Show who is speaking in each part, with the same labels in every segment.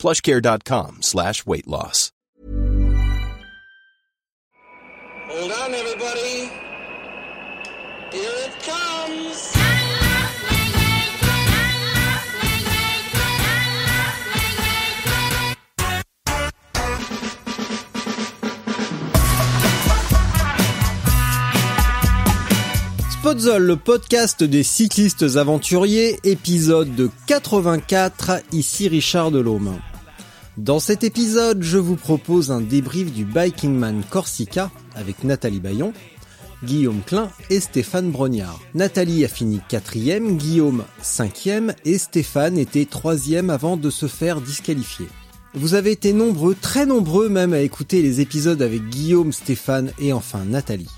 Speaker 1: plushcare.com slash weight loss.
Speaker 2: Hold on, everybody. Here it comes.
Speaker 3: Spotzol, le podcast des cyclistes aventuriers, épisode 84, ici Richard Delhomme. Dans cet épisode, je vous propose un débrief du Bikingman Corsica avec Nathalie Bayon, Guillaume Klein et Stéphane Brognard. Nathalie a fini quatrième, Guillaume cinquième et Stéphane était troisième avant de se faire disqualifier. Vous avez été nombreux, très nombreux même à écouter les épisodes avec Guillaume, Stéphane et enfin Nathalie.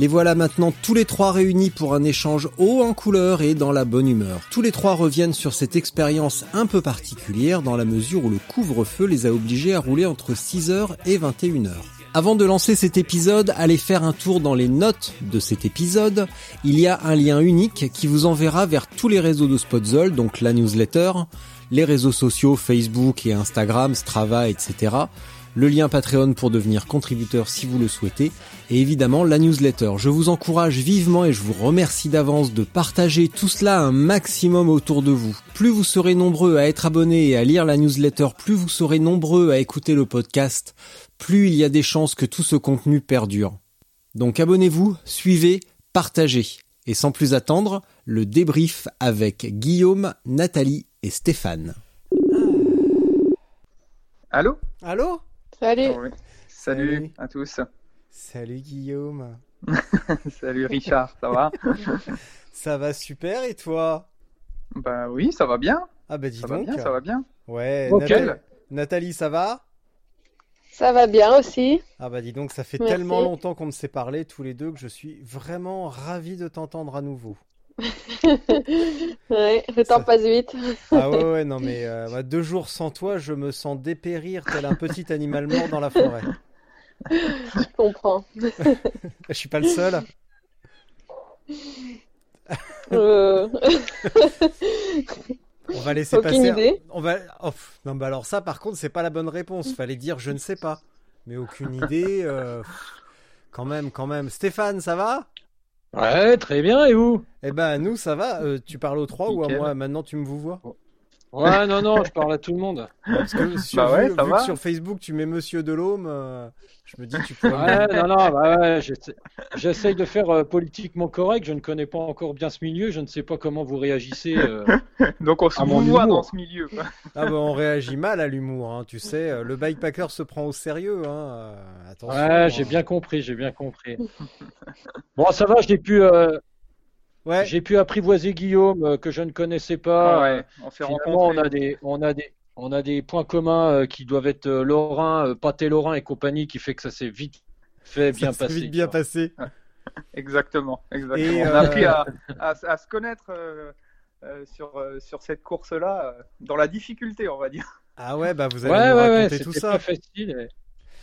Speaker 3: Les voilà maintenant tous les trois réunis pour un échange haut en couleur et dans la bonne humeur. Tous les trois reviennent sur cette expérience un peu particulière dans la mesure où le couvre-feu les a obligés à rouler entre 6h et 21h. Avant de lancer cet épisode, allez faire un tour dans les notes de cet épisode. Il y a un lien unique qui vous enverra vers tous les réseaux de Spotzol, donc la newsletter, les réseaux sociaux Facebook et Instagram, Strava, etc le lien Patreon pour devenir contributeur si vous le souhaitez, et évidemment la newsletter. Je vous encourage vivement et je vous remercie d'avance de partager tout cela un maximum autour de vous. Plus vous serez nombreux à être abonnés et à lire la newsletter, plus vous serez nombreux à écouter le podcast, plus il y a des chances que tout ce contenu perdure. Donc abonnez-vous, suivez, partagez. Et sans plus attendre, le débrief avec Guillaume, Nathalie et Stéphane.
Speaker 4: Allô?
Speaker 3: Allô?
Speaker 5: Salut.
Speaker 4: Oui. Salut,
Speaker 3: Salut.
Speaker 4: à tous.
Speaker 3: Salut Guillaume.
Speaker 4: Salut Richard, ça va?
Speaker 3: Ça va super et toi?
Speaker 4: Bah oui, ça va bien.
Speaker 3: Ah bah dis
Speaker 4: Ça va
Speaker 3: donc.
Speaker 4: bien, ça va bien.
Speaker 3: Ouais. Nathalie, Nathalie, ça va?
Speaker 5: Ça va bien aussi.
Speaker 3: Ah bah dis donc, ça fait
Speaker 5: Merci.
Speaker 3: tellement longtemps qu'on ne s'est parlé tous les deux que je suis vraiment ravi de t'entendre à nouveau.
Speaker 5: Ouais, le temps
Speaker 3: Ça-
Speaker 5: passe vite.
Speaker 3: Ah ouais, ouais, non mais euh, bah, deux jours sans toi, je me sens dépérir tel un petit animal mort dans la forêt.
Speaker 5: Je comprends.
Speaker 3: Je suis pas le seul.
Speaker 5: Euh,
Speaker 3: On va laisser
Speaker 5: Aucune
Speaker 3: passer.
Speaker 5: idée.
Speaker 3: On va. Oh, non, bah alors ça, par contre, c'est pas la bonne réponse. Fallait dire je ne sais pas. Mais aucune idée. euh, Quand même, quand même. Stéphane, ça va?
Speaker 6: Ouais, très bien, et vous?
Speaker 3: Eh ben, nous, ça va. Euh, tu parles aux trois ou à moi? Maintenant, tu me vous vois?
Speaker 6: Ouais, non, non, je parle à tout le monde.
Speaker 3: Parce que sur,
Speaker 4: Bah ouais,
Speaker 3: vu,
Speaker 4: ça
Speaker 3: vu
Speaker 4: va.
Speaker 3: que sur Facebook, tu mets Monsieur Delhomme, euh, je me dis tu pourrais.
Speaker 6: Ouais, non, non, bah ouais, j'essa- j'essaye de faire euh, politiquement correct. Je ne connais pas encore bien ce milieu. Je ne sais pas comment vous réagissez. euh.
Speaker 4: Donc on se voit
Speaker 6: humour.
Speaker 4: dans ce milieu. quoi.
Speaker 3: Ah ben, on réagit mal à l'humour, hein, tu sais. Le bikepacker se prend au sérieux, hein. Attention.
Speaker 6: Ouais, j'ai
Speaker 3: hein.
Speaker 6: bien compris, j'ai bien compris. Bon, ça va, j'ai pu, euh,
Speaker 3: Ouais.
Speaker 6: j'ai pu apprivoiser Guillaume euh, que je ne connaissais pas.
Speaker 4: ouais, on fait
Speaker 6: Finalement, on a des, on a des, on a des points communs euh, qui doivent être euh, Lorrain, euh, Pâté Lorrain et compagnie, qui fait que ça s'est vite fait, bien
Speaker 3: Ça s'est
Speaker 6: passé.
Speaker 3: vite bien passé.
Speaker 4: Exactement, exactement.
Speaker 3: Et,
Speaker 4: On
Speaker 3: euh,
Speaker 4: a appris à, à, à se connaître euh, euh, sur, euh, sur cette course-là, euh, dans la difficulté, on va dire.
Speaker 3: Ah ouais, bah vous allez
Speaker 6: Ouais,
Speaker 3: nous raconter
Speaker 6: ouais,
Speaker 3: tout ça.
Speaker 6: pas facile.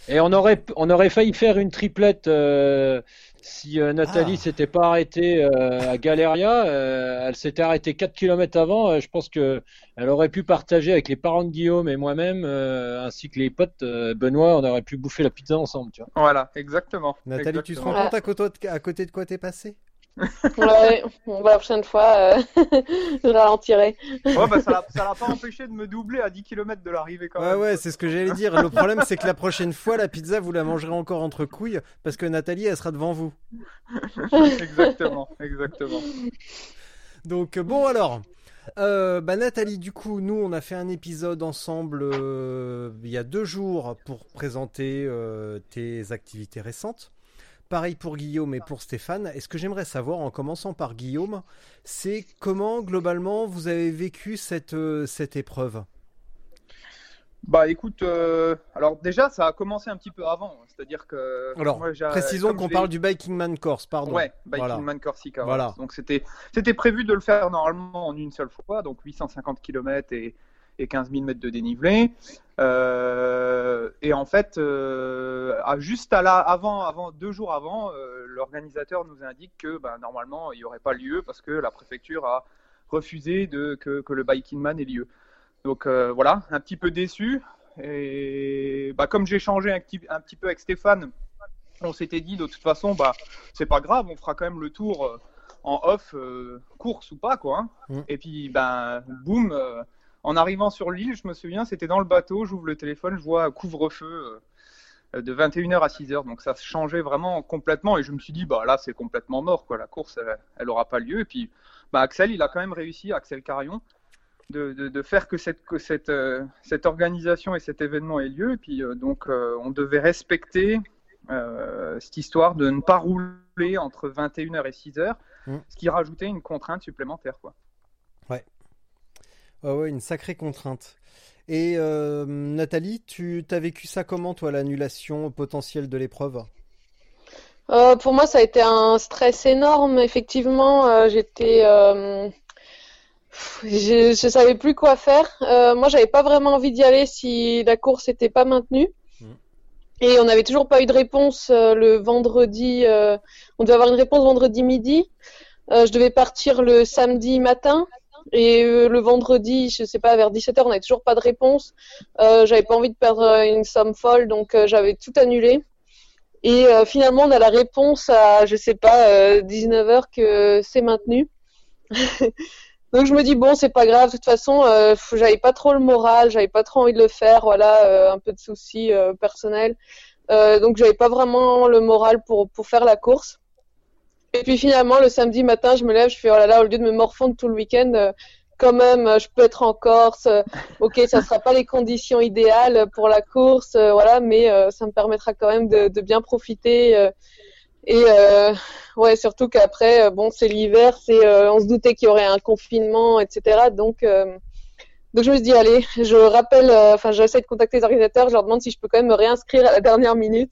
Speaker 6: Et, et on aurait, on aurait failli faire une triplette euh, si euh, Nathalie
Speaker 3: Ah.
Speaker 6: s'était pas arrêtée euh, à Galeria. euh, elle s'était arrêtée 4 km avant. euh, je pense que elle aurait pu partager avec les parents de Guillaume et moi-même, euh, ainsi que les potes euh, Benoît. On aurait pu bouffer la pizza ensemble, tu vois.
Speaker 4: Voilà, exactement.
Speaker 3: Nathalie, tu te rends compte à côté, à côté de quoi t'es passé?
Speaker 5: Ouais, bon, bah, la prochaine fois, euh, je ralentirai.
Speaker 4: Ouais, bah, ça l'a pas empêché de me doubler à 10 km de l'arrivée quand
Speaker 3: Ouais,
Speaker 4: même.
Speaker 3: ouais, c'est ce que j'allais dire. Le problème, c'est que la prochaine fois, la pizza, vous la mangerez encore entre couilles parce que Nathalie, elle sera devant vous.
Speaker 4: exactement, exactement.
Speaker 3: Donc, euh, bon, alors. Euh, bah Nathalie, du coup, nous on a fait un épisode ensemble euh, il y a deux jours pour présenter euh, tes activités récentes. Pareil pour Guillaume et pour Stéphane. Et ce que j'aimerais savoir, en commençant par Guillaume, c'est comment globalement vous avez vécu cette, euh, cette épreuve?
Speaker 4: Bah écoute, euh, alors déjà ça a commencé un petit peu avant, c'est-à-dire que.
Speaker 3: Alors,
Speaker 4: moi,
Speaker 3: précisons qu'on parle du Biking Man Course, pardon.
Speaker 4: Ouais, Biking
Speaker 3: Voilà.
Speaker 4: Man Corsica.
Speaker 3: Voilà.
Speaker 4: voilà. Donc c'était c'était prévu de le faire normalement en une seule fois, donc 850 km et, et 15 000 mètres de dénivelé. Euh, et en fait, euh, juste à la, avant, avant, deux jours avant, euh, l'organisateur nous indique que ben, normalement il n'y aurait pas lieu parce que la préfecture a refusé de, que, que le Biking Man ait lieu. Donc voilà, un petit peu déçu. Et bah, comme j'ai changé un petit, un petit peu avec Stéphane, on s'était dit de toute façon, bah, c'est pas grave, on fera quand même le tour en off, course ou pas, quoi. hein.
Speaker 3: Mm.
Speaker 4: Et puis, ben, boum, en arrivant sur l'île, je me souviens, c'était dans le bateau, j'ouvre le téléphone, je vois couvre-feu euh, de 21h à 6h, donc ça changeait vraiment complètement, et je me suis dit, bah là, c'est complètement mort, quoi, la course, elle, elle aura pas lieu. Et puis, bah, Axel, il a quand même réussi, Axel Carion, de, de, de faire que cette, que cette, euh, cette organisation et cet événement ait lieu. Et puis, euh, donc, euh, on devait respecter cette histoire de ne pas rouler entre 21h et 6h,
Speaker 3: Mm.
Speaker 4: ce qui rajoutait une contrainte supplémentaire. Quoi.
Speaker 3: Ouais, ouais, une sacrée contrainte. Et euh, Nathalie, tu as vécu ça comment, toi, l'annulation potentielle de l'épreuve?
Speaker 5: Euh, pour moi, ça a été un stress énorme. Effectivement, euh, j'étais, je, je savais plus quoi faire. Moi, j'avais pas vraiment envie d'y aller si la course n'était pas maintenue.
Speaker 3: Mhm.
Speaker 5: Et on n'avait toujours pas eu de réponse le vendredi. on devait avoir une réponse vendredi midi. Je devais partir le samedi matin. Et euh, le vendredi, je sais pas, vers 17h, on n'avait toujours pas de réponse. Euh, j'avais pas envie de perdre euh, une somme folle, donc euh, j'avais tout annulé. Et euh, finalement, on a la réponse à, je sais pas, euh, 19h que c'est maintenu. Donc je me dis bon, c'est pas grave. De toute façon, euh, j'avais pas trop le moral, j'avais pas trop envie de le faire. Voilà, euh, un peu de soucis euh, personnels. Euh, donc j'avais pas vraiment le moral pour pour faire la course. Et puis finalement, le samedi matin, je me lève, je fais oh là là, au lieu de me morfondre tout le week-end, euh, quand même, euh, je peux être en Corse. euh, ok, ça sera pas les conditions idéales pour la course, voilà, mais ça me permettra quand même de, bien profiter. et ouais, surtout qu'après, bon, c'est l'hiver, c'est, on se doutait qu'il y aurait un confinement, etc. Donc, donc je me suis dit, allez, je rappelle, enfin, j'essaie de contacter les organisateurs, je leur demande si je peux quand même me réinscrire à la dernière minute.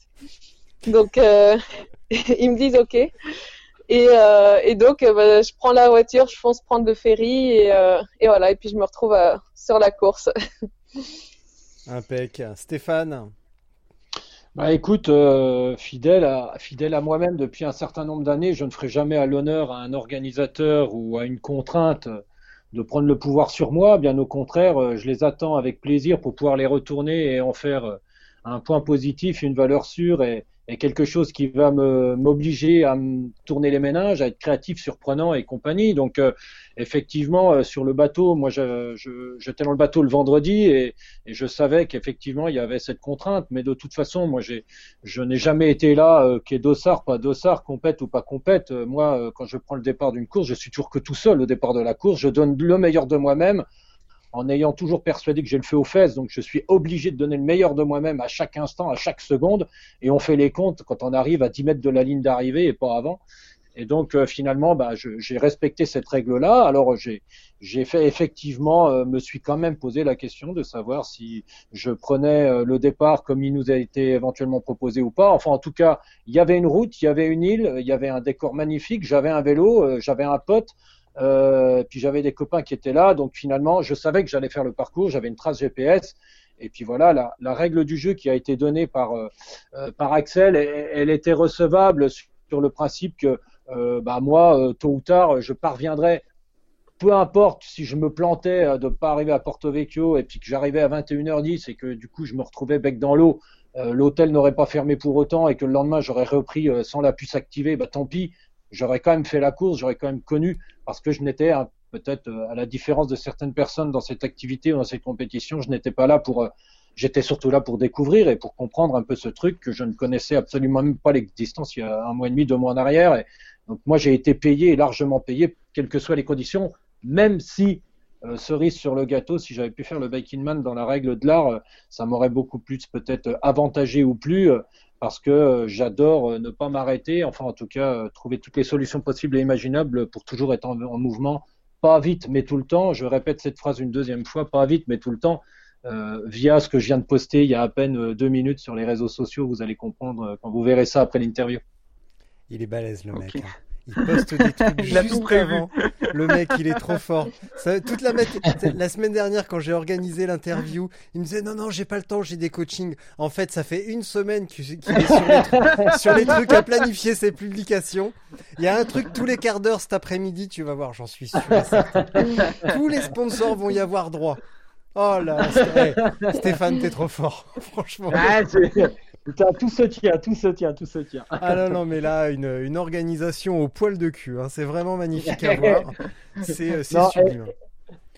Speaker 5: Donc, ils me disent OK. Et, euh, et donc, euh, bah, je prends la voiture, je fonce prendre le ferry et, euh, et voilà. Et puis je me retrouve euh, sur la course.
Speaker 3: Impec. Stéphane?
Speaker 6: Bah écoute, euh, fidèle à, fidèle à moi-même depuis un certain nombre d'années, je ne ferai jamais à l'honneur à un organisateur ou à une contrainte de prendre le pouvoir sur moi. Bien au contraire, je les attends avec plaisir pour pouvoir les retourner et en faire euh, un point positif, une valeur sûre et, et quelque chose qui va m'obliger à me tourner les méninges, à être créatif, surprenant et compagnie. Donc euh, effectivement, euh, sur le bateau, moi je, je- j'étais dans le bateau le vendredi et, et je savais qu'effectivement il y avait cette contrainte, mais de toute façon, moi je n'ai jamais été là, euh, qui est dossard, pas dossard, compète ou pas compète. Euh, moi, euh, quand je prends le départ d'une course, je suis toujours que tout seul au départ de la course. Je donne le meilleur de moi-même en ayant toujours persuadé que j'ai le feu aux fesses. Donc, je suis obligé de donner le meilleur de moi-même à chaque instant, à chaque seconde. Et on fait les comptes quand on arrive à 10 mètres de la ligne d'arrivée et pas avant. Et donc, euh, finalement, bah, j'ai respecté cette règle-là. Alors, j'ai j'ai fait effectivement, euh, me suis quand même posé la question de savoir si je prenais euh, le départ comme il nous a été éventuellement proposé ou pas. Enfin, en tout cas, il y avait une route, il y avait une île, il y avait un décor magnifique, j'avais un vélo, euh, j'avais un pote, euh, puis j'avais des copains qui étaient là. Donc finalement, je savais que j'allais faire le parcours, j'avais une trace GPS. Et puis voilà, la, règle du jeu qui a été donnée par, euh, euh, par Axel, elle, était recevable sur le principe que bah, moi, tôt ou tard, je parviendrais peu importe si je me plantais de pas arriver à Porto Vecchio et puis que j'arrivais à 21h10 et que du coup je me retrouvais bec dans l'eau, l'hôtel n'aurait pas fermé pour autant et que le lendemain j'aurais repris sans la puce activée, bah tant pis, j'aurais quand même fait la course, j'aurais quand même connu parce que je n'étais hein, peut-être euh, à la différence de certaines personnes dans cette activité ou dans cette compétition, je n'étais pas là pour euh, J'étais surtout là pour découvrir et pour comprendre un peu ce truc que je ne connaissais absolument même pas l'existence il y a un mois et demi, deux mois en arrière. Et donc moi j'ai été payé, largement payé, quelles que soient les conditions, même si euh, cerise sur le gâteau, si j'avais pu faire le Biking Man dans la règle de l'art, ça m'aurait beaucoup plus peut-être avantagé ou plus, parce que euh, j'adore euh, ne pas m'arrêter, enfin en tout cas euh, trouver toutes les solutions possibles et imaginables pour toujours être en, en mouvement, pas vite mais tout le temps. Je répète cette phrase une deuxième fois, pas vite mais tout le temps. euh, via ce que je viens de poster il y a à peine deux minutes sur les réseaux sociaux. Vous allez comprendre quand vous verrez ça après l'interview.
Speaker 3: Il est balèze le mec.
Speaker 4: Ok.
Speaker 3: hein. Il poste des trucs juste avant. Le mec, il est trop fort. Ça, toute la, semaine dernière, quand j'ai organisé l'interview, il me disait non, non, j'ai pas le temps, j'ai des coachings. En fait, ça fait une semaine qu'il est sur les, trucs, sur les trucs à planifier ses publications. Il y a un truc tous les quarts d'heure cet après-midi, tu vas voir, j'en suis sûr. Tous les sponsors vont y avoir droit. Oh là, hey, Stéphane, t'es trop fort, franchement.
Speaker 6: Ah, Putain, tout se tient, tout se tient, tout se tient.
Speaker 3: Ah non, non, mais là, une, une organisation au poil de cul. hein. C'est vraiment magnifique à voir. C'est euh,
Speaker 6: Non,
Speaker 3: sublime.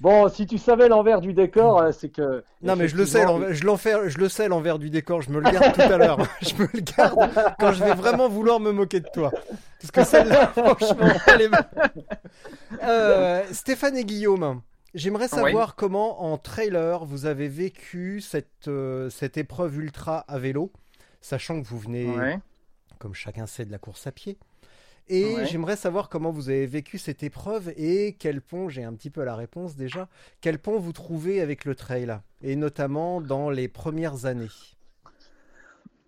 Speaker 6: Bon, si tu savais l'envers du décor, euh, c'est que.
Speaker 3: Non, mais je le sais, je, l'enfer- je le sais, l'envers du décor. Je me le garde tout à l'heure. Je me le garde quand je vais vraiment vouloir me moquer de toi. Parce que celle-là, franchement, elle est... Euh, Stéphane et Guillaume, j'aimerais savoir comment, en trailer, vous avez vécu cette, euh, cette épreuve ultra à vélo, sachant que vous venez
Speaker 4: Ouais.
Speaker 3: comme chacun sait, de la course à pied. Et
Speaker 4: Ouais.
Speaker 3: j'aimerais savoir comment vous avez vécu cette épreuve et quel pont, j'ai un petit peu la réponse déjà, quel pont vous trouvez avec le trail, et notamment dans les premières années?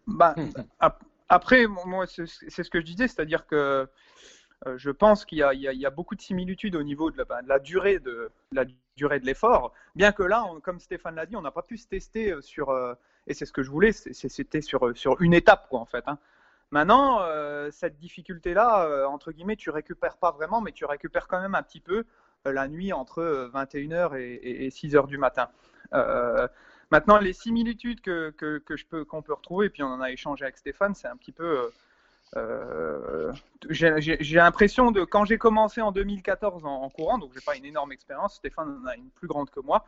Speaker 4: Bah, ap- après, moi, c'est ce que je disais, c'est-à-dire que euh, je pense qu'il y, a- y y beaucoup de similitudes au niveau de la, bah, de la durée de, de la durée de l'effort. Bien que là, on- comme Stéphane l'a dit, on n'a pas pu se tester euh, sur, euh, et c'est ce que je voulais, c'était sur, sur une étape, quoi, en fait. hein. Maintenant, euh, cette difficulté-là, euh, entre guillemets, tu récupères pas vraiment, mais tu récupères quand même un petit peu euh, la nuit entre euh, 21h et, et- et 6h du matin. Maintenant, les similitudes que, que, qu'on peut retrouver, puis on en a échangé avec Stéphane, c'est un petit peu. j'ai l'impression de quand j'ai commencé en 2014 en, en courant, donc j'ai pas une énorme expérience. Stéphane en a une plus grande que moi.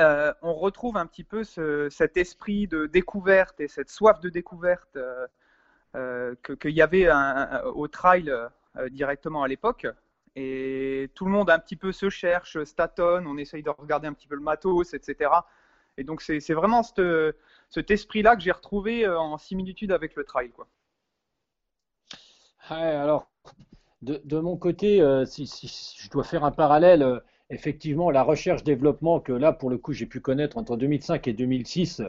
Speaker 4: Euh, on retrouve un petit peu ce- cet esprit de découverte et cette soif de découverte euh, euh, qu'il y avait au trail directement à l'époque. Et tout le monde un petit peu se cherche, se tâtonne, on essaye de regarder un petit peu le matos, etc. Et donc c'est vraiment cet esprit-là que j'ai retrouvé en similitude avec le trail. Quoi.
Speaker 6: Alors, de, mon côté, si, si- je dois faire un parallèle, effectivement, la recherche-développement que là, pour le coup, j'ai pu connaître entre 2005 et 2006,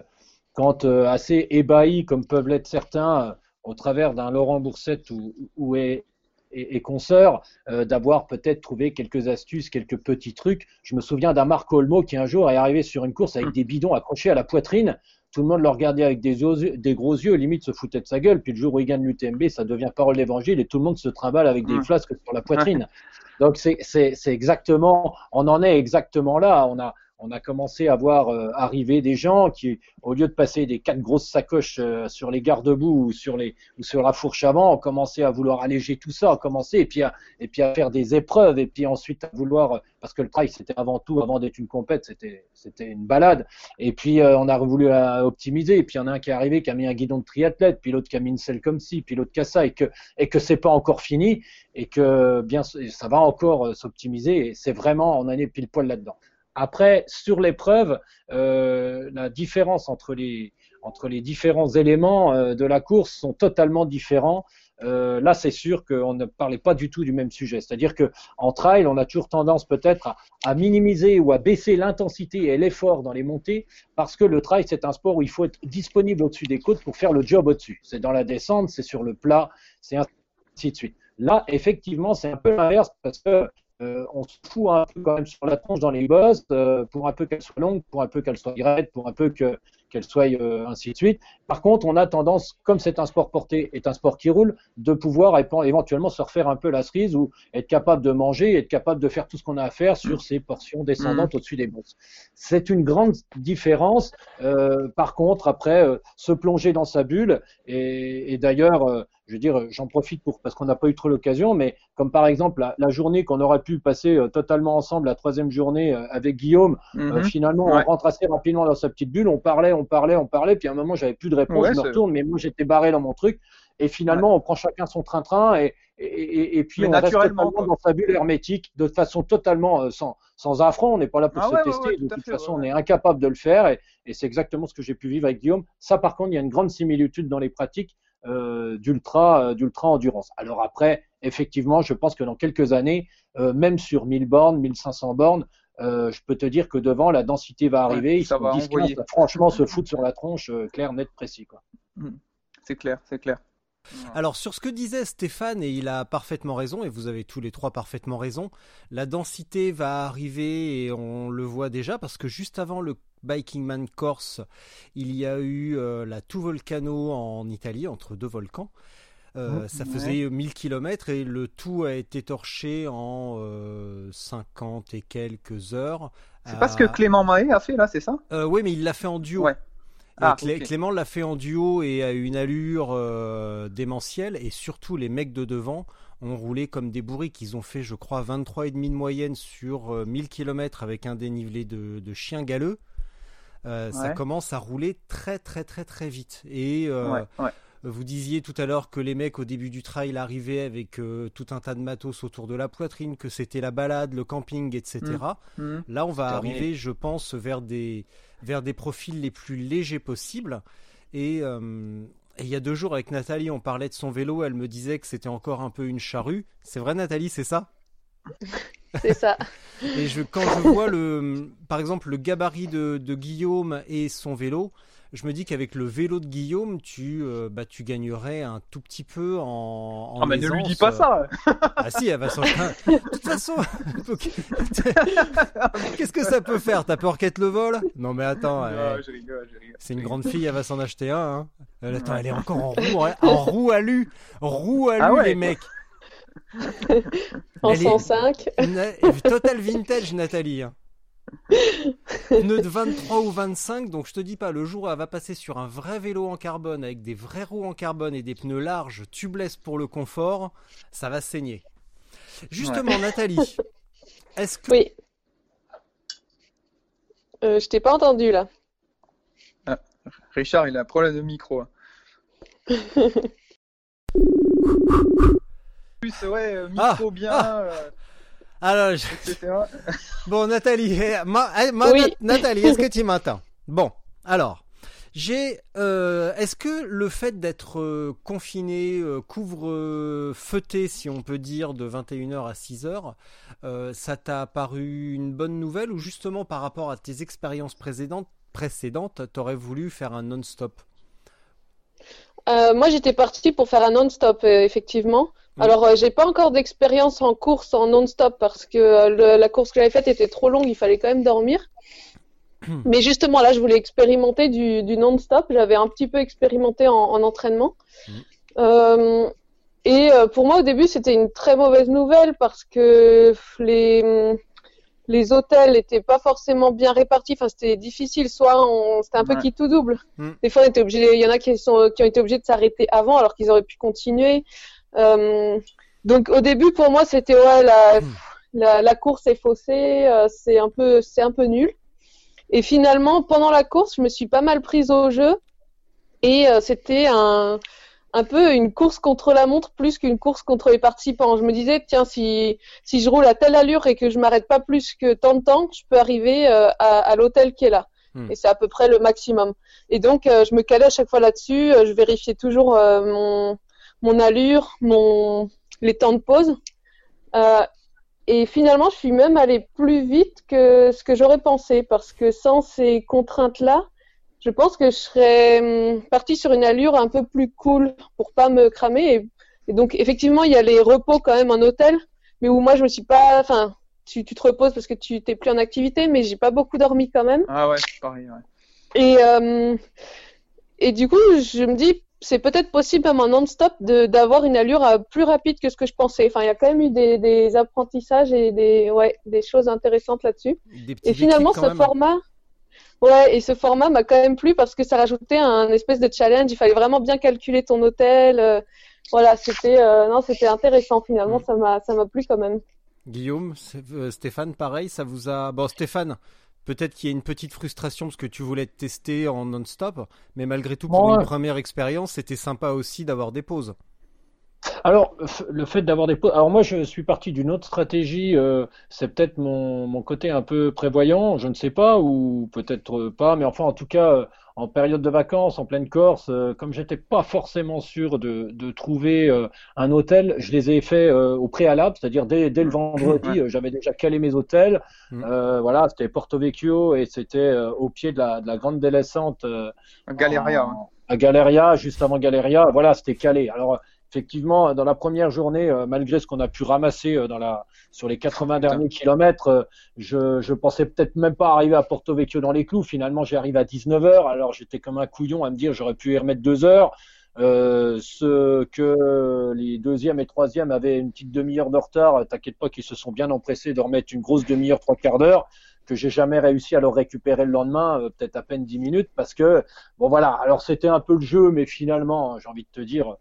Speaker 6: quand euh, assez ébahis comme peuvent l'être certains, euh, au travers d'un Laurent Boursette ou, ou et, et, et consorts, euh, d'avoir peut-être trouvé quelques astuces, quelques petits trucs. Je me souviens d'un Marc Olmo qui un jour est arrivé sur une course avec des bidons accrochés à la poitrine. Tout le monde le regardait avec des, yeux- des gros yeux, limite se foutait de sa gueule. Puis le jour où il gagne l'UTMB, ça devient parole d'évangile et tout le monde se trimballe avec des
Speaker 4: Ouais.
Speaker 6: flasques sur la poitrine. Donc c'est c'est- c'est exactement, on en est exactement là. On a, on a commencé à voir euh, arriver des gens qui, au lieu de passer des quatre grosses sacoches euh, sur les garde-boue ou sur les ou sur la fourche avant, ont commencé à vouloir alléger tout ça, ont commencé et puis à, et puis à faire des épreuves et puis ensuite à vouloir parce que le trail c'était avant tout, avant d'être une compète, c'était c'était une balade. Et puis euh, on a voulu euh, optimiser. Et puis il y en a un qui est arrivé qui a mis un guidon de triathlète, puis l'autre qui a mis une selle comme ci, puis l'autre qui a ça, et que et que c'est pas encore fini et que bien ça va encore euh, s'optimiser. Et c'est vraiment on en est pile poil là-dedans. Après, sur l'épreuve, euh, la différence entre les, entre les différents éléments euh, de la course sont totalement différents. Euh, là, c'est sûr qu'on ne parlait pas du tout du même sujet. C'est-à-dire que en trail, on a toujours tendance peut-être à, à minimiser ou à baisser l'intensité et l'effort dans les montées parce que le trail, c'est un sport où il faut être disponible au-dessus des côtes pour faire le job au-dessus. C'est dans la descente, c'est sur le plat, c'est ainsi de suite. Là, effectivement, c'est un peu l'inverse parce que euh, on se fout un peu quand même sur la tronche dans les bosses euh, pour un peu qu'elle soit longue, pour un peu qu'elle soit raide, pour un peu que qu'elle soit euh, ainsi de suite. Par contre, on a tendance, comme c'est un sport porté, est un sport qui roule, de pouvoir éventuellement se refaire un peu la cerise ou être capable de manger, être capable de faire tout ce qu'on a à faire sur ces portions descendantes au-dessus des bosses. C'est une grande différence. Par contre, après, se plonger dans sa bulle et, et d'ailleurs, je veux dire, j'en profite pour parce qu'on n'a pas eu trop l'occasion, mais comme par exemple la, la journée qu'on aurait pu passer euh, totalement ensemble, la troisième journée euh, avec Guillaume, euh,
Speaker 4: Mhm.
Speaker 6: finalement
Speaker 4: Ouais.
Speaker 6: on rentre assez rapidement dans sa petite bulle, on parlait, on parlait, on parlait, puis à un moment j'avais plus de réponse,
Speaker 4: Ouais,
Speaker 6: je me retourne, mais moi j'étais barré dans mon truc, et finalement on prend chacun son train-train et, et, et, et puis
Speaker 4: Mais
Speaker 6: on reste
Speaker 4: naturellement, quoi.
Speaker 6: dans sa bulle hermétique, de façon totalement sans, sans affront, on n'est pas là pour
Speaker 4: Ah
Speaker 6: se
Speaker 4: ouais,
Speaker 6: tester,
Speaker 4: ouais,
Speaker 6: de
Speaker 4: tout
Speaker 6: toute
Speaker 4: fait,
Speaker 6: façon on est incapable de le faire, et c'est exactement ce que j'ai pu vivre avec Guillaume. Ça par contre, il y a une grande similitude dans les pratiques euh, d'ultra euh, d'ultra endurance. Alors après, effectivement, je pense que dans quelques années, euh, même sur 1000 bornes, 1500 bornes, euh, je peux te dire que devant, la densité va arriver.
Speaker 4: Ouais,
Speaker 6: ils
Speaker 4: ça va
Speaker 6: 10,
Speaker 4: envoyer.
Speaker 6: 15, franchement, se foutre sur la tronche, euh, clair, net, précis. Quoi.
Speaker 4: C'est clair, c'est clair.
Speaker 3: Alors sur ce que disait Stéphane, et il a parfaitement raison, et vous avez tous les trois parfaitement raison, la densité va arriver et on le voit déjà parce que juste avant le Biking Man Corse, il y a eu euh, la Two Volcano en Italie, entre deux volcans. Euh,
Speaker 4: Ouais.
Speaker 3: ça faisait 1000 km et le tout a été torché en euh, 50 et quelques heures.
Speaker 4: C'est pas ce que Clément Mahé a fait là, c'est ça?
Speaker 3: Euh, oui, mais il l'a fait en duo.
Speaker 4: Ouais. Ah,
Speaker 3: Clé-. Clément l'a fait en duo et a une allure démentielle. Et surtout, les mecs de devant ont roulé comme des bourriques. Ils ont fait, je crois, 23,5 de moyenne sur euh, 1000 km avec un dénivelé de, de chien galeux. Euh, Ça commence à rouler très très très très vite. Et euh,
Speaker 4: Ouais, ouais.
Speaker 3: vous disiez tout à l'heure que les mecs au début du trail arrivaient avec euh, tout un tas de matos autour de la poitrine, que c'était la balade, le camping, etc.
Speaker 4: Mhm.
Speaker 3: Là, on va
Speaker 6: Terminé.
Speaker 3: arriver, je pense, vers des, vers des profils les plus légers possibles. Et euh, et il y a deux jours, avec Nathalie, on parlait de son vélo. Elle me disait que c'était encore un peu une charrue. C'est vrai, Nathalie, c'est ça?
Speaker 5: C'est ça.
Speaker 3: Et je, quand je vois, le, par exemple, le gabarit de, de Guillaume et son vélo, je me dis qu'avec le vélo de Guillaume, tu, euh, bah, tu gagnerais un tout petit peu en, en
Speaker 4: Ah, mais ne lui dis pas ça
Speaker 3: Ah si, elle va s'en... De toute façon, qu'est-ce que ça peut faire? T'as peur qu'elle te le vole? Non mais attends,
Speaker 4: Non,
Speaker 3: elle- c'est une grande fille, elle va s'en acheter un. Hein. Elle, attends, elle est encore en roue, en roue alu, roue alu
Speaker 4: Ah ouais,
Speaker 3: les mecs.
Speaker 5: En
Speaker 3: Elle est-
Speaker 5: 105.
Speaker 3: Na- Total vintage Nathalie. hein. Pneu de 23 ou 25, donc je te dis pas, le jour où elle va passer sur un vrai vélo en carbone avec des vrais roues en carbone et des pneus larges, tubeless pour le confort, ça va saigner. Justement, Nathalie, est-ce que
Speaker 5: Oui. Euh, je t'ai pas entendu là.
Speaker 4: Richard, il a un problème de micro. hein. Plus, ouais, euh, micro
Speaker 3: Ah,
Speaker 4: bien,
Speaker 3: ah.
Speaker 4: euh,
Speaker 3: alors je-
Speaker 4: etc.
Speaker 3: Bon, Nathalie, eh, ma- eh, ma-
Speaker 5: Oui.
Speaker 3: Nat- Nathalie, est-ce que tu m'entends? Bon, alors, j'ai. euh, est-ce que le fait d'être euh, confiné, euh, couvre euh, feuté, si on peut dire, de 21h à 6h, euh, ça t'a paru une bonne nouvelle ou justement par rapport à tes expériences précédentes, précédentes, t'aurais voulu faire un non-stop?
Speaker 5: Euh, moi, j'étais partie pour faire un non-stop, euh, effectivement.
Speaker 3: Mm.
Speaker 5: Alors, euh, j'ai pas encore d'expérience en course en non-stop parce que euh, le- la course que j'avais faite était trop longue, il fallait quand même dormir. Mais justement, là, je voulais expérimenter du, du non-stop. J'avais un petit peu expérimenté en, en entraînement.
Speaker 3: Mm.
Speaker 5: Euh, et euh, pour moi, au début, c'était une très mauvaise nouvelle parce que les, les hôtels n'étaient pas forcément bien répartis. Enfin, c'était difficile. Soit on, c'était un peu
Speaker 4: Ouais.
Speaker 5: qui tout double.
Speaker 3: Mm.
Speaker 5: Des fois, on était obligé. Il y en a qui sont, qui ont été obligés de s'arrêter avant alors qu'ils auraient pu continuer. Euh, donc, au début, pour moi, c'était ouais, la,
Speaker 3: Mm.
Speaker 5: la, la course est faussée. euh, c'est un peu, c'est un peu nul. Et finalement, pendant la course, je me suis pas mal prise au jeu. Et euh, c'était un, un peu une course contre la montre plus qu'une course contre les participants. Je me disais, tiens, si, si je roule à telle allure et que je m'arrête pas plus que tant de temps, je peux arriver euh, à, à l'hôtel qui est là.
Speaker 3: Hmm.
Speaker 5: Et c'est à peu près le maximum. Et donc, euh, je me calais à chaque fois là-dessus. Euh, je vérifiais toujours mon, mon allure, mon, les temps de pause. Euh, et finalement, je suis même allée plus vite que ce que j'aurais pensé, parce que sans ces contraintes-là, je pense que je serais hum, partie sur une allure un peu plus cool pour pas me cramer. Et, et donc, effectivement, il y a les repos quand même en hôtel, mais où moi, je me suis pas, enfin, tu, tu te reposes parce que tu t'es plus en activité, mais j'ai pas beaucoup dormi quand même.
Speaker 4: Ah ouais, pareil, ouais.
Speaker 5: Et, euh, et du coup, je me dis, c'est peut-être possible même en non-stop d'avoir une allure euh, plus rapide que ce que je pensais. Enfin, il y a quand même eu des, des apprentissages et des, ouais, des choses intéressantes là-dessus. Et finalement, ce
Speaker 3: même.
Speaker 5: format, ouais, et ce format m'a quand même plu parce que ça rajoutait un espèce de challenge. Il fallait vraiment bien calculer ton hôtel. euh, voilà, c'était, euh, non, c'était intéressant finalement.
Speaker 3: Mm.
Speaker 5: Ça m'a, ça m'a plu quand même.
Speaker 3: Guillaume, Stéphane, pareil, ça vous a. Bon, Stéphane, peut-être qu'il y a une petite frustration parce que tu voulais te tester en non-stop, mais malgré tout, pour
Speaker 6: Ouais.
Speaker 3: une première expérience, c'était sympa aussi d'avoir des pauses.
Speaker 6: Alors, le fait d'avoir des pauses. Alors, moi, je suis parti d'une autre stratégie. euh, c'est peut-être mon, mon côté un peu prévoyant, je ne sais pas, ou peut-être pas. Mais enfin, en tout cas, euh, en période de vacances, en pleine Corse, euh, comme j'étais pas forcément sûr de, de trouver euh, un hôtel, je les ai fait euh, au préalable, c'est-à-dire dès, dès le vendredi, euh, j'avais déjà calé mes hôtels.
Speaker 3: Mm.
Speaker 6: Euh, voilà, c'était Porto Vecchio et c'était au pied de la, de la grande délaissante
Speaker 4: Galeria.
Speaker 6: en- à Galeria, juste avant Galeria. Voilà, c'était calé. Alors effectivement, dans la première journée, euh, malgré ce qu'on a pu ramasser euh, dans la sur les 80
Speaker 4: Putain.
Speaker 6: derniers kilomètres, euh, je, je pensais peut-être même pas arriver à Porto Vecchio dans les clous. Finalement, j'ai arrivé à 19 heures. Alors j'étais comme un couillon à me dire j'aurais pu y remettre deux heures. Euh, ce que les deuxième et troisième avaient une petite demi-heure de retard, euh, t'inquiète pas qu'ils se sont bien empressés de remettre une grosse demi-heure, trois quarts d'heure, que j'ai jamais réussi à leur récupérer le lendemain, euh, peut-être à peine dix minutes, parce que bon voilà. Alors c'était un peu le jeu, mais finalement, j'ai envie de te dire,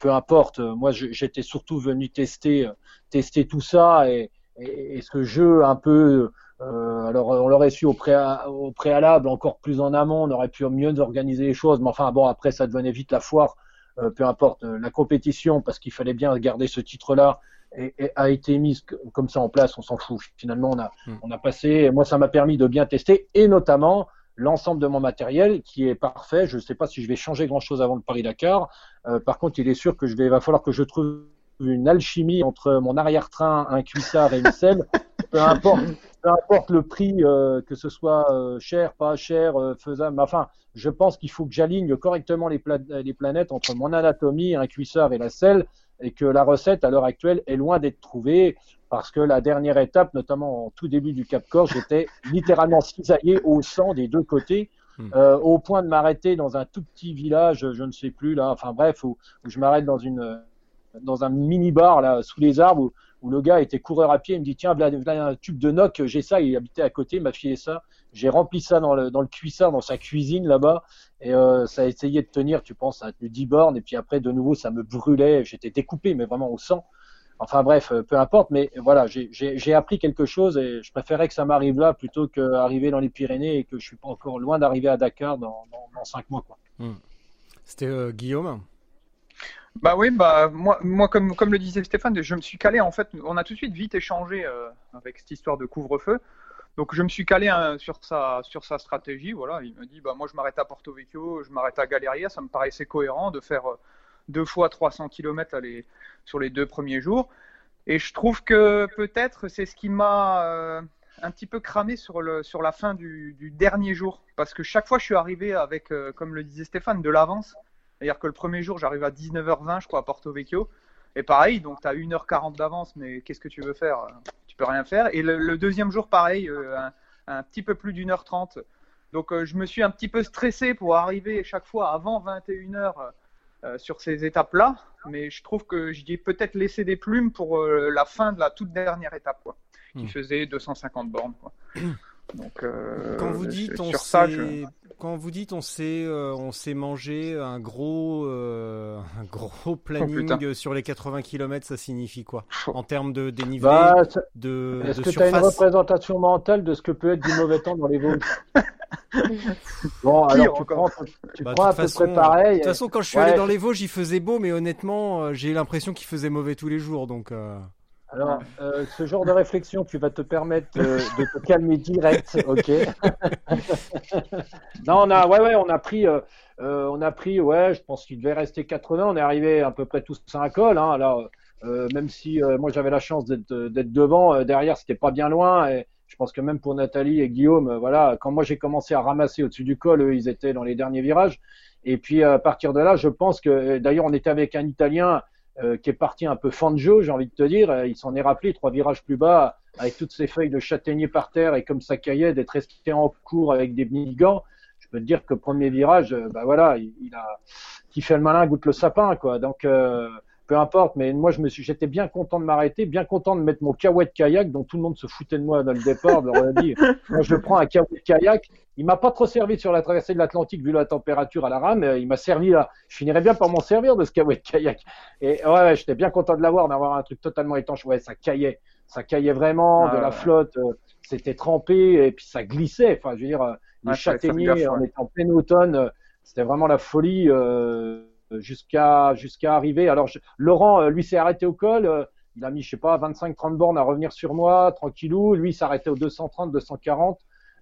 Speaker 6: peu importe. Moi, j'étais surtout venu tester, tester tout ça et, et, et ce jeu un peu. euh, alors, on l'aurait su au, préa- au préalable, encore plus en amont, on aurait pu mieux organiser les choses. Mais enfin, bon, après, ça devenait vite la foire. Euh, peu importe, euh, la compétition, parce qu'il fallait bien garder ce titre-là, et, et a été mise comme ça en place. On s'en fout. Finalement, on a,
Speaker 3: Mm.
Speaker 6: on a passé. et Moi, ça m'a permis de bien tester, et notamment l'ensemble de mon matériel qui est parfait. Je ne sais pas si je vais changer grand-chose avant le Paris-Dakar. Euh, par contre, il est sûr que je vais, va falloir que je trouve une alchimie entre mon arrière-train, un cuissard et une selle. peu importe, le prix, euh, que ce soit euh, cher, pas cher, faisable. Enfin, je pense qu'il faut que j'aligne correctement les, les planètes entre mon anatomie, un cuissard et la selle, et que la recette à l'heure actuelle est loin d'être trouvée. Parce que la dernière étape, notamment en tout début du Cap Corse, j'étais littéralement cisaillé au sang des deux côtés
Speaker 3: Hmm.
Speaker 6: euh, au point de m'arrêter dans un tout petit village, je ne sais plus là, enfin bref, où, où je m'arrête dans une dans un mini bar là sous les arbres où, où le gars était coureur à pied, il me dit tiens voilà un tube de noc, j'ai ça, il habitait à côté, il m'a filé ça, j'ai rempli ça dans le dans le cuissard dans sa cuisine là-bas et euh, ça a essayé de tenir, tu penses, à 10 bornes et puis après de nouveau ça me brûlait, j'étais découpé mais vraiment au sang. Enfin bref, euh, peu importe, mais voilà, j'ai- j'ai j'ai appris quelque chose et je préférais que ça m'arrive là plutôt qu'arriver dans les Pyrénées et que je suis pas encore loin d'arriver à Dakar dans, dans, dans cinq mois. Quoi.
Speaker 3: C'était euh, Guillaume.
Speaker 4: Bah oui, bah moi, moi comme, comme le disait Stéphane, je me suis calé en fait, on a tout de suite vite échangé euh, avec cette histoire de couvre-feu. Donc je me suis calé hein, sur sa stratégie, voilà, il me dit bah moi je m'arrête à Porto Vecchio, je m'arrête à Galeria, ça me paraissait cohérent de faire euh, deux fois 300 km les, sur les deux premiers jours. Et je trouve que peut-être c'est ce qui m'a euh, un petit peu cramé sur la fin du, dernier jour. Parce que chaque fois je suis arrivé avec euh, comme le disait Stéphane de l'avance. C'est-à-dire que le premier jour, j'arrive à 19h20, je crois, à Porto Vecchio. Et pareil, donc tu as 1h40 d'avance, mais qu'est-ce que tu veux faire peux rien faire. Et le, le deuxième jour, pareil, euh, un, un petit peu plus d'une heure 30. Donc euh, je me suis un petit peu stressé pour arriver chaque fois avant 21h euh, sur ces étapes-là. Mais je trouve que j'y ai peut-être laissé des plumes pour la fin de la toute dernière étape, quoi, qui
Speaker 3: Hmm.
Speaker 4: faisait 250 bornes. Quoi. Donc, euh,
Speaker 3: Quand vous dites on
Speaker 4: sur ça,
Speaker 3: s'est
Speaker 4: je...
Speaker 3: quand vous dites on s'est euh, on s'est mangé un gros euh, un gros planning
Speaker 4: Oh, putain.
Speaker 3: sur les 80 km, ça signifie quoi en termes de dénivelé,
Speaker 6: Bah,
Speaker 3: de,
Speaker 6: Est-ce
Speaker 3: de
Speaker 6: que tu as une représentation mentale de ce que peut être du mauvais temps dans les Vosges Bon,
Speaker 4: Pire
Speaker 6: alors tu
Speaker 4: encore.
Speaker 6: prends, tu
Speaker 3: Bah,
Speaker 6: prends à
Speaker 3: toute
Speaker 6: peu
Speaker 3: façon,
Speaker 6: près pareil.
Speaker 3: De toute façon, quand je suis
Speaker 6: Ouais.
Speaker 3: allé dans les Vosges, il faisait beau, mais honnêtement, euh, j'ai l'impression qu'il faisait mauvais tous les jours. Donc, euh,
Speaker 6: Alors, euh, ce genre de réflexion, tu vas te permettre euh, de te calmer direct, ok? Non, on a, ouais, ouais, on a pris, euh, euh, on a pris, ouais, je pense qu'il devait rester 80. On est arrivé à peu près tous à un col. Hein, alors, euh, même si euh, moi j'avais la chance d'être devant, euh, derrière c'était pas bien loin. Et je pense que même pour Nathalie et Guillaume, voilà, quand moi j'ai commencé à ramasser au-dessus du col, eux, ils étaient dans les derniers virages. Et puis à partir de là, je pense que, d'ailleurs, on était avec un Italien euh, qui est parti un peu fanjo, j'ai envie de te dire. Euh, Il s'en est rappelé trois virages plus bas, avec toutes ces feuilles de châtaignier par terre et comme ça caillait d'être resté en cours avec des minigans. Je peux te dire que premier virage, euh, bah voilà, il, il a qui fait le malin goûte le sapin, quoi. Donc euh, peu importe, mais moi je me suis, j'étais bien content de m'arrêter, bien content de mettre mon kawaii kayak, dont tout le monde se foutait de moi dans le départ. Leur ai dit, moi je prends un kawaii kayak. Il m'a pas trop servi sur la traversée de l'Atlantique vu la température à la rame. Il m'a servi là. Je finirais bien par m'en servir de ce kawaii kayak. Et ouais, ouais j'étais bien content de l'avoir, d'avoir un truc totalement étanche. Ouais, ça caillait, ça caillait vraiment,
Speaker 4: Ah
Speaker 6: de la flotte. euh, c'était trempé et puis ça glissait. Enfin, je veux dire, euh, les
Speaker 4: fait
Speaker 6: châtaigniers, on était en plein automne. euh, C'était vraiment la folie euh, jusqu'à jusqu'à arriver. Alors Laurent, euh, lui, s'est arrêté au col. euh, il a mis, je sais pas, 25-30 bornes à revenir sur moi, tranquillou. Lui, il s'arrêtait au 230, 240.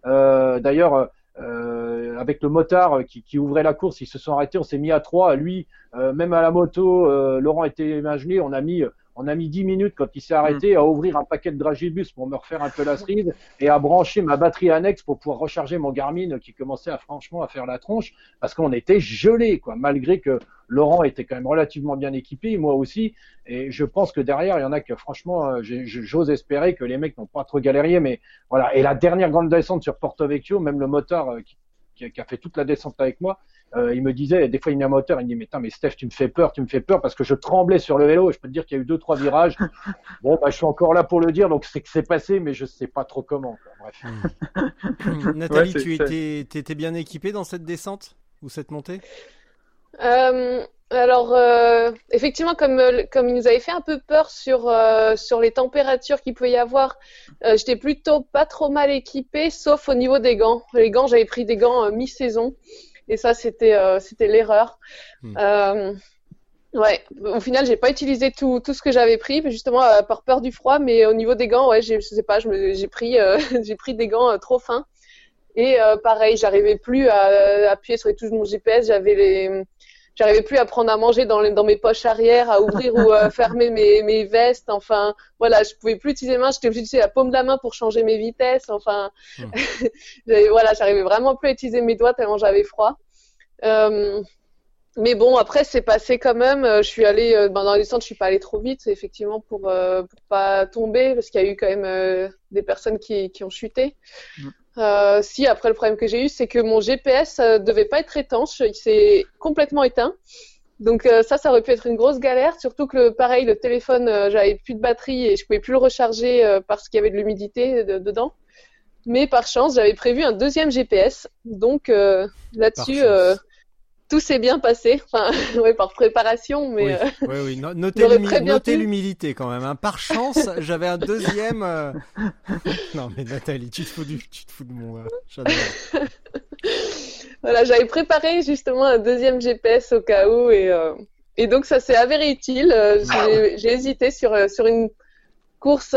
Speaker 6: Euh, D'ailleurs, euh, euh, avec le motard qui, qui, ouvrait la course, ils se sont arrêtés, on s'est mis à trois. Lui, euh, même à la moto, euh, Laurent était imaginé, on a mis on a mis 10 minutes quand il s'est arrêté à ouvrir un paquet de dragibus pour me refaire un peu la cerise et à brancher ma batterie annexe pour pouvoir recharger mon Garmin qui commençait à franchement à faire la tronche parce qu'on était gelé quoi. Malgré que Laurent était quand même relativement bien équipé moi aussi. Et je pense que derrière il y en a que franchement j'ose espérer que les mecs n'ont pas trop galéré mais voilà. Et la dernière grande descente sur Porto Vecchio même le moteur qui, qui a fait toute la descente avec moi euh, il me disait, des fois il met un moteur, il me dit, mais, mais Steph, tu me fais peur, tu me fais peur parce que je tremblais sur le vélo. Et je peux te dire qu'il y a eu deux, trois virages. bon, bah, je suis encore là pour le dire, donc c'est que c'est passé, mais je sais pas trop comment. Bref.
Speaker 3: Hmm. Nathalie, tu étais, étais, bien équipée dans cette descente ou cette montée?
Speaker 5: Euh, alors, euh, effectivement, comme, comme il nous avait fait un peu peur sur, euh, sur les températures qu'il pouvait y avoir, euh, j'étais plutôt pas trop mal équipée, sauf au niveau des gants. Les gants, j'avais pris des gants mi-saison. Et ça, c'était euh, c'était l'erreur. Hmm. Euh, ouais, au final, j'ai pas utilisé tout, tout ce que j'avais pris, justement euh, par peur du froid. Mais au niveau des gants, ouais, je sais pas, j'ai pris j'ai pris des gants trop fins. Et pareil, j'arrivais plus à, appuyer sur les touches de mon GPS. J'avais les j'arrivais plus à prendre à manger dans, les, dans mes poches arrière, à ouvrir ou à fermer mes, mes vestes. Enfin, voilà, je pouvais plus utiliser mes mains. J'étais obligée d'utiliser la paume de la main pour changer mes vitesses. Enfin, hmm. voilà, j'arrivais vraiment plus à utiliser mes doigts tellement j'avais froid. Euh, mais bon, après, c'est passé quand même. Euh, je suis allée, euh, ben, dans les centres, je suis pas allée trop vite, effectivement, pour, euh, pour pas tomber, parce qu'il y a eu quand même des personnes qui, qui ont chuté. Mm. Euh, si, après, le problème que j'ai eu, c'est que mon GPS devait pas être étanche, il s'est complètement éteint. Donc ça, ça aurait pu être une grosse galère, surtout que pareil, le téléphone, j'avais plus de batterie et je pouvais plus le recharger parce qu'il y avait de l'humidité dedans. Mais par chance, j'avais prévu un deuxième GPS, donc là-dessus, tout s'est bien passé, enfin, ouais, par préparation, mais.
Speaker 3: Oui, euh, oui, Notez l'humilité quand même. Hein. Par chance, j'avais un deuxième. Euh, non, mais Nathalie, tu te fous, du... tu te fous de mon. Euh,
Speaker 5: voilà, j'avais préparé justement un deuxième GPS au cas où, et, et donc ça s'est avéré utile. J'ai hésité sur, sur une course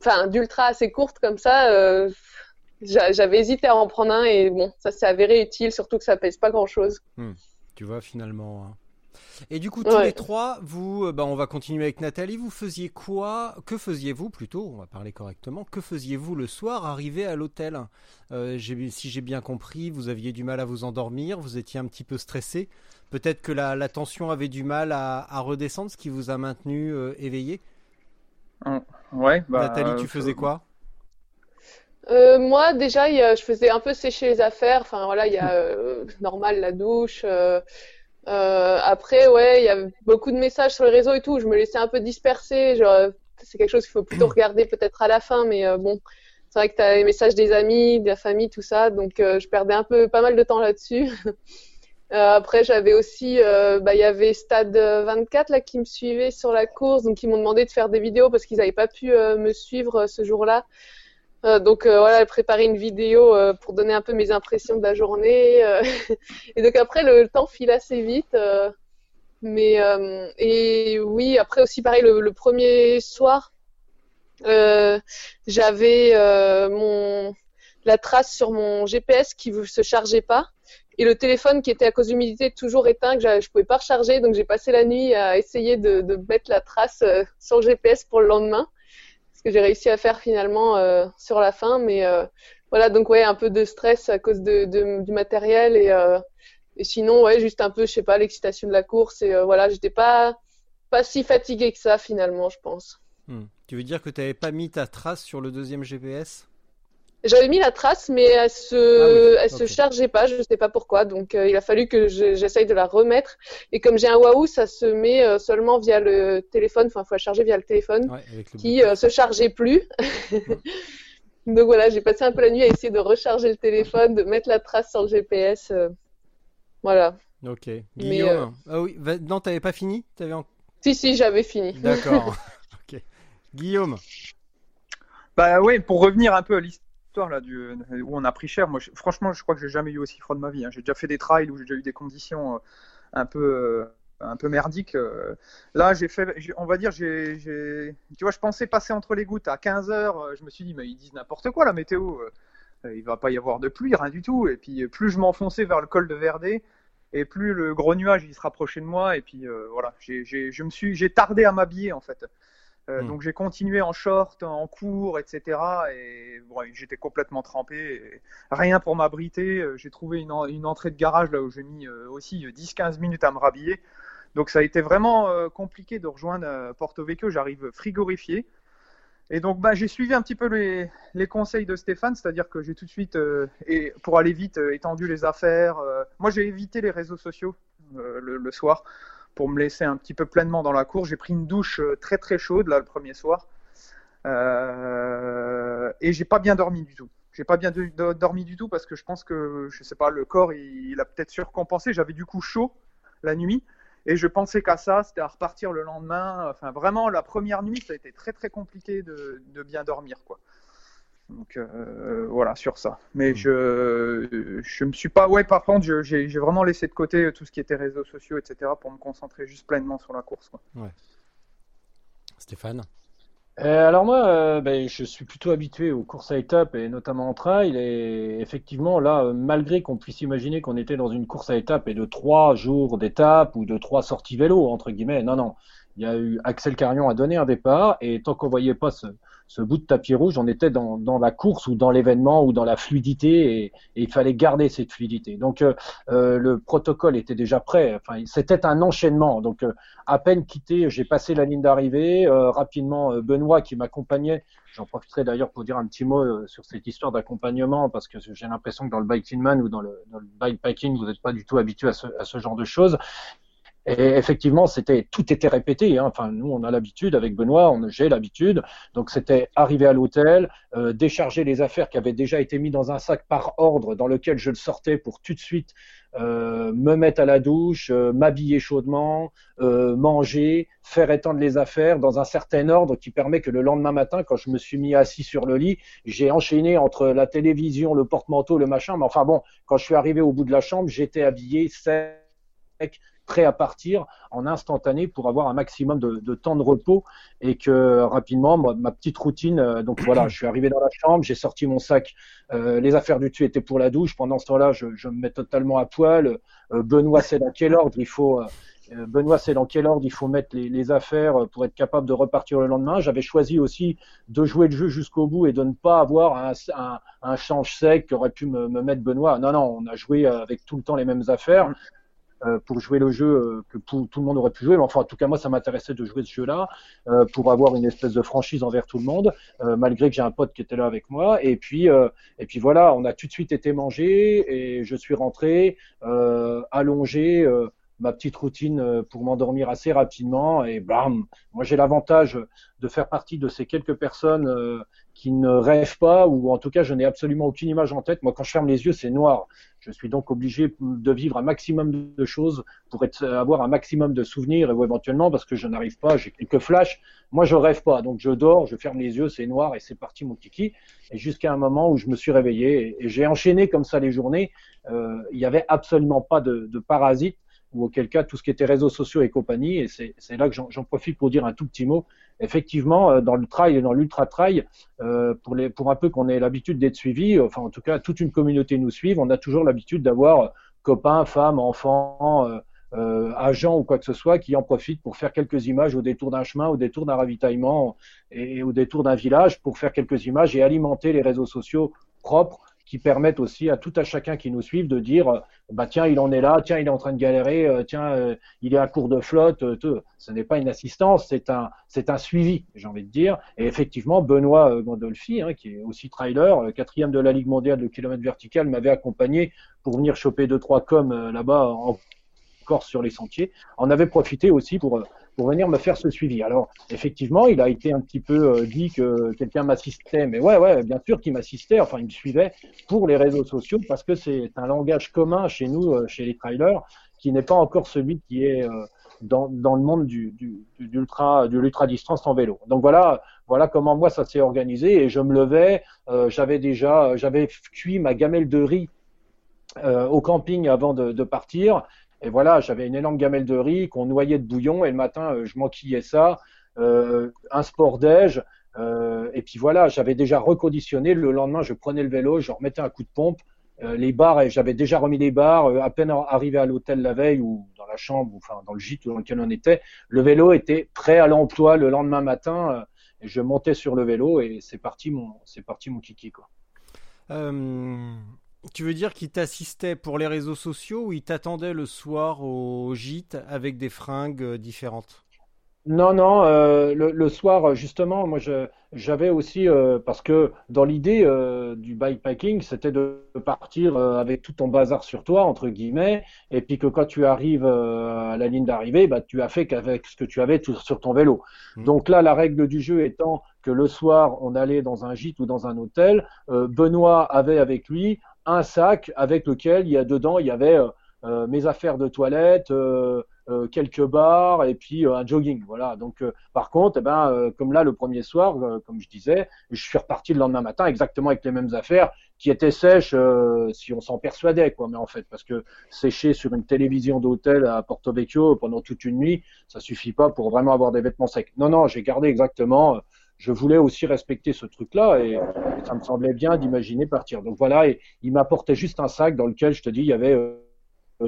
Speaker 5: enfin, d'ultra assez courte comme ça j'avais hésité à en prendre un et bon, ça s'est avéré utile, surtout que ça pèse pas grand chose.
Speaker 3: Hmm. tu vois, finalement. Hein. Et du coup, tous les trois, vous, euh, bah, on va continuer avec Nathalie. Vous faisiez quoi Que faisiez-vous plutôt On va parler correctement. Que faisiez-vous le soir arrivé à l'hôtel? Euh, Si j'ai bien compris, vous aviez du mal à vous endormir, vous étiez un petit peu stressé. Peut-être que la, tension avait du mal à, redescendre, ce qui vous a maintenu euh, éveillé?
Speaker 4: Ouais. Bah,
Speaker 3: Nathalie, tu faisais quoi?
Speaker 5: Euh, moi, déjà, je faisais un peu sécher les affaires. Enfin, voilà, il y a euh, normal la douche. Euh, après, ouais, il y a beaucoup de messages sur les réseaux et tout. Je me laissais un peu disperser. C'est quelque chose qu'il faut plutôt regarder peut-être à la fin, mais bon, c'est vrai que tu as les messages des amis, de la famille, tout ça. Donc, je perdais un peu, pas mal de temps là-dessus. après, j'avais aussi, bah, il y avait Stade 24 là qui me suivait sur la course, donc ils m'ont demandé de faire des vidéos parce qu'ils n'avaient pas pu me suivre ce jour-là. Euh, donc euh, voilà, préparer une vidéo euh, pour donner un peu mes impressions de la journée. et donc après, le, temps file assez vite. mais et oui, après aussi pareil, le, premier soir, j'avais la trace sur mon GPS qui ne se chargeait pas et le téléphone qui était à cause d'humidité toujours éteint que je pouvais pas recharger donc j'ai passé la nuit à essayer de, de mettre la trace sur le GPS pour le lendemain que j'ai réussi à faire finalement euh, sur la fin. Mais euh, voilà, donc ouais, un peu de stress à cause de, du matériel et, euh, et, sinon ouais, juste un peu, je sais pas, l'excitation de la course et voilà, j'étais pas pas si fatigué que ça finalement, je pense.
Speaker 3: Hmm. Tu veux dire que tu n'avais pas mis ta trace sur le deuxième GPS
Speaker 5: j'avais mis la trace, mais elle se, ah elle se chargeait pas, je sais pas pourquoi. Donc, euh, il a fallu que j'essaye de la remettre. Et comme j'ai un Wahoo, ça se met euh, seulement via le téléphone. Enfin, il faut la charger via le téléphone, qui euh, se chargeait plus. donc voilà, j'ai passé un peu la nuit à essayer de recharger le téléphone, de mettre la trace sur le GPS. voilà.
Speaker 3: Ok. Guillaume. ah oui. Non, t'avais pas fini? Avais
Speaker 5: Si, si, j'avais fini.
Speaker 3: D'accord. ok. Guillaume.
Speaker 4: Bah oui, pour revenir un peu à là où on a pris cher. Moi, franchement, je crois que j'ai jamais eu aussi froid de ma vie. Hein. J'ai déjà fait des trails où j'ai déjà eu des conditions euh, un peu euh, un peu merdiques. Euh. Là, j'ai fait, on va dire, j'ai, tu vois, je pensais passer entre les gouttes à 15 heures. Je me suis dit, mais ils disent n'importe quoi la météo. il va pas y avoir de pluie, rien du tout. Et puis plus je m'enfonçais vers le col de Verdé, et plus le gros nuage il se rapprochait de moi. Et puis voilà, j'ai, je me suis, j'ai tardé à m'habiller en fait. Hmm. Donc j'ai continué en short, en cours, etc. Et bon, j'étais complètement trempé. rien pour m'abriter. J'ai trouvé une, une, entrée de garage là où j'ai mis aussi 10-15 minutes à me rhabiller. Donc ça a été vraiment compliqué de rejoindre Porto Vecchio. J'arrive frigorifié. Et donc, bah, j'ai suivi un petit peu les, les conseils de Stéphane, c'est-à-dire que j'ai tout de suite, euh, et pour aller vite, euh, étendu les affaires. Euh. moi, j'ai évité les réseaux sociaux le, le, soir pour me laisser un petit peu pleinement dans la cour. J'ai pris une douche très très chaude là le premier soir, et j'ai pas bien dormi du tout. J'ai pas bien dormi du tout parce que je pense que, je sais pas, le corps il, a peut-être surcompensé. J'avais du coup chaud la nuit. Et je pensais qu'à ça, c'était à repartir le lendemain. Enfin, vraiment, la première nuit, ça a été très très compliqué de, bien dormir, quoi. Donc euh, voilà sur ça. Mais hmm. je je me suis pas ouais par contre j'ai vraiment laissé de côté tout ce qui était réseaux sociaux etc pour me concentrer juste pleinement sur la course quoi.
Speaker 3: Ouais. Stéphane?
Speaker 6: Euh, alors moi, euh, ben, je suis plutôt habitué aux courses à étapes et notamment en trail. Et effectivement, là, euh, malgré qu'on puisse imaginer qu'on était dans une course à étapes et de trois jours d'étape ou de trois sorties vélo entre guillemets, non, non. Il y a eu Axel Carion a donné un départ et tant qu'on voyait pas ce, ce bout de tapis rouge, on était dans, la course ou dans l'événement ou dans la fluidité et, il fallait garder cette fluidité. Donc euh, euh, le protocole était déjà prêt. Enfin, c'était un enchaînement. Donc euh, à peine quitté, j'ai passé la ligne d'arrivée. rapidement, Benoît qui m'accompagnait. J'en profiterai d'ailleurs pour dire un petit mot sur cette histoire d'accompagnement parce que j'ai l'impression que dans le biking man ou dans le, dans le bikepacking, vous n'êtes pas du tout habitué à ce, à ce genre de choses. Et effectivement, c'était tout était répété. Hein. Enfin, nous, on a l'habitude avec Benoît, on j'ai l'habitude. Donc, c'était arriver à l'hôtel, euh, décharger les affaires qui avaient déjà été mis dans un sac par ordre, dans lequel je le sortais pour tout de suite euh, me mettre à la douche, euh, m'habiller chaudement, euh, manger, faire étendre les affaires dans un certain ordre qui permet que le lendemain matin, quand je me suis mis assis sur le lit, j'ai enchaîné entre la télévision, le porte-manteau, le machin. Mais enfin bon, quand je suis arrivé au bout de la chambre, j'étais habillé sec prêt à partir en instantané pour avoir un maximum de, temps de repos et que rapidement ma, petite routine euh, donc voilà je suis arrivé dans la chambre j'ai sorti mon sac euh, les affaires du dessus étaient pour la douche pendant ce temps-là je, me mets totalement à poil euh, Benoît c'est dans quel ordre? Il faut Benoît, c'est dans quel ordre? Il faut mettre les, affaires pour être capable de repartir le lendemain. J'avais choisi aussi de jouer le jeu jusqu'au bout et de ne pas avoir un, change sec qui aurait pu me, me, mettre Benoît. Non, non, on a joué avec tout le temps les mêmes affaires. Euh, pour jouer le jeu euh, que tout, le monde aurait pu jouer. Mais enfin, en tout cas, moi, ça m'intéressait de jouer ce jeu-là euh, pour avoir une espèce de franchise envers tout le monde, malgré que j'ai un pote qui était là avec moi. Et puis, et puis voilà, on a tout de suite été mangé et je suis rentré allongé ma petite routine pour m'endormir assez rapidement et bam moi j'ai l'avantage de faire partie de ces quelques personnes qui ne rêvent pas ou en tout cas je n'ai absolument aucune image en tête moi quand je ferme les yeux c'est noir je suis donc obligé de vivre un maximum de choses pour être, avoir un maximum de souvenirs ou éventuellement parce que je n'arrive pas, j'ai quelques flashs. Moi, je rêve pas, donc je dors, je ferme les yeux, c'est noir et c'est parti mon kiki. Et jusqu'à un moment où je me suis réveillé et, j'ai enchaîné comme ça les journées. Euh, il n'y avait absolument pas de, de parasites ou auquel cas tout ce qui était réseaux sociaux et compagnie. Et c'est là que j'en profite pour dire un tout petit mot. Effectivement, euh, dans le trail et dans l'ultra trail, euh, pour, un peu qu'on ait l'habitude d'être suivi, enfin en tout cas toute une communauté nous suive, on a toujours l'habitude d'avoir copains, femmes, enfants, euh, agents ou quoi que ce soit qui en profitent pour faire quelques images au détour d'un chemin, au détour d'un ravitaillement et au détour d'un village pour faire quelques images et alimenter les réseaux sociaux propres qui permettent aussi à tout à chacun qui nous suivent de dire euh, bah tiens il en est là, tiens il est en train de galérer, euh, tiens euh, il est à court de flotte. ce n'est pas une assistance, c'est un c'est un suivi, j'ai envie de dire. Et effectivement Benoît Gondolfi, hein, qui est aussi trailer, quatrième de la Ligue mondiale de kilomètres vertical, m'avait accompagné pour venir choper deux trois coms là-bas en Corse sur les sentiers. On avait profité aussi pour pour venir me faire ce suivi. Alors, effectivement, il a été un petit peu euh, dit que quelqu'un m'assistait, mais ouais, ouais, bien sûr qu'il m'assistait, enfin, il me suivait pour les réseaux sociaux parce que c'est un langage commun chez nous, euh, chez les trailers, qui n'est pas encore celui qui est euh, dans, le monde du, du, ultra, du ultra distance en vélo. Donc voilà, voilà comment moi ça s'est organisé et je me levais, j'avais déjà, j'avais cuit ma gamelle de riz au camping avant de, de partir et voilà, j'avais une énorme gamelle de riz qu'on noyait de bouillon et le matin, euh, je m'enquillais ça, euh, un sport déj, Euh, et puis voilà, j'avais déjà reconditionné. Le lendemain, je prenais le vélo, je remettais un coup de pompe. Euh, les barres, j'avais déjà remis les barres. Euh, à peine arrivé à l'hôtel la veille ou dans la chambre, ou, enfin dans le gîte dans lequel on était, le vélo était prêt à l'emploi le lendemain matin. et je montais sur le vélo et c'est parti mon, c'est parti mon kiki quoi.
Speaker 3: Tu veux dire qu'il t'assistait pour les réseaux sociaux ou il t'attendait le soir au gîte avec des fringues différentes?
Speaker 6: Non, non, euh, le, soir, justement, moi, j'avais aussi, euh, parce que dans l'idée euh, du bikepacking, c'était de partir avec tout ton bazar sur toi, entre guillemets, et puis que quand tu arrives à la ligne d'arrivée, bah, tu as fait qu'avec ce que tu avais sur ton vélo. Mmh. Donc là, la règle du jeu étant que le soir, on allait dans un gîte ou dans un hôtel, Benoît avait avec lui un sac avec lequel il y a dedans, il y avait mes affaires de toilette, euh, quelques bars et puis euh, un jogging. Voilà. Donc, euh, par contre, eh ben, comme là le premier soir, comme je disais, je suis reparti le lendemain matin exactement avec les mêmes affaires qui étaient sèches si on s'en persuadait, quoi. Mais en fait, parce que sécher sur une télévision d'hôtel à Porto Vecchio pendant toute une nuit, ça suffit pas pour vraiment avoir des vêtements secs. Non, non, j'ai gardé exactement je voulais aussi respecter ce truc-là et, ça me semblait bien d'imaginer partir. Donc voilà, et il m'apportait juste un sac dans lequel je te dis il y avait euh,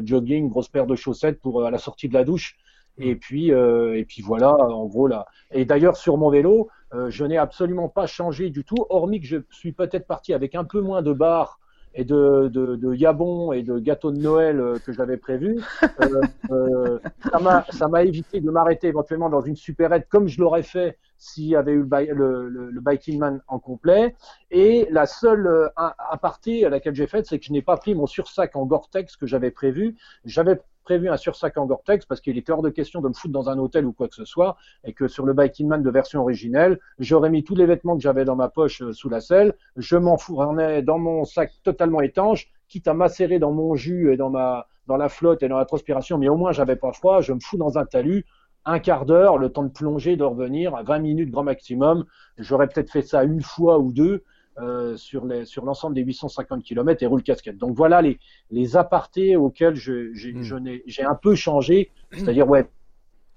Speaker 6: jogging, grosse paire de chaussettes pour euh, à la sortie de la douche. Mm. Et puis, euh, et puis voilà, en gros là. Et d'ailleurs sur mon vélo, je n'ai absolument pas changé du tout, hormis que je suis peut-être parti avec un peu moins de barres et de, de, de yabon et de gâteaux de Noël que j'avais prévu. Euh, ça m'a évité de m'arrêter éventuellement dans une supérette comme je l'aurais fait s'il y avait eu le, le, le, Biking Man en complet. Et la seule euh, aparté à laquelle j'ai faite, c'est que je n'ai pas pris mon sursac en Gore-Tex que j'avais prévu. J'avais prévu un sursac en Gore-Tex parce qu'il était hors de question de me foutre dans un hôtel ou quoi que ce soit, et que sur le Biking Man de version originelle, j'aurais mis tous les vêtements que j'avais dans ma poche euh, sous la selle, je m'en fournais dans mon sac totalement étanche, quitte à macérer dans mon jus et dans ma dans la flotte et dans la transpiration, mais au moins j'avais pas froid, je me fous dans un talus, un quart d'heure, le temps de plonger, de revenir, à 20 minutes grand maximum. J'aurais peut-être fait ça une fois ou deux euh, sur l'ensemble des 850 km et roule casquette. Donc voilà les, les apartés auxquels hmm. j'ai un peu changé. C'est-à-dire, ouais,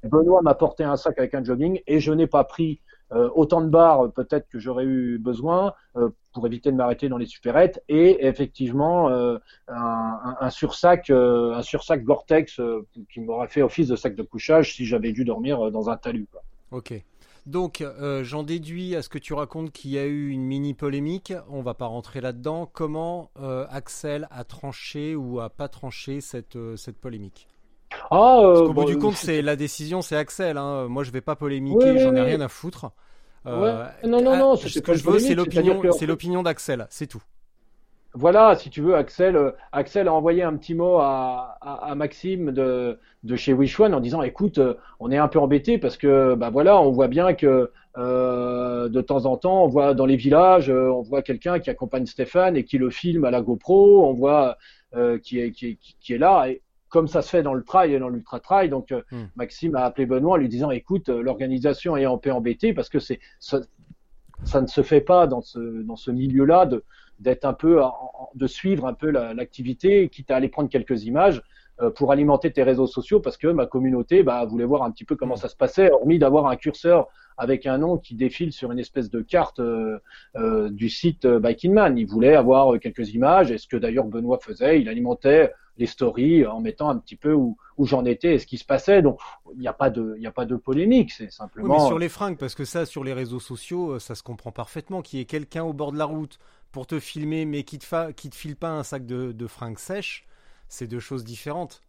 Speaker 6: Benoît m'a porté un sac avec un jogging et je n'ai pas pris autant de barres peut-être que j'aurais eu besoin euh, pour éviter de m'arrêter dans les supérettes et effectivement euh, un, sursac un sursac Gore-Tex qui m'aurait fait office de sac de couchage si j'avais dû dormir dans un talus.
Speaker 3: Ok. Donc, j'en déduis à ce que tu racontes qu'il y a eu une mini polémique. On va pas rentrer là-dedans. Comment Axel a tranché ou a pas tranché cette polémique?
Speaker 6: Ah,
Speaker 3: euh, Au bout du compte, c'est la décision, c'est Axel. Hein. Moi, je vais pas polémiquer, j'en ai rien à foutre.
Speaker 6: Euh, non, non, non. Ce
Speaker 3: que je veux, c'est l'opinion, c'est l'opinion d'Axel, c'est tout.
Speaker 6: Voilà, si tu veux, Axel, euh, Axel a envoyé un petit mot à, à, Maxime de, de chez Wishwan en disant, écoute, euh, on est un peu embêté parce que, bah voilà, on voit bien que euh, de temps en temps, on voit dans les villages, on voit quelqu'un qui accompagne Stéphane et qui le filme à la GoPro, on voit qui est qui est qui est là. Et comme ça se fait dans le trail et dans l'ultra trail. Donc euh, hmm. Maxime a appelé Benoît en lui disant écoute, euh, l'organisation est un peu embêtée parce que c'est ça, ça, ne se fait pas dans ce dans ce milieu-là de d'être un peu de suivre un peu l'activité, quitte à aller prendre quelques images euh, pour alimenter tes réseaux sociaux parce que ma communauté bah, voulait voir un petit peu comment hmm. ça se passait, hormis d'avoir un curseur avec un nom qui défile sur une espèce de carte euh, euh, du site Biking Man. Il voulait avoir quelques images, et ce que d'ailleurs Benoît faisait, il alimentait les stories en mettant un petit peu où, où j'en étais et ce qui se passait. Donc il n'y a pas de il a pas de polémique, c'est simplement.
Speaker 3: Oui, mais sur les fringues, parce que ça sur les réseaux sociaux, euh, ça se comprend parfaitement. Qu'il y ait quelqu'un au bord de la route pour te filmer, mais qui te fa... qui te file pas un sac de, de fringues sèches, c'est deux choses différentes.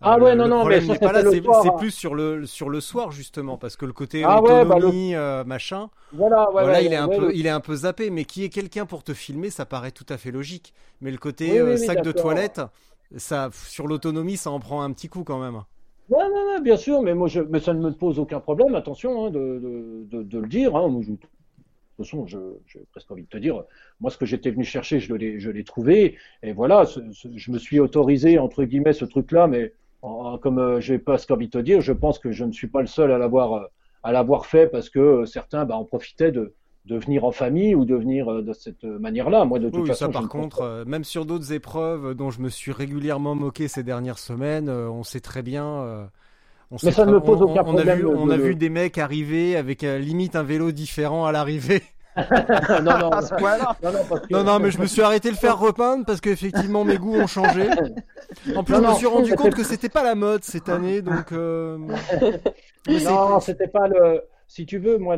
Speaker 6: Ah ouais, non, non, mais c'est
Speaker 3: hein. plus sur le, sur le soir, justement, parce que le côté ah bah autonomie, euh, machin,
Speaker 6: voilà,
Speaker 3: voilà il, est un peu, il est un peu zappé, mais qui est quelqu'un pour te filmer, ça paraît tout à fait logique. Mais le côté euh, sac de toilette, sur l'autonomie, ça en prend un petit coup quand même.
Speaker 6: Ouais, ouais, bien sûr, mais moi, je, mais ça ne me pose aucun problème, attention, hein, de, de, le dire. Hein, de toute façon, j'ai presque envie de te dire, moi, ce que j'étais venu chercher, je l'ai trouvé, et voilà, je me suis autorisé, entre guillemets, ce truc-là, mais comme euh, j'ai ce envie de te dire, je pense que je ne suis pas le seul à l'avoir euh, fait parce que euh, certains bah, en profitaient de, de venir en famille ou de venir de cette manière-là. Moi, de toute façon,
Speaker 3: ça, par contre, même sur d'autres épreuves dont je me suis régulièrement moqué ces dernières semaines, on sait très bien, On
Speaker 6: Mais ça ne me pose
Speaker 3: on-
Speaker 6: aucun
Speaker 3: on a
Speaker 6: problème
Speaker 3: vu,
Speaker 6: de-
Speaker 3: on a vu des mecs arriver avec euh, limite un vélo différent à l'arrivée.
Speaker 6: non, non, non, non, parce que-
Speaker 3: Non, non, mais je me suis arrêté de le faire repeindre parce qu'effectivement mes goûts ont changé. En plus,
Speaker 6: Non,
Speaker 3: je me suis rendu compte que c'était pas la mode cette année, donc. euh,
Speaker 6: Non, c'était pas le. Si tu veux, moi,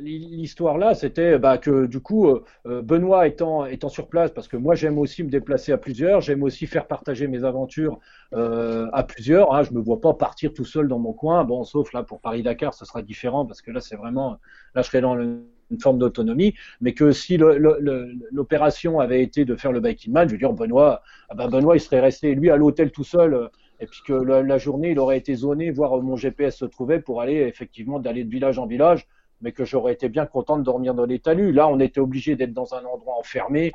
Speaker 6: l'histoire là, c'était bah, que du coup, euh, euh, Benoît étant, sur place, parce que moi j'aime aussi me déplacer à plusieurs, j'aime aussi faire partager mes aventures euh, à plusieurs. Hein, je me vois pas partir tout seul dans mon coin. Bon, sauf là pour Paris-Dakar, ce sera différent parce que là, c'est vraiment, là, je serai dans une forme d'autonomie. Mais que si l'opération avait été de faire le biking man, je veux dire, Benoît, ah ben, Benoît, il serait resté lui à l'hôtel tout seul. Et puis que la, la journée, il aurait été zoné, voir où mon GPS se trouvait pour aller effectivement d'aller de village en village, mais que j'aurais été bien content de dormir dans les talus. Là, on était obligé d'être dans un endroit enfermé.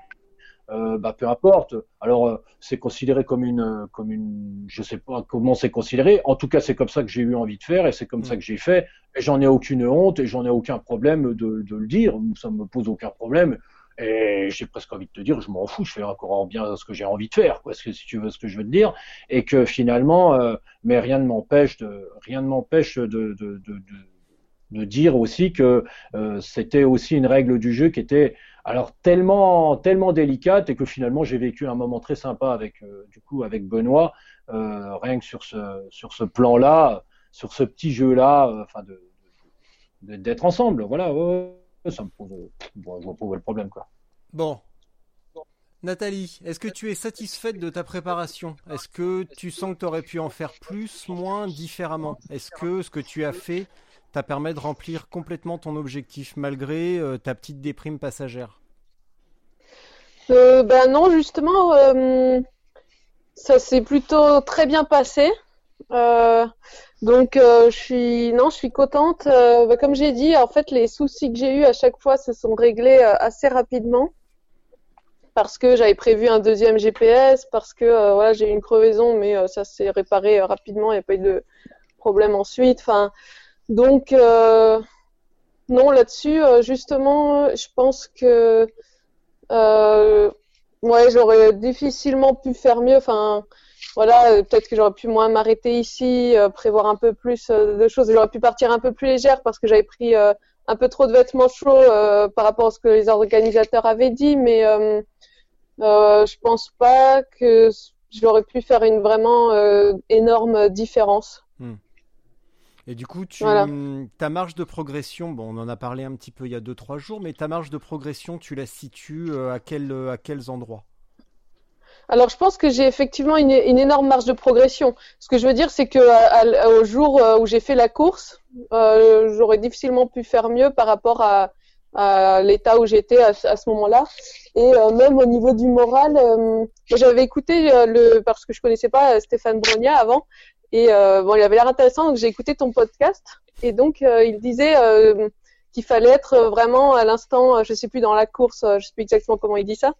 Speaker 6: Euh, bah, peu importe. Alors, euh, c'est considéré comme une, euh, comme une, je sais pas comment c'est considéré. En tout cas, c'est comme ça que j'ai eu envie de faire et c'est comme ça que j'ai fait. Et j'en ai aucune honte et j'en ai aucun problème de, de le dire. Ça me pose aucun problème. Et j'ai presque envie de te dire, je m'en fous, je fais encore bien ce que j'ai envie de faire, quoi, si tu veux ce que je veux te dire. Et que finalement, euh, mais rien ne m'empêche de, rien ne m'empêche de, de, de, de, dire aussi que euh, c'était aussi une règle du jeu qui était alors tellement tellement délicate et que finalement j'ai vécu un moment très sympa avec euh, du coup avec Benoît euh, rien que sur ce sur ce plan là sur ce petit jeu là enfin de d'être ensemble voilà ouais, ça me pose bon, je vois pas où est le problème quoi
Speaker 3: Bon. Nathalie, est-ce que tu es satisfaite de ta préparation? Est-ce que tu sens que tu aurais pu en faire plus, moins, différemment? Est-ce que ce que tu as fait t'a permis de remplir complètement ton objectif malgré euh, ta petite déprime passagère?
Speaker 5: Euh, ben non, justement, euh, ça s'est plutôt très bien passé. Euh, donc, euh, je suis, non, je suis contente. Euh, ben, comme j'ai dit, en fait, les soucis que j'ai eus à chaque fois se sont réglés euh, assez rapidement parce que j'avais prévu un deuxième GPS, parce que euh, voilà, j'ai eu une crevaison, mais euh, ça s'est réparé rapidement. Il n'y a pas eu de problème ensuite. Enfin, donc non, là-dessus, justement, je pense que ouais, j'aurais difficilement pu faire mieux. Enfin, voilà, euh, peut-être que j'aurais pu moins m'arrêter ici, euh, prévoir un peu plus euh, de choses. J'aurais pu partir un peu plus légère parce que j'avais pris un peu trop de vêtements chauds par rapport à ce que les organisateurs avaient dit, mais je pense pas que j'aurais pu faire une vraiment énorme différence.
Speaker 3: Et du coup, tu,
Speaker 5: Voilà.
Speaker 3: ta marge de progression, bon, on en a parlé un petit peu il y a 2-3 jours, mais ta marge de progression, tu la situes à, quel, à quels endroits?
Speaker 5: Alors, je pense que j'ai effectivement une, énorme marge de progression. Ce que je veux dire, c'est que à- à- au jour euh, où j'ai fait la course, euh, j'aurais difficilement pu faire mieux par rapport à, l'état où j'étais à, ce- moment-là. Et euh, même au niveau du moral, euh, j'avais écouté euh, le parce que je connaissais pas euh, Stéphane Brogna avant, et euh, bon, il avait l'air intéressant, donc j'ai écouté ton podcast. Et donc, euh, il disait euh, qu'il fallait être vraiment à l'instant, euh, je sais plus dans la course, euh, je sais plus exactement comment il dit ça.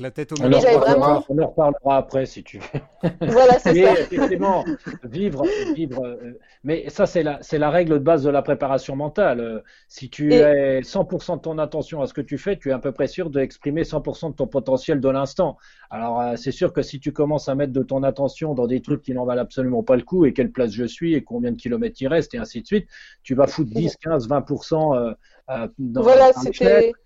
Speaker 3: La tête au
Speaker 6: on,
Speaker 5: Mais
Speaker 6: en
Speaker 5: j'avais
Speaker 6: reparlera-
Speaker 5: vraiment-
Speaker 6: on en reparlera après si tu veux
Speaker 5: Voilà, c'est
Speaker 6: Mais
Speaker 5: ça.
Speaker 6: effectivement, vivre, vivre. euh, mais ça, c'est la, c'est la règle de base de la préparation mentale. Euh, Si tu
Speaker 5: Et-
Speaker 6: es 100% de ton attention à ce que tu fais, tu es à peu près sûr d'exprimer 100% de ton potentiel de l'instant. Alors, euh, c'est sûr que si tu commences à mettre de ton attention dans des trucs qui n'en valent absolument pas le coup, et quelle place je suis, et combien de kilomètres il reste, et ainsi de suite, tu vas foutre 10, 15, 20% euh, euh, dans
Speaker 5: Voilà.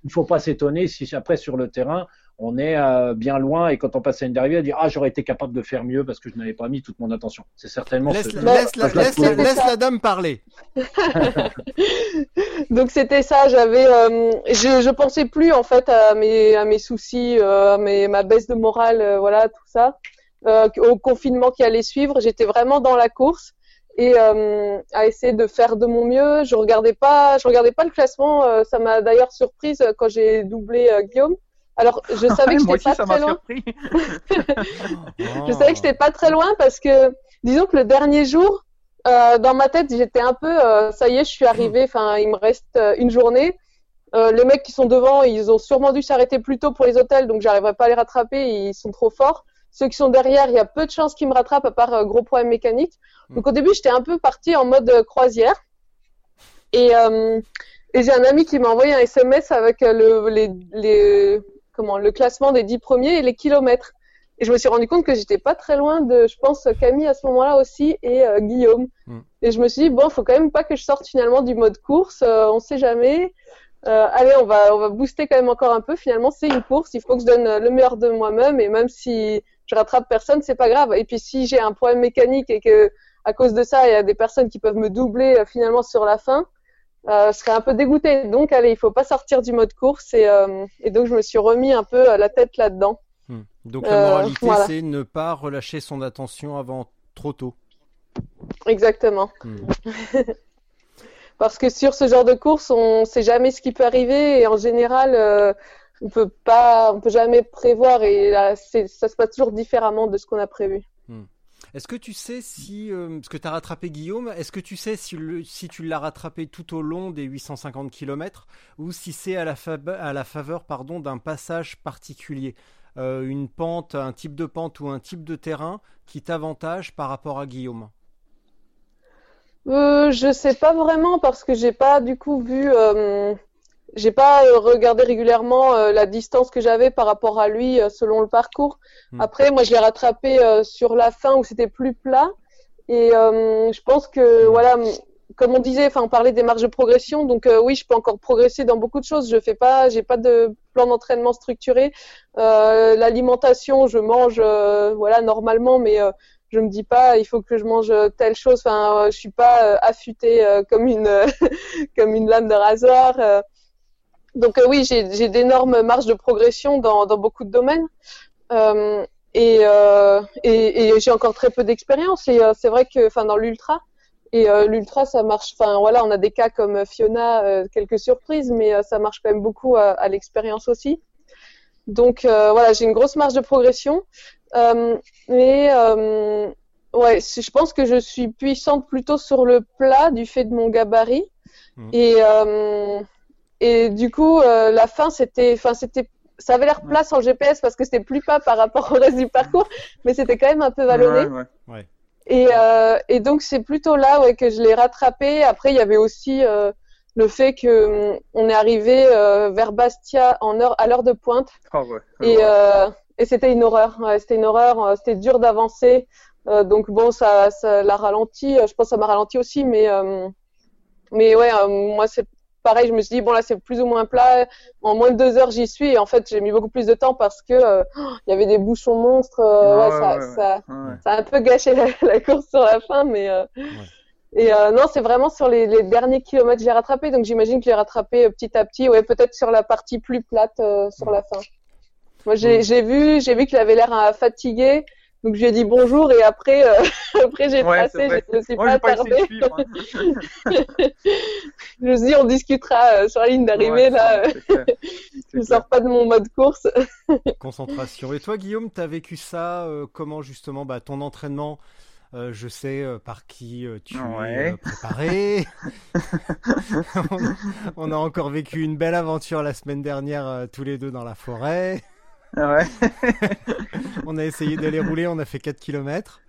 Speaker 6: Il faut pas s'étonner si après sur le terrain, on est euh, bien loin et quand on passe à une arrivée, à dire ah j'aurais été capable de faire mieux parce que je n'avais pas mis toute mon attention. C'est certainement
Speaker 3: Laisse,
Speaker 6: ce-
Speaker 3: la- laisse la,
Speaker 6: je la
Speaker 3: laisse la-
Speaker 6: trouvais-
Speaker 3: laisse la dame parler.
Speaker 5: Donc c'était ça, j'avais, euh, je, je pensais plus en fait à mes, à mes soucis, euh, à mes, ma baisse de morale, euh, voilà tout ça, euh, au confinement qui allait suivre. J'étais vraiment dans la course et euh, à essayer de faire de mon mieux. Je regardais pas, je regardais pas le classement. euh, ça m'a d'ailleurs surprise quand j'ai doublé euh, Guillaume. Alors je savais que j'étais pas
Speaker 4: ça
Speaker 5: très loin. Je savais que j'étais pas très loin parce que, disons que le dernier jour, euh, dans ma tête, j'étais un peu, euh, ça y est, je suis arrivée. Enfin, il me reste euh, une journée. Les mecs qui sont devant, ils ont sûrement dû s'arrêter plus tôt pour les hôtels, donc j'arriverai pas à les rattraper. Ils sont trop forts. Ceux qui sont derrière, il y a peu de chances qu'ils me rattrapent à part gros problème mécanique. Donc au début, j'étais un peu partie en mode croisière. Et, et j'ai un ami qui m'a envoyé un SMS avec le, les, les, comment, le classement des dix premiers et les kilomètres. Et je me suis rendu compte que j'étais pas très loin de, je pense, Camille à ce moment-là aussi et euh, Guillaume.
Speaker 3: Mm.
Speaker 5: Et je me suis dit, bon, faut quand même pas que je sorte finalement du mode course, euh, on sait jamais. Euh, allez, on va, on va booster quand même encore un peu. Finalement, c'est une course, il faut que je donne le meilleur de moi-même et même si je rattrape personne, c'est pas grave. Et puis si j'ai un problème mécanique et que à cause de ça, il y a des personnes qui peuvent me doubler euh, finalement sur la fin, euh, je serais un peu dégoûtée. Donc, allez, il faut pas sortir du mode course et, euh, et donc je me suis remis un peu la tête là-dedans.
Speaker 3: Hmm. Donc la
Speaker 5: Euh,
Speaker 3: moralité,
Speaker 5: voilà.
Speaker 3: c'est ne pas relâcher son attention avant trop tôt.
Speaker 5: Exactement.
Speaker 3: Hmm.
Speaker 5: Parce que sur ce genre de course, on sait jamais ce qui peut arriver et en général, euh, on peut pas, on peut jamais prévoir et là, ça se passe toujours différemment de ce qu'on a prévu.
Speaker 3: Est-ce que tu sais si, euh, parce que tu as rattrapé Guillaume, est-ce que tu sais si, tu l'as rattrapé tout au long des 850 km ou si c'est à la, fab- à la faveur pardon, d'un passage particulier? Euh, Une pente, un type de pente ou un type de terrain qui t'avantage par rapport à Guillaume?
Speaker 5: Euh, je sais pas vraiment parce que j'ai pas du coup vu, euh, j'ai pas euh, regardé régulièrement euh, la distance que j'avais par rapport à lui euh, selon le parcours.
Speaker 3: Hmm.
Speaker 5: Après, moi, je l'ai rattrapé sur la fin où c'était plus plat et euh, je pense que
Speaker 3: Hmm.
Speaker 5: voilà, comme on disait, enfin, on parlait des marges de progression, donc euh, oui, je peux encore progresser dans beaucoup de choses. Je fais pas, j'ai pas de plan d'entraînement structuré. Euh, L'alimentation, je mange, euh, voilà, normalement, mais euh, je me dis pas il faut que je mange telle chose enfin euh, je suis pas euh, affûtée euh, comme une comme une lame de rasoir. Donc euh, oui j'ai d'énormes marges de progression dans dans beaucoup de domaines Euh, et, euh, et et j'ai encore très peu d'expérience et c'est vrai que enfin dans l'ultra et l'ultra ça marche enfin voilà on a des cas comme Fiona quelques surprises mais ça marche quand même beaucoup à, à l'expérience aussi donc voilà j'ai une grosse marge de progression mais ouais, je pense que je suis puissante plutôt sur le plat du fait de mon gabarit.
Speaker 3: Mhm.
Speaker 5: Et, euh, et du coup, euh, la fin, c'était, enfin, c'était, ça avait l'air plat sans GPS parce que c'était plus pas par rapport au reste du parcours, mais c'était quand même un peu vallonné.
Speaker 4: Ouais, ouais.
Speaker 5: Et, euh, et donc c'est plutôt là ouais, que je l'ai rattrapé. Après, il y avait aussi euh, le fait que hum, on est arrivé euh, vers Bastia en heure, à l'heure de pointe.
Speaker 4: Oh, ouais.
Speaker 5: Et, euh, et c'était une horreur. Ouais, c'était une horreur. C'était dur d'avancer. Euh, donc bon, ça, ça l'a ralenti. Je pense que ça m'a ralenti aussi, mais euh, mais ouais, euh, moi c'est pareil. Je me suis dit bon là c'est plus ou moins plat. En moins de deux heures j'y suis. Et en fait j'ai mis beaucoup plus de temps parce que euh, il y avait des bouchons monstres. euh, ouais,
Speaker 4: Ouais,
Speaker 5: ça,
Speaker 4: ouais, ouais.
Speaker 5: ça,
Speaker 4: Ouais.
Speaker 5: ça a un peu gâché la, la course sur la fin, mais euh, et non, c'est vraiment sur les, les derniers kilomètres que j'ai rattrapé. Donc j'imagine que j'ai rattrapé petit à petit. Ouais, peut-être sur la partie plus plate sur la fin. Moi, j'ai vu, j'ai vu qu'il avait l'air fatigué. Donc je lui ai dit bonjour et après, euh, après j'ai
Speaker 4: Ouais,
Speaker 5: tracé. Je me suis
Speaker 4: Moi,
Speaker 5: pas
Speaker 4: j'ai pas essayé
Speaker 5: attardée.
Speaker 4: suivre. hein.
Speaker 5: Je me suis dit on discutera euh, sur la ligne d'arrivée
Speaker 4: Ouais,
Speaker 5: là. Je ne sors pas de mon mode course.
Speaker 3: Concentration. Et toi, Guillaume, tu as vécu ça euh, comment justement? Bah, Ton entraînement, euh, je sais euh, par qui euh, tu
Speaker 4: Ouais.
Speaker 3: es euh, préparé. on, on a encore vécu une belle aventure la semaine dernière, euh, tous les deux dans la forêt.
Speaker 4: Ouais.
Speaker 3: On a essayé d'aller rouler, on a fait 4 km.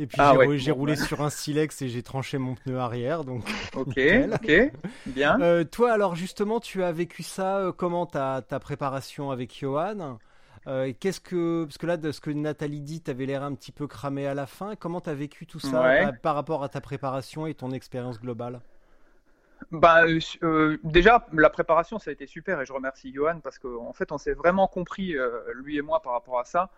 Speaker 3: Et puis
Speaker 4: Ah
Speaker 3: j'ai
Speaker 4: ouais.
Speaker 3: roulé, j'ai
Speaker 4: Bon,
Speaker 3: roulé
Speaker 4: bah.
Speaker 3: sur un silex et j'ai tranché mon pneu arrière. Donc,
Speaker 4: Ok,
Speaker 3: Nickel.
Speaker 4: ok. Bien.
Speaker 3: Euh, toi, alors justement, tu as vécu ça euh, comment ta, ta préparation avec Johan? Euh, Qu'est-ce que parce que là, de ce que Nathalie dit, tu avais l'air un petit peu cramé à la fin. Comment tu as vécu tout ça
Speaker 4: Ouais.
Speaker 3: bah, par rapport à ta préparation et ton expérience globale?
Speaker 4: Bah, euh, euh, déjà, la préparation, ça a été super et je remercie Johan parce qu'en en fait, on s'est vraiment compris, euh, lui et moi, par rapport à ça.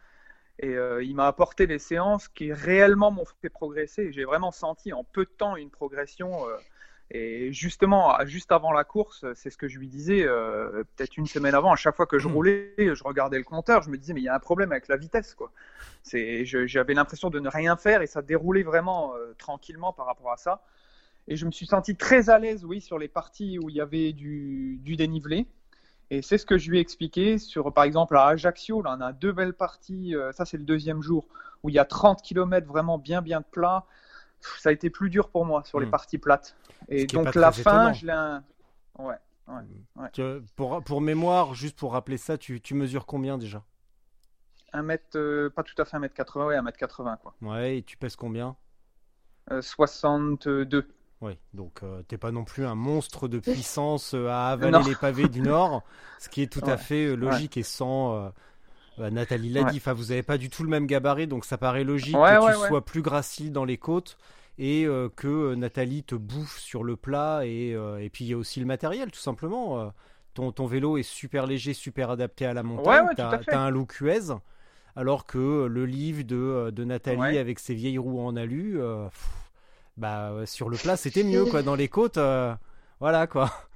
Speaker 4: Et euh, il m'a apporté des séances qui réellement m'ont fait progresser. J'ai vraiment senti en peu de temps une progression. et justement, juste avant la course, c'est ce que je lui disais, peut-être une semaine avant, à chaque fois que je
Speaker 3: Mhm.
Speaker 4: roulais, je regardais le compteur, je me disais, mais il y a un problème avec la vitesse, quoi. J'avais l'impression de ne rien faire et ça déroulait vraiment tranquillement par rapport à ça. Et je me suis senti très à l'aise, oui, sur les parties où il y avait du, du dénivelé. Et c'est ce que je lui ai expliqué sur, par exemple, à Ajaccio, là, on a deux belles parties, euh, ça c'est le deuxième jour, où il y a 30 km vraiment bien, bien de plat. Ça a été plus dur pour moi sur les
Speaker 3: Hmm.
Speaker 4: parties plates. Et donc la fin,
Speaker 3: étonnant.
Speaker 4: je l'ai... un- Ouais. Ouais.
Speaker 3: Que- pour, pour mémoire, juste pour rappeler ça, tu, tu mesures combien déjà?
Speaker 4: Un mètre, euh, pas tout à fait un mètre 80, ouais, un mètre 80, quoi.
Speaker 3: Ouais, et tu pèses combien?
Speaker 4: Euh, 62.
Speaker 3: Oui, donc euh, t'es pas non plus un monstre de puissance euh, à avaler
Speaker 4: Non.
Speaker 3: les pavés du Nord, ce qui est tout à fait euh, logique et sans, euh, Bah, Nathalie l'a
Speaker 4: Ouais.
Speaker 3: dit, enfin, vous n'avez pas du tout le même gabarit, donc ça paraît logique
Speaker 4: Ouais,
Speaker 3: que
Speaker 4: ouais,
Speaker 3: tu
Speaker 4: ouais.
Speaker 3: sois plus gracile dans les côtes et euh, que Nathalie te bouffe sur le plat. Et, euh, et puis il y a aussi le matériel, tout simplement. euh. ton, ton vélo est super léger, super adapté à la montagne.
Speaker 4: Ouais,
Speaker 3: T'as un look US, alors que le livre de, de Nathalie
Speaker 4: Ouais.
Speaker 3: avec ses vieilles roues en alu, euh, pff, bah, euh, sur le plat, c'était mieux, quoi. Dans les côtes, euh, voilà, quoi.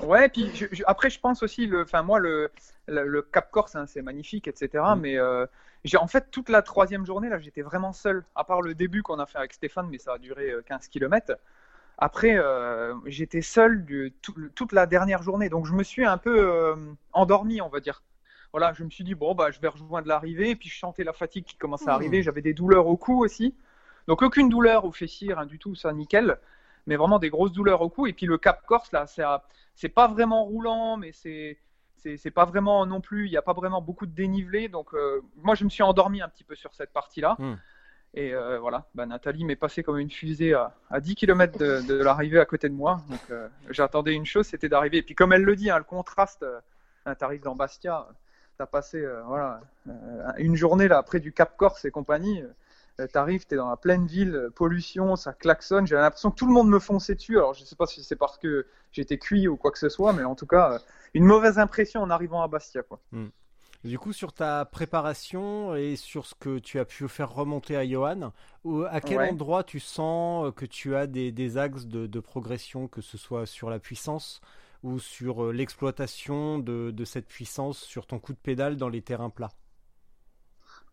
Speaker 4: Ouais, puis je- je- après, je pense aussi, le, enfin, moi, le, le, le Cap Corse, hein, c'est magnifique, etc.
Speaker 3: Mm.
Speaker 4: Mais euh, j'ai, en fait, toute la troisième journée, là, j'étais vraiment seul, à part le début qu'on a fait avec Stéphane, mais ça a duré euh, 15 km. Après, euh, j'étais seul du- tout- toute la dernière journée, donc je me suis un peu endormi, on va dire. Voilà, je me suis dit, bon, bah, je vais rejoindre l'arrivée, puis je sentais la fatigue qui commençait à
Speaker 3: Mm.
Speaker 4: arriver, j'avais des douleurs au cou aussi. Donc, aucune douleur au fessier, rien du tout, ça, nickel. Mais vraiment des grosses douleurs au cou. Et puis le Cap Corse, là, c'est pas vraiment roulant, mais c'est c'est pas vraiment non plus, il n'y a pas vraiment beaucoup de dénivelé. Donc euh, moi, je me suis endormi un petit peu sur cette partie-là.
Speaker 3: Hmm.
Speaker 4: Et euh, voilà, bah, Nathalie m'est passée comme une fusée à, à 10 km de, de l'arrivée à côté de moi. Donc euh, j'attendais une chose, c'était d'arriver. Et puis comme elle le dit, hein, le contraste, hein, t'arrives dans Bastia, t'as passé voilà, une journée là près du Cap Corse et compagnie. Euh, T'arrives, t'es dans la pleine ville, euh, pollution, ça klaxonne. J'ai l'impression que tout le monde me fonçait dessus. Alors je sais pas si c'est parce que j'étais cuit ou quoi que ce soit, mais en tout cas, euh, une mauvaise impression en arrivant à Bastia. Quoi.
Speaker 3: Du coup, sur ta préparation et sur ce que tu as pu faire remonter à Johan, à quel
Speaker 4: Ouais.
Speaker 3: endroit tu sens que tu as des, des axes de, de progression, que ce soit sur la puissance ou sur l'exploitation de, de cette puissance sur ton coup de pédale dans les terrains plats?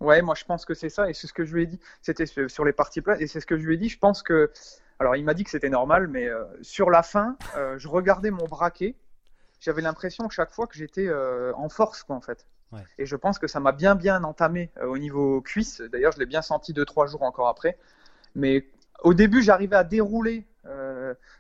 Speaker 4: Ouais, moi je pense que c'est ça, et c'est ce que je lui ai dit. C'était sur les parties plates, et c'est ce que je lui ai dit. Je pense que. Alors il m'a dit que c'était normal, mais euh, sur la fin, euh, je regardais mon braquet. J'avais l'impression chaque fois que j'étais euh, en force, quoi, en fait.
Speaker 3: Ouais.
Speaker 4: Et je pense que ça m'a bien, bien entamé au niveau cuisse. D'ailleurs, je l'ai bien senti deux, trois jours encore après. Mais au début, j'arrivais à dérouler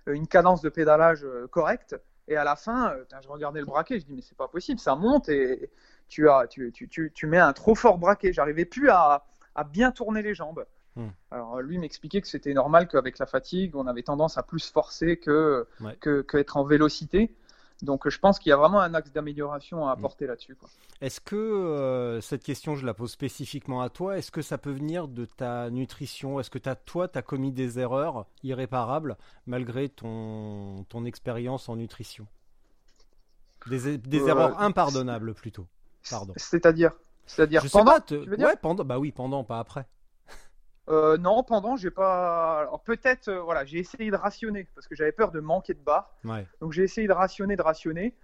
Speaker 4: une cadence de pédalage correcte. Et à la fin, putain, je regardais le braquet, je dis mais c'est pas possible, ça monte et tu as, tu, tu, tu, tu mets un trop fort braquet. J'arrivais plus à, à bien tourner les jambes.
Speaker 3: Hmm.
Speaker 4: Alors lui m'expliquait que c'était normal qu'avec la fatigue, on avait tendance à plus forcer que
Speaker 3: Ouais.
Speaker 4: que, que être en vélocité. Donc je pense qu'il y a vraiment un axe d'amélioration
Speaker 3: Hmm.
Speaker 4: à apporter là-dessus.
Speaker 3: Est-ce que euh, cette question, je la pose spécifiquement à toi, est-ce que ça peut venir de ta nutrition? Est-ce que toi, tu as commis des erreurs irréparables malgré ton, ton expérience en nutrition? Des, des
Speaker 4: Euh,
Speaker 3: erreurs impardonnables plutôt. Pardon.
Speaker 4: C'est-à-dire, c'est-à-dire pendant.
Speaker 3: pas, te-
Speaker 4: tu veux dire
Speaker 3: ouais, pendant, bah oui, pendant, pas après.
Speaker 4: Euh, non, pendant, j'ai pas. Alors peut-être, euh, voilà, j'ai essayé de rationner parce que j'avais peur de manquer de.
Speaker 3: Ouais.
Speaker 4: Donc j'ai essayé de rationner, de rationner.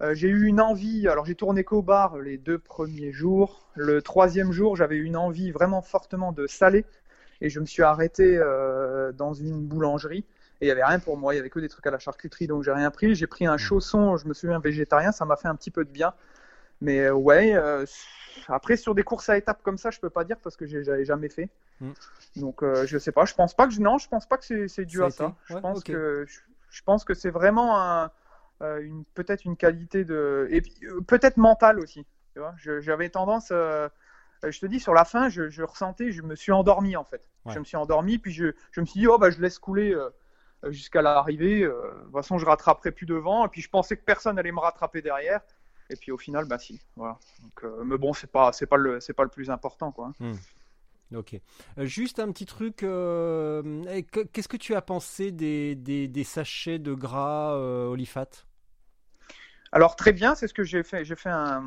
Speaker 4: Euh, j'ai eu une envie, alors j'ai tourné qu'au bar les deux premiers jours. Le troisième jour, j'avais une envie vraiment fortement de saler et je me suis arrêté dans une boulangerie et il y avait rien pour moi, il y avait que des trucs à la charcuterie donc j'ai rien pris. J'ai pris un chausson, je me souviens végétarien, ça m'a fait un petit peu de bien. Mais euh, ouais, euh, après sur des courses à étapes comme ça, je peux pas dire parce que j'avais jamais fait.
Speaker 3: Mm.
Speaker 4: Donc euh, je sais pas, je pense pas que non, je pense pas que c'est dû à ça. Je pense que je, je pense que c'est vraiment un, une peut-être une qualité de et peut-être mentale aussi. J'avais tendance, je te dis sur la fin, je, je ressentais, je me suis endormi en fait.
Speaker 3: Ouais.
Speaker 4: Je me suis endormi puis je, je me suis dit oh bah je laisse couler euh, jusqu'à l'arrivée. euh, de toute façon je rattraperai plus devant et puis je pensais que personne allait me rattraper derrière. Et puis au final bah si, voilà. Donc, euh, mais bon c'est pas c'est pas le c'est pas le plus important quoi.
Speaker 3: Ok. Euh, juste un petit truc. euh, que- Qu'est-ce que tu as pensé des, des, des sachets de gras euh, Olifat?
Speaker 4: Alors très bien, c'est ce que j'ai fait. J'ai fait un,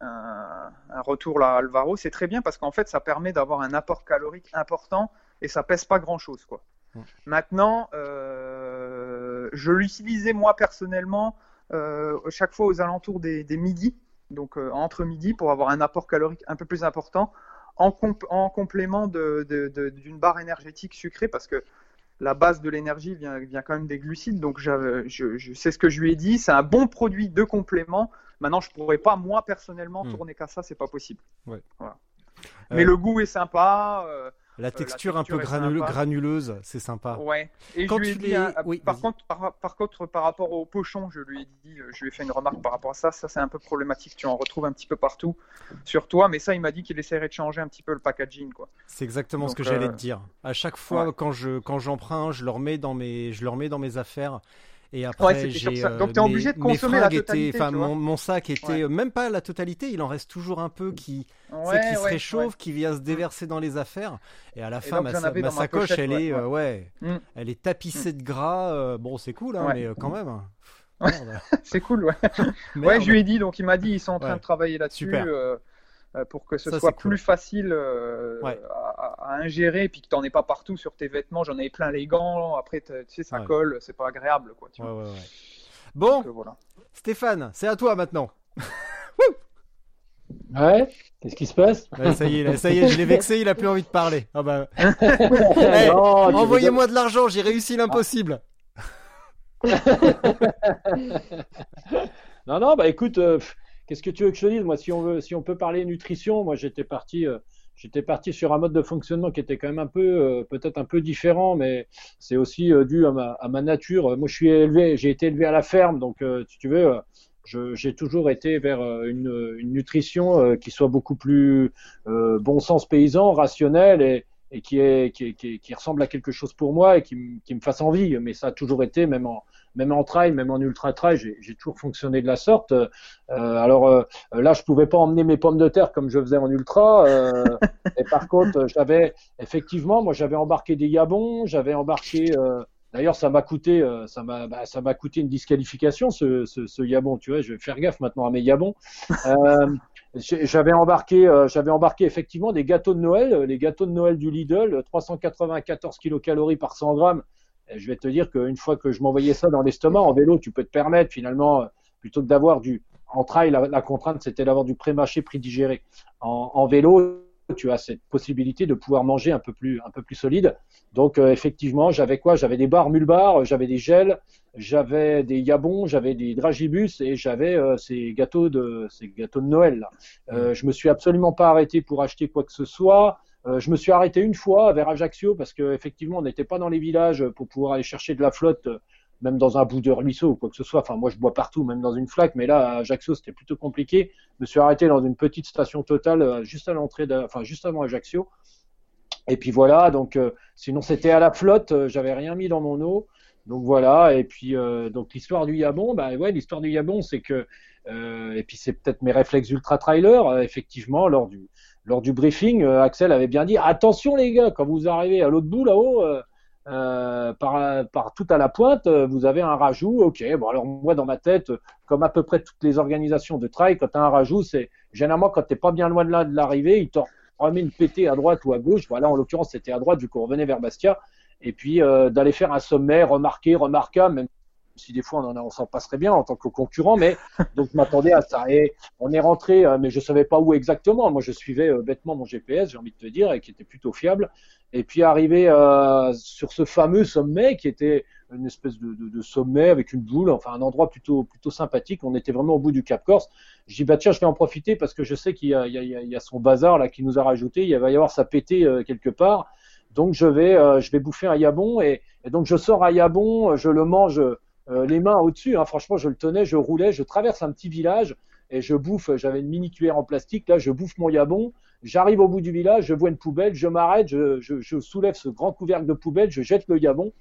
Speaker 4: un, un retour là à Alvaro. C'est très bien parce qu'en fait, ça permet d'avoir un apport calorique important et ça pèse pas grand chose quoi.
Speaker 3: Mm.
Speaker 4: Maintenant, je l'utilisais moi personnellement chaque fois aux alentours des, des midis, donc euh, entre midi pour avoir un apport calorique un peu plus important en, comp- en complément de- de- de- d'une barre énergétique sucrée parce que la base de l'énergie vient, vient quand même des glucides, donc je, je sais ce que je lui ai dit, c'est un bon produit de complément. Maintenant, je pourrais pas moi personnellement
Speaker 3: Hmm.
Speaker 4: tourner qu'à ça, c'est pas possible.
Speaker 3: Ouais.
Speaker 4: Voilà.
Speaker 3: Euh,
Speaker 4: Mais le goût est sympa. euh,
Speaker 3: La texture un
Speaker 4: texture
Speaker 3: peu granule- granuleuse, c'est sympa.
Speaker 4: Ouais. Et
Speaker 3: Quand
Speaker 4: je lui ai
Speaker 3: tu
Speaker 4: dit,
Speaker 3: les-
Speaker 4: hein,
Speaker 3: oui,
Speaker 4: par contre, par, par contre, par rapport au pochon, je lui ai dit, euh, je lui ai fait une remarque par rapport à ça. Ça, c'est un peu problématique. Tu en retrouves un petit peu partout sur toi, mais ça, il m'a dit qu'il essaierait de changer un petit peu le packaging, quoi.
Speaker 3: C'est exactement ce que j'allais
Speaker 4: euh,
Speaker 3: te dire. À chaque fois
Speaker 4: ouais.
Speaker 3: quand je quand j'en prends, un, je le remets dans mes je le remets dans mes affaires Et
Speaker 4: Ouais,
Speaker 3: après,
Speaker 4: sur
Speaker 3: j'ai. euh,
Speaker 4: Donc, t'es obligé de consommer la
Speaker 3: étaient-
Speaker 4: totalité,
Speaker 3: Enfin,
Speaker 4: tu vois.
Speaker 3: mon, mon sac était
Speaker 4: Ouais.
Speaker 3: euh, même pas la totalité. Il en reste toujours un peu qui,
Speaker 4: Ouais,
Speaker 3: qui se
Speaker 4: ouais,
Speaker 3: réchauffe,
Speaker 4: ouais.
Speaker 3: qui vient se déverser dans les affaires. Et à la fin,
Speaker 4: donc,
Speaker 3: ma, sa- sacoche,
Speaker 4: pochette,
Speaker 3: elle
Speaker 4: ouais,
Speaker 3: est,
Speaker 4: ouais.
Speaker 3: euh, ouais,
Speaker 4: Mm.
Speaker 3: elle est tapissée de gras. euh, bon, c'est cool, hein,
Speaker 4: Ouais.
Speaker 3: mais quand même.
Speaker 4: Ouais.
Speaker 3: Merde.
Speaker 4: C'est cool, ouais. Ouais, je lui ai dit, donc il m'a dit, ils sont en train
Speaker 3: Ouais.
Speaker 4: de travailler là-dessus
Speaker 3: Super.
Speaker 4: Euh, pour que ce
Speaker 3: Ça,
Speaker 4: soit
Speaker 3: cool.
Speaker 4: plus facile euh,
Speaker 3: Ouais.
Speaker 4: à, ingérer et puis que t'en aies pas partout sur tes vêtements. J'en avais plein les gants, après, tu sais, ça
Speaker 3: Ouais.
Speaker 4: colle, c'est pas agréable, quoi. Tu
Speaker 3: Ouais,
Speaker 4: vois.
Speaker 3: ouais, ouais. Bon,
Speaker 4: Donc, euh, voilà.
Speaker 3: Stéphane, c'est à toi maintenant.
Speaker 6: Ouais, qu'est-ce qui se passe?
Speaker 3: Ouais, ça y est, là, ça y est, je l'ai vexé, il a plus envie de parler. Ah bah,
Speaker 6: tu
Speaker 3: envoyez-moi de l'argent, j'ai réussi l'impossible.
Speaker 6: Non, non, bah écoute, euh, pff, qu'est-ce que tu veux que je te dise Moi, si on veut, si on peut parler nutrition, moi j'étais parti, euh, j'étais parti sur un mode de fonctionnement qui était quand même un peu, euh, peut-être un peu différent, mais c'est aussi euh, dû à ma, nature. Moi, je suis élevé, j'ai été élevé à la ferme, donc si tu veux, j'ai toujours été vers une, nutrition qui soit beaucoup plus bon sens paysan, rationnelle et qui, qui, ressemble à quelque chose pour moi et qui me fasse envie. Mais ça a toujours été, même en, même en trail, même en ultra trail, j'ai toujours fonctionné de la sorte. Euh, alors euh, là, je pouvais pas emmener mes pommes de terre comme je faisais en ultra. Euh, et par contre, j'avais effectivement, moi, j'avais embarqué des yabons, j'avais embarqué. D'ailleurs, ça m'a coûté, ça m'a, bah, ça m'a coûté une disqualification ce, ce, ce yabon. Tu vois, je vais faire gaffe maintenant à mes yabons. J'avais embarqué, j'avais embarqué effectivement des gâteaux de Noël, les gâteaux de Noël du Lidl, 394 kilocalories par 100 grammes. Je vais te dire qu'une fois que je m'envoyais ça dans l'estomac, en vélo, tu peux te permettre finalement, euh, plutôt que d'avoir du, en trail, la, contrainte c'était d'avoir du pré-mâché, pré-digéré. En, vélo, tu as cette possibilité de pouvoir manger un peu plus, un peu plus solide. Donc euh, effectivement, j'avais quoi? J'avais des barres mulbar, j'avais des gels, j'avais des yabons, j'avais des dragibus et j'avais euh, ces gâteaux de, ces gâteaux de Noël. Là. Euh, je me suis absolument pas arrêté pour acheter quoi que ce soit. Euh, je me suis arrêté une fois vers Ajaccio parce que effectivement on n'était pas dans les villages pour pouvoir aller chercher de la flotte, euh, même dans un bout de ruisseau ou quoi que ce soit. Enfin moi je bois partout, même dans une flaque, mais là Ajaccio c'était plutôt compliqué. Je me suis arrêté dans une petite station totale euh, juste à l'entrée, enfin juste avant Ajaccio. Et puis voilà, donc sinon c'était à la flotte, euh, j'avais rien mis dans mon eau. Donc voilà, et puis donc l'histoire du Yabon, bah ouais, l'histoire du Yabon, c'est que et puis c'est peut-être mes réflexes ultra trailer, effectivement lors du lors du briefing, euh, Axel avait bien dit attention les gars, quand vous arrivez à l'autre bout là-haut, euh, euh, par tout à la pointe, euh, vous avez un rajout. Ok, bon alors moi dans ma tête, comme à peu près toutes les organisations de trail, quand tu as un rajout, c'est généralement quand t'es pas bien loin de là de l'arrivée, il t'en remet une pétée à droite ou à gauche. Voilà, en l'occurrence c'était à droite vu qu'on revenait vers Bastia et puis d'aller faire un sommet remarqué, remarquable, si des fois on en a- on s'en passerait bien en tant que concurrent, mais donc je m'attendais à ça. Et on est rentré, euh, mais je savais pas où exactement. Moi, je suivais euh, bêtement mon GPS, j'ai envie de te dire, et qui était plutôt fiable. Et puis arrivé euh, sur ce fameux sommet qui était une espèce de, de, de sommet avec une boule, enfin un endroit plutôt plutôt sympathique. On était vraiment au bout du Cap Corse. Je dis bah tiens, je vais en profiter parce que je sais qu'il y a, il y, a, il y a- il y a son bazar là qui nous a rajouté. Il va y avoir ça pété euh, quelque part. Donc je vais je vais bouffer un yabon et, et donc je sors un yabon, je le mange euh, les mains au-dessus. Hein. Franchement, je le tenais, je roulais, je traverse un petit village et je bouffe. J'avais une mini cuillère en plastique là, je bouffe mon yabon. J'arrive au bout du village, je vois une poubelle, je m'arrête, je, soulève ce grand couvercle de poubelle, je jette le yabon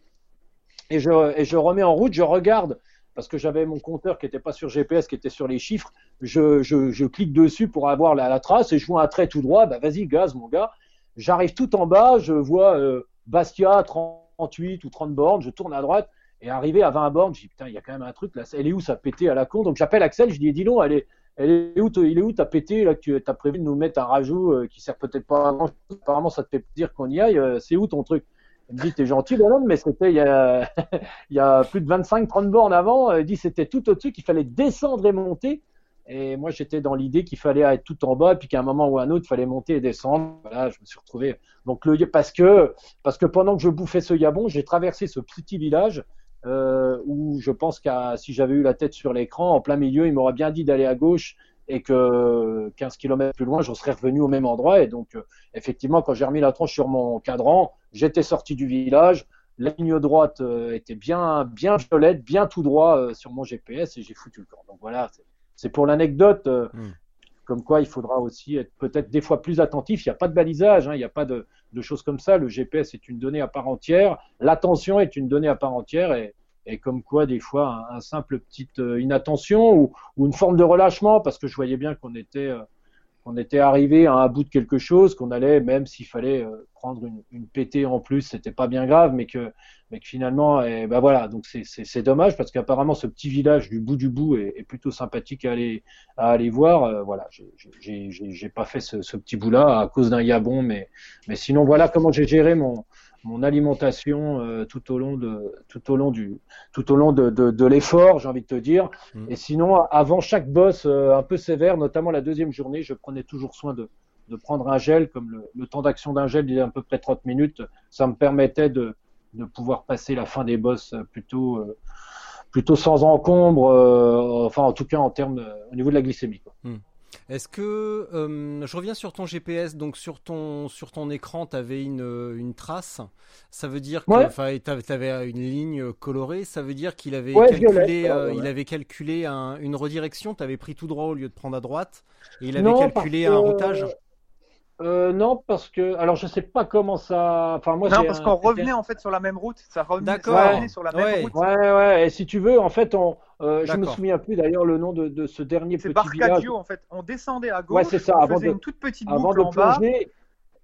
Speaker 6: et je, et je remets en route. Je regarde parce que j'avais mon compteur qui n'était pas sur GPS, qui était sur les chiffres. Je, clique dessus pour avoir la, la trace et je vois un trait tout droit. Bah vas-y, gaz, mon gars. J'arrive tout en bas, je vois euh, Bastia 38 ou 30 bornes, je tourne à droite et arrivé à 20 bornes, je dis putain, il y a quand même un truc là, elle est où ça a pété à la con? Donc j'appelle Axel, je dis dis donc, elle est, elle est où, il est où t'as pété là tu as prévu de nous mettre un rajout euh, qui sert peut-être pas à grand. Apparemment ça te fait dire qu'on y aille, euh, c'est où ton truc? Il me dit t'es gentil bonhomme, mais c'était il y a, plus de 25-30 bornes avant, euh, il dit c'était tout au-dessus qu'il fallait descendre et monter. Et moi, j'étais dans l'idée qu'il fallait être tout en bas, puis qu'à un moment ou à un autre, il fallait monter et descendre. Voilà, je me suis retrouvé. Donc, parce que, parce que pendant que je bouffais ce yabon, j'ai traversé ce petit village euh, où je pense qu'à si j'avais eu la tête sur l'écran, en plein milieu, il m'aurait bien dit d'aller à gauche et que 15 km plus loin, je serais revenu au même endroit. Et donc, euh, effectivement, quand j'ai remis la tronche sur mon cadran, j'étais sorti du village. La ligne droite euh, était bien, bien violette, bien tout droit euh, sur mon GPS et j'ai foutu le camp. Donc voilà, c'est- pour l'anecdote. euh,
Speaker 3: Mm.
Speaker 6: Comme quoi, il faudra aussi être peut-être des fois plus attentif. Il n'y a pas de balisage, hein, il n'y a pas de, choses comme ça. Le GPS est une donnée à part entière. L'attention est une donnée à part entière et, comme quoi des fois un, simple petite inattention ou, ou, une forme de relâchement parce que je voyais bien qu'on était on était arrivé à un bout de quelque chose, qu'on allait, même s'il fallait euh, prendre une, une en plus, c'était pas bien grave, mais que, mais que finalement, et eh ben voilà, donc c'est dommage parce qu'apparemment ce petit village du bout du bout est, plutôt sympathique à aller, à aller voir. Euh, voilà, j'ai pas fait ce, ce petit bout-là à cause d'un yabon, mais, mais sinon voilà comment j'ai géré mon, mon alimentation euh, tout au long de tout au long du tout au long de, de, de l'effort, j'ai envie de te dire. Mm. Et sinon, avant chaque boss euh, un peu sévère, notamment la deuxième journée, je prenais toujours soin de, de prendre un gel, comme le, le temps d'action d'un gel il est à peu près 30 minutes, ça me permettait de, de pouvoir passer la fin des boss plutôt euh, plutôt sans encombre, enfin en tout cas en termes au niveau de la glycémie. Quoi.
Speaker 3: Mm. Est-ce que euh, je reviens sur ton GPS, donc sur ton sur ton écran, tu avais une, une trace. Ça veut dire que tu avais une ligne colorée. Ça veut dire qu'il avait, calculé, euh, il avait calculé une redirection. Tu avais pris tout droit au lieu de prendre à droite. Et il avait calculé un routage.
Speaker 6: Euh, non, parce que alors je sais pas comment ça. Enfin moi.
Speaker 4: Non, parce qu'on revenait en fait sur la même route. Ça revenait, sur la même route.
Speaker 6: Ouais, ouais. Et si tu veux, en fait, on. Euh, je me souviens plus d'ailleurs le nom de, de ce dernier petit
Speaker 4: village. C'est
Speaker 6: Barcadio
Speaker 4: en fait. On descendait à gauche.
Speaker 6: Ouais, c'est ça.
Speaker 4: On
Speaker 6: avant
Speaker 4: faisait
Speaker 6: de,
Speaker 4: une toute petite
Speaker 6: avant
Speaker 4: boucle
Speaker 6: de
Speaker 4: en bas.
Speaker 6: plonger,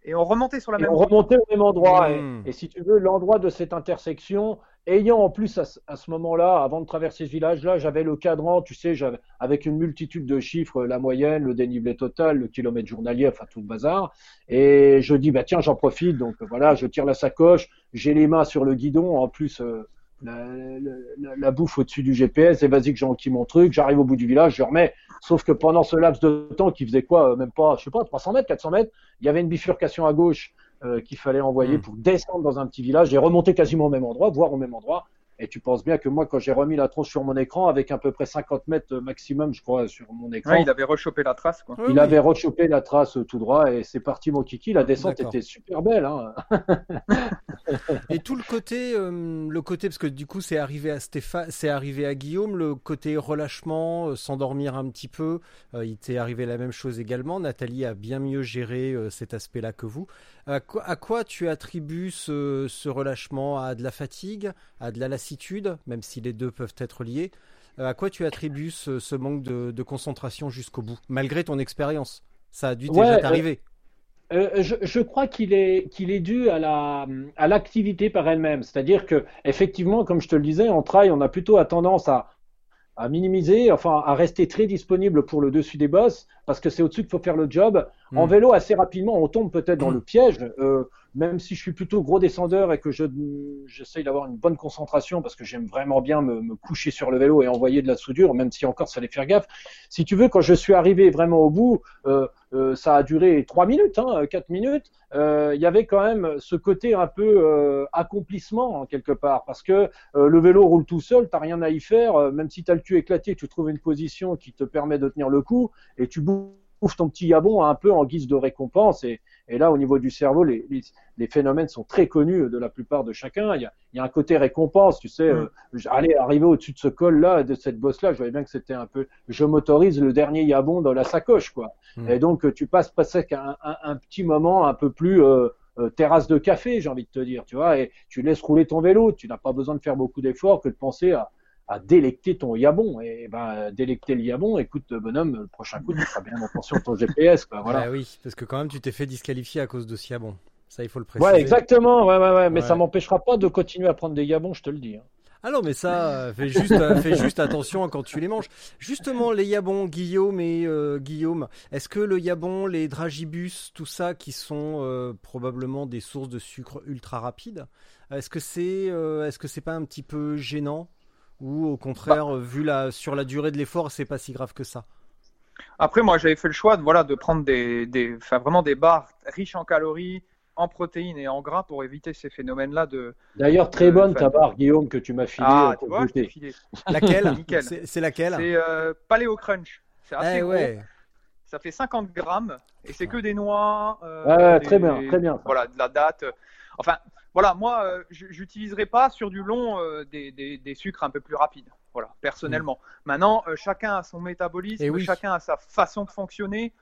Speaker 4: et on remontait sur la
Speaker 6: et
Speaker 4: même
Speaker 6: on
Speaker 4: route.
Speaker 6: remontait au même endroit. Et-
Speaker 3: Mmh.
Speaker 6: Et, si tu veux, l'endroit de cette intersection, ayant en plus à, ce- à ce moment-là, avant de traverser ce village-là, j'avais le cadran, tu sais, avec une multitude de chiffres, la moyenne, le dénivelé total, le kilomètre journalier, enfin tout le bazar. Et je dis, bah tiens, j'en profite. Donc voilà, je tire la sacoche, j'ai les mains sur le guidon, en plus. euh, la, la- la bouffe au-dessus du GPS et vas-y que j'enquille mon truc, j'arrive au bout du village, je remets. Sauf que pendant ce laps de temps qui faisait quoi, euh, même pas, je sais pas, 300 mètres, 400 mètres, il y avait une bifurcation à gauche euh, qu'il fallait envoyer
Speaker 3: Mm.
Speaker 6: pour descendre dans un petit village et remonter quasiment au même endroit, voire au même endroit. Et tu penses bien que moi, quand j'ai remis la tronche sur mon écran, avec à peu près 50 mètres maximum, je crois, sur mon écran,
Speaker 4: Ouais, il avait rechopé la trace quoi.
Speaker 3: Oui,
Speaker 6: il
Speaker 3: oui.
Speaker 6: avait rechopé la trace tout droit et c'est parti mon kiki. La descente était super belle. Hein.
Speaker 3: Et tout le côté, euh, le côté parce que du coup c'est arrivé à Stéphane, c'est arrivé à Guillaume, le côté relâchement, euh, s'endormir un petit peu, euh, il t'est arrivé la même chose également. Nathalie a bien mieux géré euh, cet aspect-là que vous. À quoi, à quoi tu attribues ce, ce relâchement? À de la fatigue, à de la lassitude, même si les deux peuvent être liés. Euh, à quoi tu attribues ce, ce manque de, de concentration jusqu'au bout, malgré ton expérience? Ça a dû
Speaker 6: Ouais,
Speaker 3: déjà
Speaker 6: euh,
Speaker 3: t'arriver.
Speaker 6: Euh, je, je crois qu'il est qu'il est dû à la à l'activité par elle-même. C'est-à-dire que effectivement, comme je te le disais, en trail, on a plutôt à tendance à à minimiser, enfin à rester très disponible pour le dessus des bosses, parce que c'est au-dessus qu'il faut faire le job. En
Speaker 3: Mm.
Speaker 6: vélo, assez rapidement, on tombe peut-être dans
Speaker 3: Mm.
Speaker 6: le piège. Euh, même si je suis plutôt gros descendeur et que je j'essaye d'avoir une bonne concentration parce que j'aime vraiment bien me, me coucher sur le vélo et envoyer de la soudure, même si encore ça fallait faire gaffe. Si tu veux, quand je suis arrivé vraiment au bout, euh, euh, ça a duré trois minutes, hein, minutes. euh, Il y avait quand même ce côté un peu euh, accomplissement en quelque part, parce que le vélo roule tout seul, t'as rien à y faire. même si t'as le cul éclaté, tu trouves une position qui te permet de tenir le coup et tu bouffes ton petit yabon un peu en guise de récompense. Et, et là, au niveau du cerveau, les, les, les phénomènes sont très connus de la plupart de chacun. Il y a, il y a un côté récompense, tu sais. euh, J'allais arriver au-dessus de ce col-là, de cette bosse-là, je voyais bien que c'était un peu. Je m'autorise le dernier yabon dans la sacoche, quoi.
Speaker 3: Mm.
Speaker 6: Et donc, tu passes un, un, un petit moment un peu plus euh, euh, terrasse de café, j'ai envie de te dire, tu vois, et tu laisses rouler ton vélo. Tu n'as pas besoin de faire beaucoup d'efforts que de penser à, à délecter ton yabon. Et ben, délecter le yabon, écoute, bonhomme, le prochain coup, tu feras bien attention à ton GPS, quoi. Voilà.
Speaker 3: Bah oui, parce que quand même tu t'es fait disqualifier à cause de ce yabon. Ça il faut le préciser.
Speaker 6: Ouais, exactement. Ouais, ouais, ouais. Mais
Speaker 3: Ouais.
Speaker 6: ça m'empêchera pas de continuer à prendre des yabons, je te le dis. hein.
Speaker 3: Ah non, mais ça, fais juste, euh, fais juste attention quand tu les manges. Justement, les yabons, Guillaume et euh, Guillaume, est-ce que le yabon, les dragibus, tout ça, qui sont euh, probablement des sources de sucre ultra rapides, est-ce que c'est, euh, est-ce que c'est pas un petit peu gênant? Ou au contraire,
Speaker 6: Bah.
Speaker 3: euh, vu la sur la durée de l'effort, c'est pas si grave que ça
Speaker 4: Après, moi, j'avais fait le choix de, voilà, de prendre des, des, enfin, vraiment des barres riches en calories, en protéines et en gras pour éviter ces phénomènes-là de.
Speaker 6: D'ailleurs, très bonne ta barre, Guillaume, que tu m'as filée
Speaker 4: Ah, tu vois, je filé.
Speaker 3: Laquelle?
Speaker 4: Nickel.
Speaker 3: C'est laquelle?
Speaker 4: C'est euh, Paléo Crunch. C'est assez
Speaker 3: Eh
Speaker 4: gros.
Speaker 3: ouais.
Speaker 4: Ça fait 50 grammes et c'est que des noix. euh,
Speaker 6: Ouais, ouais,
Speaker 4: des-
Speaker 6: très bien, très bien, ça.
Speaker 4: Voilà, de la date. Enfin, voilà, moi, euh, j'utiliserai pas sur du long euh, des, des, des sucres un peu plus rapides. Voilà, personnellement. Maintenant, euh, chacun a son métabolisme,
Speaker 3: Eh oui.
Speaker 4: chacun a sa façon de fonctionner.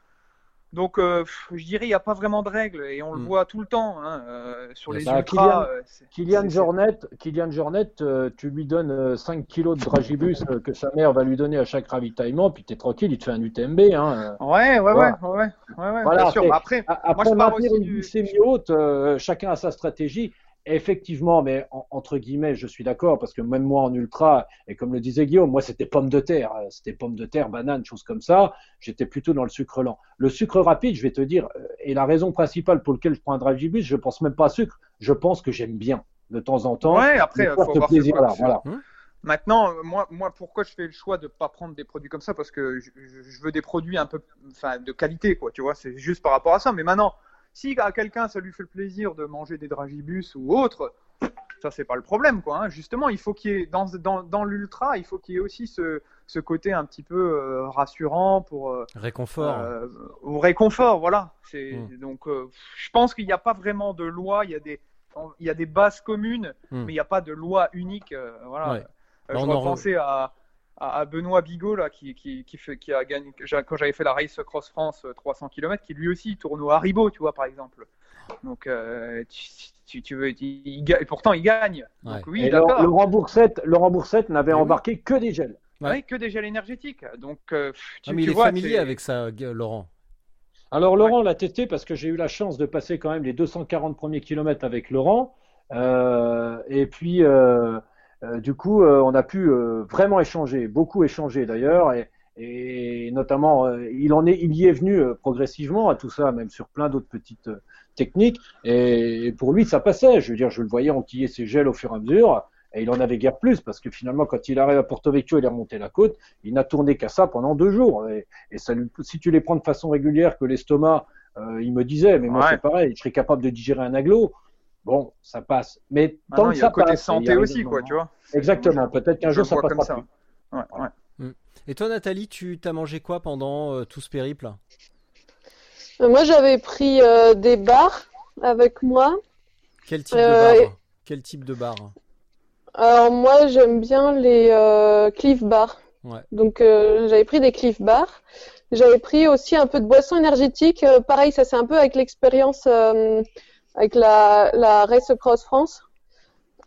Speaker 4: Donc, euh, je dirais, il n'y a pas vraiment de règles et on le
Speaker 3: Mm.
Speaker 4: voit tout le temps hein, euh, sur les.
Speaker 6: Bah,
Speaker 4: ultras. euh, c'est-
Speaker 6: Kylian Jornet, Kylian Jornet, euh, tu lui donnes euh, 5 kilos de dragibus euh, que sa mère va lui donner à chaque ravitaillement, puis t'es tranquille, il te fait un UTMB. Hein.
Speaker 4: Ouais, ouais, ouais,
Speaker 6: Voilà.
Speaker 4: ouais, ouais, ouais,
Speaker 6: Voilà,
Speaker 4: bien sûr. Mais Après,
Speaker 6: Après
Speaker 4: je parle
Speaker 6: maintenir
Speaker 4: aussi
Speaker 6: une
Speaker 4: du-
Speaker 6: glycémie haute, euh, chacun a sa stratégie. Effectivement, mais en- entre guillemets, je suis d'accord parce que même moi en ultra, et comme le disait Guillaume, moi c'était pomme de terre, euh, c'était pomme de terre, banane, choses comme ça. J'étais plutôt dans le sucre lent. Le sucre rapide, je vais te dire, euh, et la raison principale pour laquelle je prends un dragibus, je pense même pas à sucre, je pense que j'aime bien de temps en temps.
Speaker 4: ouais, après,
Speaker 6: faire
Speaker 4: faut
Speaker 6: ce voilà.
Speaker 4: Maintenant, euh, moi, moi, pourquoi je fais le choix de pas prendre des produits comme ça? Parce que je, je- je veux des produits un peu, enfin, de qualité, quoi. Tu vois, c'est juste par rapport à ça. Mais maintenant, si à quelqu'un ça lui fait le plaisir de manger des dragibus ou autre, ça c'est pas le problème, quoi. hein. Justement, il faut qu'il y ait dans dans, dans l'ultra, il faut qu'il y ait aussi ce ce côté un petit peu euh, rassurant pour euh,
Speaker 3: Réconfort.
Speaker 4: euh, au réconfort, voilà. C'est
Speaker 3: Mm.
Speaker 4: donc, euh, je pense qu'il n'y a pas vraiment de loi. Il y a des, il y a des bases communes,
Speaker 3: Mm.
Speaker 4: mais il n'y a pas de loi unique. euh, voilà.
Speaker 3: Ouais.
Speaker 4: Euh,
Speaker 3: Bah,
Speaker 4: je
Speaker 3: on en
Speaker 4: repensais à, à, à Benoît Bigot là, qui, qui, qui, fait, qui a gagné quand j'avais fait la Race Cross France euh, 300 km, qui lui aussi tourne au Haribo, tu vois, par exemple. Donc, euh, tu, tu, tu veux, il, pourtant il gagne. Donc
Speaker 3: Ouais.
Speaker 4: oui,
Speaker 6: Et Laurent, Boursette, Laurent Boursette n'avait
Speaker 3: oui.
Speaker 6: embarqué que des gels.
Speaker 3: Ouais.
Speaker 4: Ouais, que des gels énergétiques. Donc, euh, tu,
Speaker 3: Ah, mais
Speaker 4: tu
Speaker 3: il est
Speaker 4: vois,
Speaker 3: familier avec ça, Laurent.
Speaker 6: Alors Laurent l'a testé parce que j'ai eu la chance de passer quand même les 240 premiers kilomètres avec Laurent. Euh, et puis euh, euh, du coup, euh, on a pu euh, vraiment échanger, beaucoup échanger d'ailleurs, et, et notamment euh, il en est, il y est venu euh, progressivement à tout ça, même sur plein d'autres petites euh, techniques. Et, et pour lui, ça passait. Je veux dire, je le voyais enquiller ses gels au fur et à mesure. Et il en avait guère plus parce que finalement, quand il arrive à Porto Vecchio, il est remonté la côte. Il n'a tourné qu'à ça pendant deux jours. Et, et ça lui, si tu les prends de façon régulière, que l'estomac, euh, il me disait, mais moi
Speaker 4: Ouais.
Speaker 6: c'est pareil, je serais capable de digérer un aglo. Bon, ça passe. Mais
Speaker 4: Ah
Speaker 6: tant
Speaker 4: non,
Speaker 6: que
Speaker 4: il y a
Speaker 6: ça
Speaker 4: le côté
Speaker 6: passe,
Speaker 4: santé aussi, quoi,
Speaker 6: moment.
Speaker 4: tu vois.
Speaker 6: Exactement. Peut-être qu'un
Speaker 4: je
Speaker 6: jour ça
Speaker 4: vois
Speaker 6: passera
Speaker 4: comme ça.
Speaker 6: plus.
Speaker 4: Ouais, ouais.
Speaker 3: Et toi, Nathalie, tu t'as mangé quoi pendant euh, tout ce périple?
Speaker 5: Euh, Moi, j'avais pris euh, des bars avec moi.
Speaker 3: Quel type
Speaker 5: Euh,
Speaker 3: de bar Quel type de bar
Speaker 5: Alors moi, j'aime bien les euh, Cliff Bars.
Speaker 3: Ouais.
Speaker 5: Donc euh, j'avais pris des Cliff Bars. J'avais pris aussi un peu de boisson énergétique. Euh, pareil, ça c'est un peu avec l'expérience euh, avec la, la Race Cross France.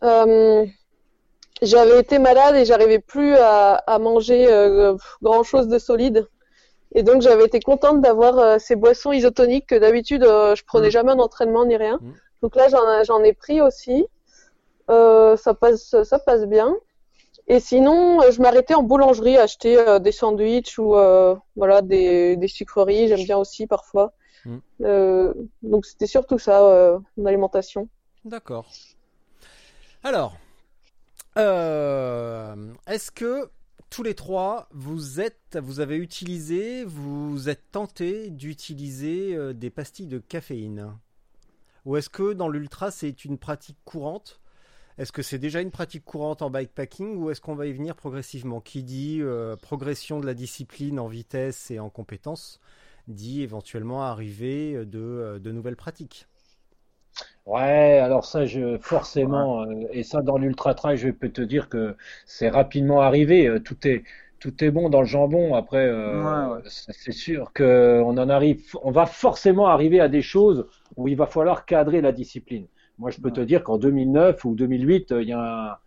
Speaker 5: Euh, j'avais été malade et j'arrivais plus à, à manger euh, grand chose de solide. Et donc j'avais été contente d'avoir euh, ces boissons isotoniques que d'habitude je prenais
Speaker 3: Mm.
Speaker 5: jamais en entraînement ni rien.
Speaker 3: Mm.
Speaker 5: Donc là j'en ai pris aussi. Ça passe ça passe bien. Et sinon, je m'arrêtais en boulangerie, acheter euh, des sandwichs ou voilà des, des sucreries. J'aime bien aussi parfois.
Speaker 3: Mm.
Speaker 5: Euh, donc c'était surtout ça, euh, alimentation.
Speaker 3: D'accord. Alors, euh, est-ce que tous les trois, vous êtes, vous avez utilisé, vous êtes tenté d'utiliser euh, des pastilles de caféine? Ou est-ce que dans l'ultra, c'est une pratique courante? Est-ce que c'est déjà une pratique courante en bikepacking ou est-ce qu'on va y venir progressivement? Qui dit progression de la discipline en vitesse et en compétence dit éventuellement arrivée de, euh, de nouvelles pratiques.
Speaker 6: Ouais, alors ça, je forcément, euh, et ça dans l'ultra trail, je peux te dire que c'est rapidement arrivé. euh, Tout est tout est bon dans le jambon. Après, euh,
Speaker 4: Ouais, ouais.
Speaker 6: c'est sûr que on en arrive, on va forcément arriver à des choses où il va falloir cadrer la discipline. Moi, je peux te dire qu'en 2009 ou 2008, euh, il y a un,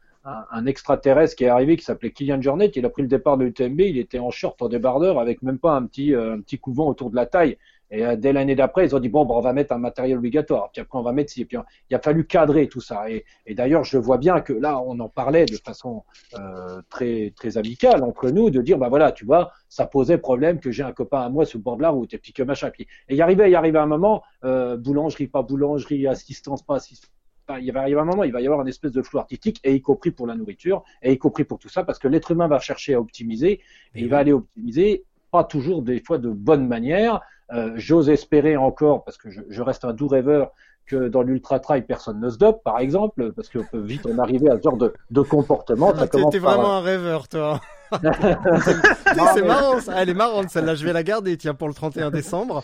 Speaker 6: un, extraterrestre qui est arrivé qui s'appelait Kylian Jornet. Il a pris le départ de l'UTMB. Il était en short, en débardeur, avec même pas un petit euh, un petit couvent autour de la taille. Et euh, dès l'année d'après, ils ont dit bon, ben, on va mettre un matériel obligatoire. Puis après, on va mettre ci. Puis il a fallu cadrer tout ça. Et, et d'ailleurs, je vois bien que là, on en parlait de façon euh, très très amicale entre nous, de dire bah voilà, tu vois, ça posait problème que j'ai un copain à moi sur le bord de la route et puis que machin. Puis et il arrivait, il arrivait un moment, euh, boulangerie pas boulangerie, assistance pas assistance. Enfin, il va arriver un moment, il va y avoir une espèce de flou artistique, et y compris pour la nourriture, et y compris pour tout ça, parce que l'être humain va chercher à optimiser, et il va aller optimiser, pas toujours des fois de bonne manière. Euh, J'ose espérer encore, parce que je, je reste un doux rêveur, que dans l'ultra trail personne ne se dope, par exemple, parce qu'on peut vite en arriver à ce genre de, de comportement.
Speaker 3: Ah, t'es
Speaker 6: par,
Speaker 3: vraiment un rêveur, toi. C'est marrant, ça. elle est marrante celle-là, je vais la garder, tiens, pour le 31 décembre.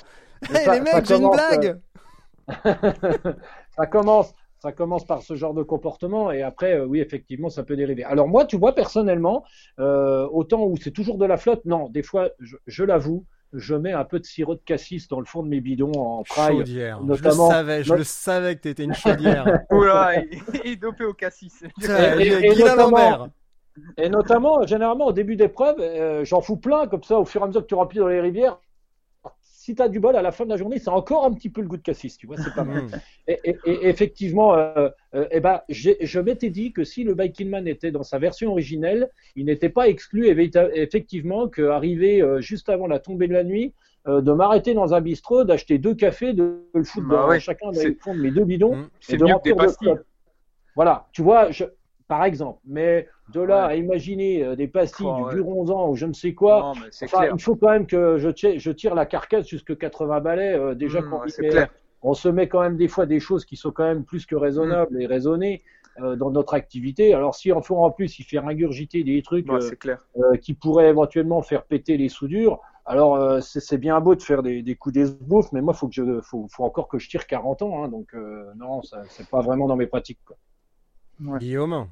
Speaker 3: Hé
Speaker 6: ça-
Speaker 3: les mecs, j'ai une blague
Speaker 6: ça commence, ça commence par ce genre de comportement et après, euh, oui, effectivement, ça peut dériver. Alors moi, tu vois, personnellement, euh, autant où c'est toujours de la flotte, non, des fois, je, je l'avoue, je mets un peu de sirop de cassis dans le fond de mes bidons en praille.
Speaker 3: Chaudière.
Speaker 6: notamment-
Speaker 3: je le savais, je le savais que t'étais une chaudière.
Speaker 4: Oula, est dopé au cassis.
Speaker 6: Et- et- et notamment-. Et notamment, généralement, au début d'épreuve, euh, j'en fous plein, comme ça, au fur et à mesure que tu remplis dans les rivières. Si tu as du bol, à la fin de la journée, c'est encore un petit peu le goût de cassis, tu vois, c'est pas mal. Et, et- et effectivement, euh, euh, eh ben, je m'étais dit que si le Biking Man était dans sa version originelle, il n'était pas exclu effectivement qu'arriver euh, juste avant la tombée de la nuit, euh, de m'arrêter dans un bistrot, d'acheter deux cafés, de le foutre
Speaker 4: Bah
Speaker 6: dans
Speaker 4: ouais,
Speaker 6: chacun le fond de mes deux bidons.
Speaker 4: C'est
Speaker 6: et de remplir clopes. Voilà, tu vois, je, par exemple, mais de là
Speaker 4: Ouais.
Speaker 6: à imaginer des pastilles,
Speaker 4: Oh,
Speaker 6: du
Speaker 4: ouais.
Speaker 6: buronzan ou je ne sais quoi,
Speaker 4: Non, mais c'est
Speaker 6: enfin,
Speaker 4: clair.
Speaker 6: il faut quand même que je tire, je tire la carcasse jusque 80 balais. euh, déjà,
Speaker 4: Mmh, clair.
Speaker 6: on se met quand même des fois des choses qui sont quand même plus que raisonnables et raisonnées euh, dans notre activité. Alors si en fond en plus il fait ingurgiter des trucs
Speaker 4: Ouais,
Speaker 6: euh,
Speaker 4: clair.
Speaker 6: euh, qui pourraient éventuellement faire péter les soudures, alors euh, c'est bien beau de faire des, des coups d'esbouffe, mais moi faut que je, faut, faut encore que je tire 40 ans, hein, donc euh, non, ça c'est pas vraiment dans mes pratiques. Quoi.
Speaker 3: Guillaume?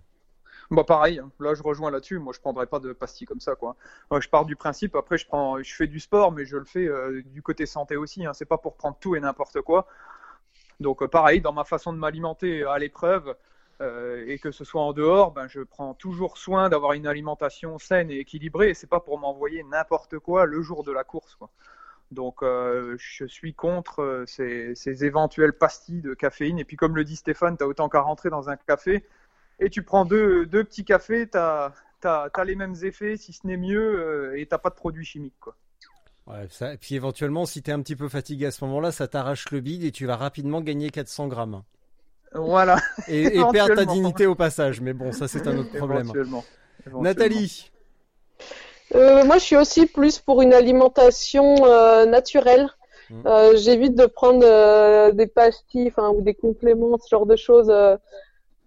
Speaker 4: Bah pareil, hein. là je rejoins là-dessus, moi je prendrais pas de pastilles comme ça quoi. Je pars du principe, après je prends, je fais du sport, mais je le fais euh, du côté santé aussi, hein. c'est pas pour prendre tout et n'importe quoi. Donc euh, pareil, dans ma façon de m'alimenter à l'épreuve, euh, et que ce soit en dehors, ben, je prends toujours soin d'avoir une alimentation saine et équilibrée, et c'est pas pour m'envoyer n'importe quoi le jour de la course quoi. Donc je suis contre ces, ces éventuelles pastilles de caféine, et puis comme le dit Stéphane, t'as autant qu'à rentrer dans un café, et tu prends deux, deux petits cafés, tu as, les mêmes effets, si ce n'est mieux, euh, et t'as pas de produits chimiques. Quoi.
Speaker 3: Ouais, ça, et puis éventuellement, si t'es un petit peu fatigué à ce moment-là, ça t'arrache le bide et tu vas rapidement gagner 400 grammes.
Speaker 4: Voilà,
Speaker 3: Et, et perdre ta dignité au passage. Mais bon, ça c'est un autre problème.
Speaker 4: éventuellement. Éventuellement.
Speaker 3: Nathalie.
Speaker 5: Euh, moi, je suis aussi plus pour une alimentation euh, naturelle.
Speaker 3: Mm.
Speaker 5: Euh, J'évite de prendre euh, des pastilles, enfin ou des compléments, ce genre de choses.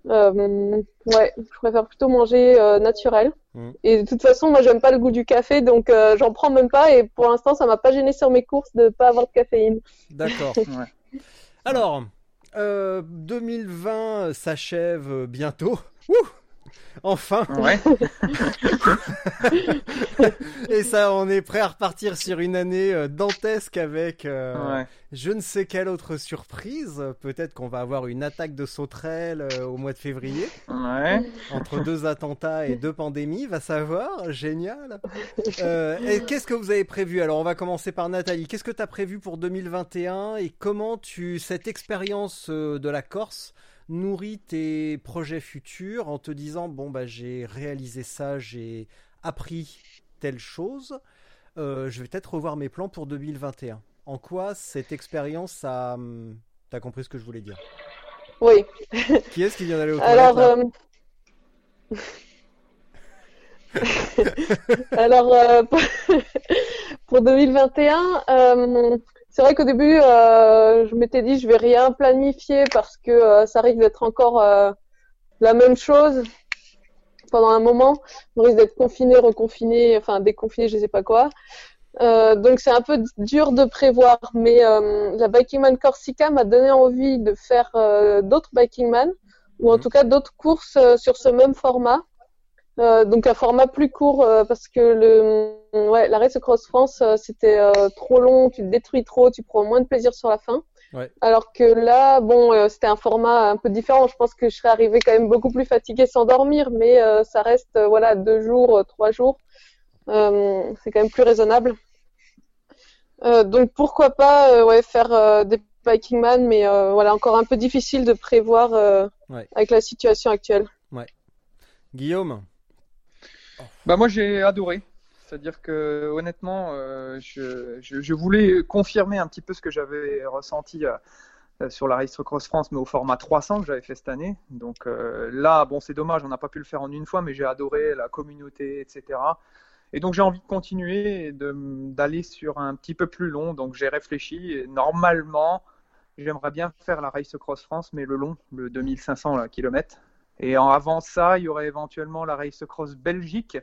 Speaker 5: Euh, ouais, je préfère plutôt manger euh, naturel.
Speaker 3: Mm.
Speaker 5: Et de toute façon, moi, j'aime pas le goût du café, donc euh, j'en prends même pas. Et pour l'instant, ça m'a pas gêné sur mes courses de pas avoir de caféine.
Speaker 3: D'accord.
Speaker 4: Ouais.
Speaker 3: Alors, euh, 2020 s'achève bientôt. Ouh enfin
Speaker 4: Ouais.
Speaker 3: Et ça, on est prêt à repartir sur une année euh, dantesque avec euh,
Speaker 4: ouais.
Speaker 3: je ne sais quelle autre surprise. Peut-être qu'on va avoir une attaque de sauterelles euh, au mois de février.
Speaker 4: Ouais.
Speaker 3: entre deux attentats et deux pandémies, va savoir, génial. Euh, et qu'est-ce que vous avez prévu? Alors on va commencer par Nathalie. Qu'est-ce que tu as prévu pour 2021 et comment tu cette expérience de la Corse nourrit tes projets futurs en te disant bon bah j'ai réalisé ça, j'ai appris telle chose, euh, je vais peut-être revoir mes plans pour 2021. En quoi cette expérience a hum, T'as compris ce que je voulais dire?
Speaker 5: Oui.
Speaker 3: Qui est-ce qui vient d'aller toilettes
Speaker 5: Alors, euh, Alors, euh, pour- pour 2021, euh, c'est vrai qu'au début, euh, je m'étais dit je vais rien planifier parce que euh, ça risque d'être encore euh, la même chose pendant un moment. On risque d'être confiné, reconfiné, enfin déconfiné, je sais pas quoi. Euh, donc c'est un peu dur de prévoir, mais euh, la Biking Man Corsica m'a donné envie de faire euh, d'autres Biking Man ou en
Speaker 3: Mhm.
Speaker 5: tout cas d'autres courses sur ce même format. Euh, donc un format plus court euh, parce que le ouais la Race Cross France euh, c'était trop long, tu te détruis trop, tu prends moins de plaisir sur la fin.
Speaker 3: Ouais.
Speaker 5: Alors que là bon c'était un format un peu différent. Je pense que je serais arrivée quand même beaucoup plus fatiguée sans dormir, mais ça reste voilà deux jours, trois jours. C'est quand même plus raisonnable. Donc pourquoi pas ouais faire des Viking Man, mais voilà encore un peu difficile de prévoir
Speaker 3: Ouais.
Speaker 5: avec la situation actuelle.
Speaker 3: Guillaume?
Speaker 4: Bah moi j'ai adoré. C'est-à-dire que honnêtement, euh, je, voulais confirmer un petit peu ce que j'avais ressenti euh, euh, sur la Race Cross France, mais au format 300 que j'avais fait cette année. Donc là, bon, c'est dommage, on n'a pas pu le faire en une fois, mais j'ai adoré la communauté, etc. Et donc j'ai envie de continuer et d'aller sur un petit peu plus long. Donc j'ai réfléchi. Normalement, j'aimerais bien faire la Race Cross France, mais le long, le 2500 km. Et en avant ça, il y aurait éventuellement la Race Cross Belgique.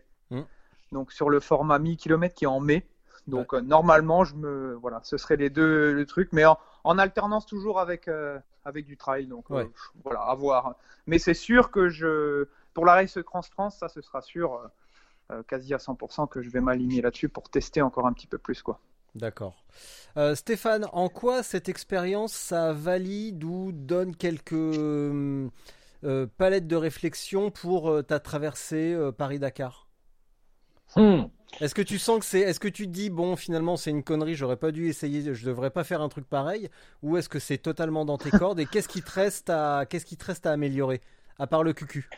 Speaker 4: Donc sur le format 1000 km qui est en mai. Donc euh, normalement, je me voilà, ce serait les deux le truc, mais en, en alternance toujours avec euh, avec du trail. Donc euh,
Speaker 3: Ouais.
Speaker 4: voilà, à voir. Mais c'est sûr que je pour la Race Cross France, ça ce sera sûr, quasi à 100% que je vais m'aligner là-dessus pour tester encore un petit peu plus quoi.
Speaker 3: D'accord. Euh, Stéphane, en quoi cette expérience ça valide ou donne quelques euh, palettes de réflexion pour euh, ta traversée Paris-Dakar?
Speaker 6: Hmm.
Speaker 3: Est-ce que tu sens que c'est, est-ce que tu te dis bon finalement c'est une connerie, j'aurais pas dû essayer, je devrais pas faire un truc pareil, ou est-ce que c'est totalement dans tes cordes et qu'est-ce qui te reste à, qu'est-ce qui te reste à améliorer à part le cucu?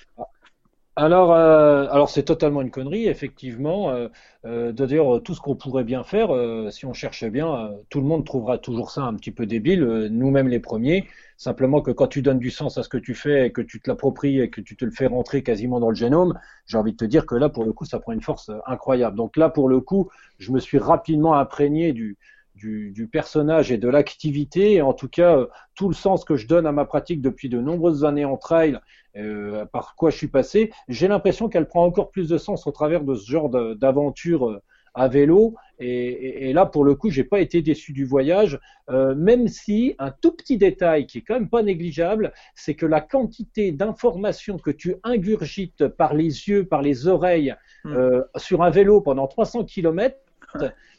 Speaker 6: Alors, euh, alors c'est totalement une connerie, effectivement. Euh, euh, dire tout ce qu'on pourrait bien faire, euh, si on cherchait bien, euh, tout le monde trouvera toujours ça un petit peu débile, euh, nous-mêmes les premiers. Simplement que quand tu donnes du sens à ce que tu fais, et que tu te l'appropries et que tu te le fais rentrer quasiment dans le génome, j'ai envie de te dire que là, pour le coup, ça prend une force incroyable. Donc là, pour le coup, je me suis rapidement imprégné du, du, du personnage et de l'activité, en tout cas, euh, tout le sens que je donne à ma pratique depuis de nombreuses années en trail, euh, par quoi je suis passé, j'ai l'impression qu'elle prend encore plus de sens au travers de ce genre d'aventure euh, à vélo. Et, et- et là, pour le coup, j'ai pas été déçu du voyage, euh, même si un tout petit détail qui est quand même pas négligeable, c'est que la quantité d'informations que tu ingurgites par les yeux, par les oreilles,
Speaker 4: Hmm.
Speaker 6: sur un vélo pendant 300 km,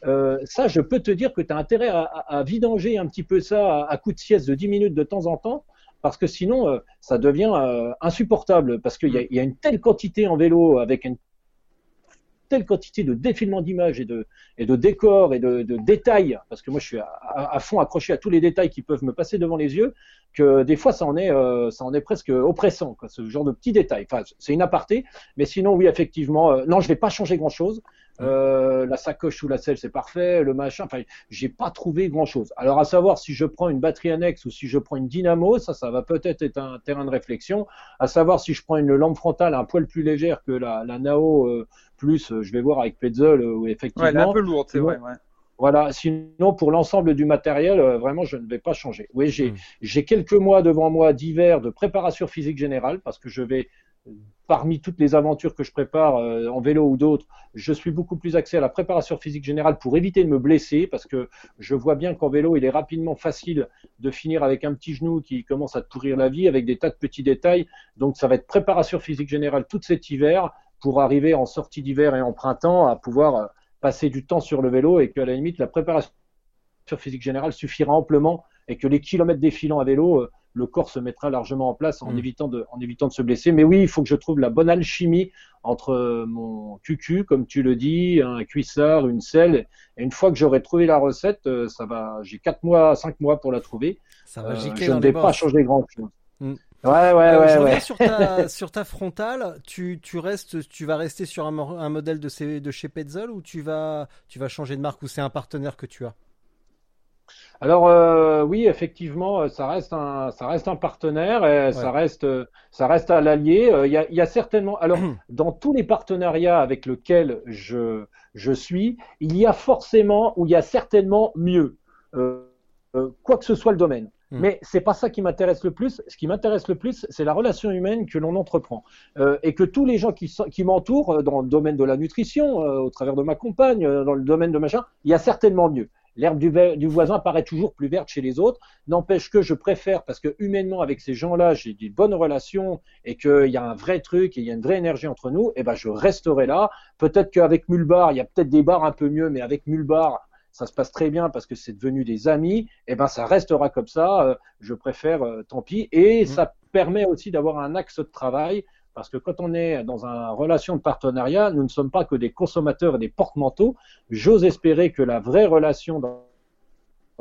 Speaker 6: euh, ça, je peux te dire que tu as intérêt à vidanger un petit peu ça à, à coup de sieste de 10 minutes de temps en temps, parce que sinon, euh, ça devient euh, insupportable, parce qu'il y, a- une telle quantité en vélo, avec une telle quantité de défilement d'images et de, décors et de, détails, parce que moi je suis à, fond accroché à tous les détails qui peuvent me passer devant les yeux, que des fois ça en est, euh, ça en est presque oppressant, ce genre de petits détails. Enfin, c'est une aparté, mais sinon oui effectivement, non je vais pas changer grand chose. Euh, la sacoche sous la selle c'est parfait, le machin, enfin j'ai pas trouvé grand chose. Alors à savoir si je prends une batterie annexe ou si je prends une dynamo, ça ça va peut-être être un terrain de réflexion. À savoir si je prends une lampe frontale un poil plus légère que la, la Nao euh, plus, euh, je vais voir avec Petzl euh, où
Speaker 4: Ouais,
Speaker 6: effectivement.
Speaker 4: elle est un peu lourde, c'est vrai. Ouais.
Speaker 6: Voilà, sinon pour l'ensemble du matériel, euh, vraiment je ne vais pas changer. Oui, j'ai
Speaker 3: Mm.
Speaker 6: j'ai quelques mois devant moi d'hiver de préparation physique générale parce que je vais parmi toutes les aventures que je prépare euh, en vélo ou d'autres, je suis beaucoup plus axé à la préparation physique générale pour éviter de me blesser parce que je vois bien qu'en vélo, il est rapidement facile de finir avec un petit genou qui commence à te pourrir la vie avec des tas de petits détails. Donc ça va être préparation physique générale tout cet hiver pour arriver en sortie d'hiver et en printemps à pouvoir euh, passer du temps sur le vélo et que à la limite la préparation physique générale suffira amplement et que les kilomètres défilant à vélo, euh, le corps se mettra largement en place en,
Speaker 3: Mm.
Speaker 6: évitant de, en évitant de se blesser. Mais oui, il faut que je trouve la bonne alchimie entre euh, mon cucu, comme tu le dis, un cuissard, une selle. Et une fois que j'aurai trouvé la recette, euh, ça va, j'ai quatre mois, cinq mois pour la trouver.
Speaker 3: Ça va
Speaker 6: Euh, je ne vais pas changer grand chose.
Speaker 3: Mm.
Speaker 6: Ouais, ouais,
Speaker 3: Euh,
Speaker 6: ouais,
Speaker 3: je
Speaker 6: ouais.
Speaker 3: reviens sur ta, sur ta frontale. Tu, tu restes, tu vas rester sur un, mo- un modèle de, chez Petzl ou tu vas, tu vas changer de marque ou c'est un partenaire que tu as?
Speaker 6: Alors euh, oui, effectivement, euh, ça reste un, ça reste un partenaire, et ça reste, euh, ça reste à l'allié. Il y a, il y a certainement, alors dans tous les partenariats avec lesquels je, je suis, il y a forcément ou il y a certainement mieux, euh, quoi que ce soit le domaine.
Speaker 3: Mm.
Speaker 6: Mais c'est pas ça qui m'intéresse le plus. Ce qui m'intéresse le plus, c'est la relation humaine que l'on entreprend Euh, et que tous les gens qui, m'entourent dans le domaine de la nutrition, euh, au travers de ma compagne, euh, dans le domaine de machin, il y a certainement mieux. L'herbe du, voisin paraît toujours plus verte chez les autres. N'empêche que je préfère, parce que humainement, avec ces gens-là, j'ai des bonnes relations et qu'il y a un vrai truc et il y a une vraie énergie entre nous, et ben je resterai là. Peut-être qu'avec Mulbar, il y a peut-être des bars un peu mieux, mais avec Mulbar, ça se passe très bien parce que c'est devenu des amis. Et ben ça restera comme ça. Euh, Je préfère, euh, tant pis. Et
Speaker 3: Mhm.
Speaker 6: ça permet aussi d'avoir un axe de travail. Parce que quand on est dans une relation de partenariat, nous ne sommes pas que des consommateurs et des porte-manteaux. J'ose espérer que la vraie relation dans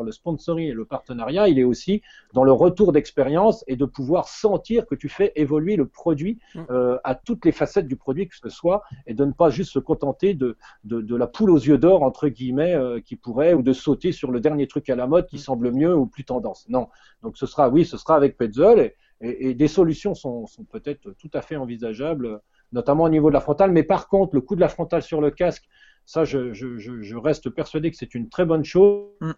Speaker 6: le sponsoring et le partenariat, il est aussi dans le retour d'expérience et de pouvoir sentir que tu fais évoluer le produit
Speaker 3: Mm.
Speaker 6: euh, à toutes les facettes du produit que ce soit et de ne pas juste se contenter de, de, de la poule aux yeux d'or entre guillemets euh, qui pourrait ou de sauter sur le dernier truc à la mode qui semble mieux ou plus tendance. Non, donc ce sera oui, ce sera avec Petzl et, et, et des solutions sont, sont peut-être tout à fait envisageables, notamment au niveau de la frontale. Mais par contre, le coup de la frontale sur le casque, ça, je, je, je, je reste persuadé que c'est une très bonne chose,
Speaker 4: Mm.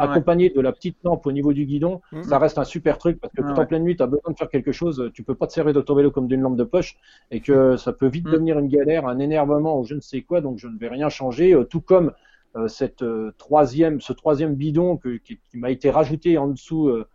Speaker 6: accompagnée de la petite lampe au niveau du guidon.
Speaker 3: Mm.
Speaker 6: Ça reste un super truc parce que
Speaker 4: Ah ouais.
Speaker 6: en pleine nuit, tu as besoin de faire quelque chose, tu peux pas te servir de ton vélo comme d'une lampe de poche et que ça peut vite
Speaker 4: Mm.
Speaker 6: devenir une galère, un énervement ou je ne sais quoi. Donc, je ne vais rien changer, euh, tout comme euh, cette euh, troisième, ce troisième bidon que, qui, qui m'a été rajouté en dessous, euh,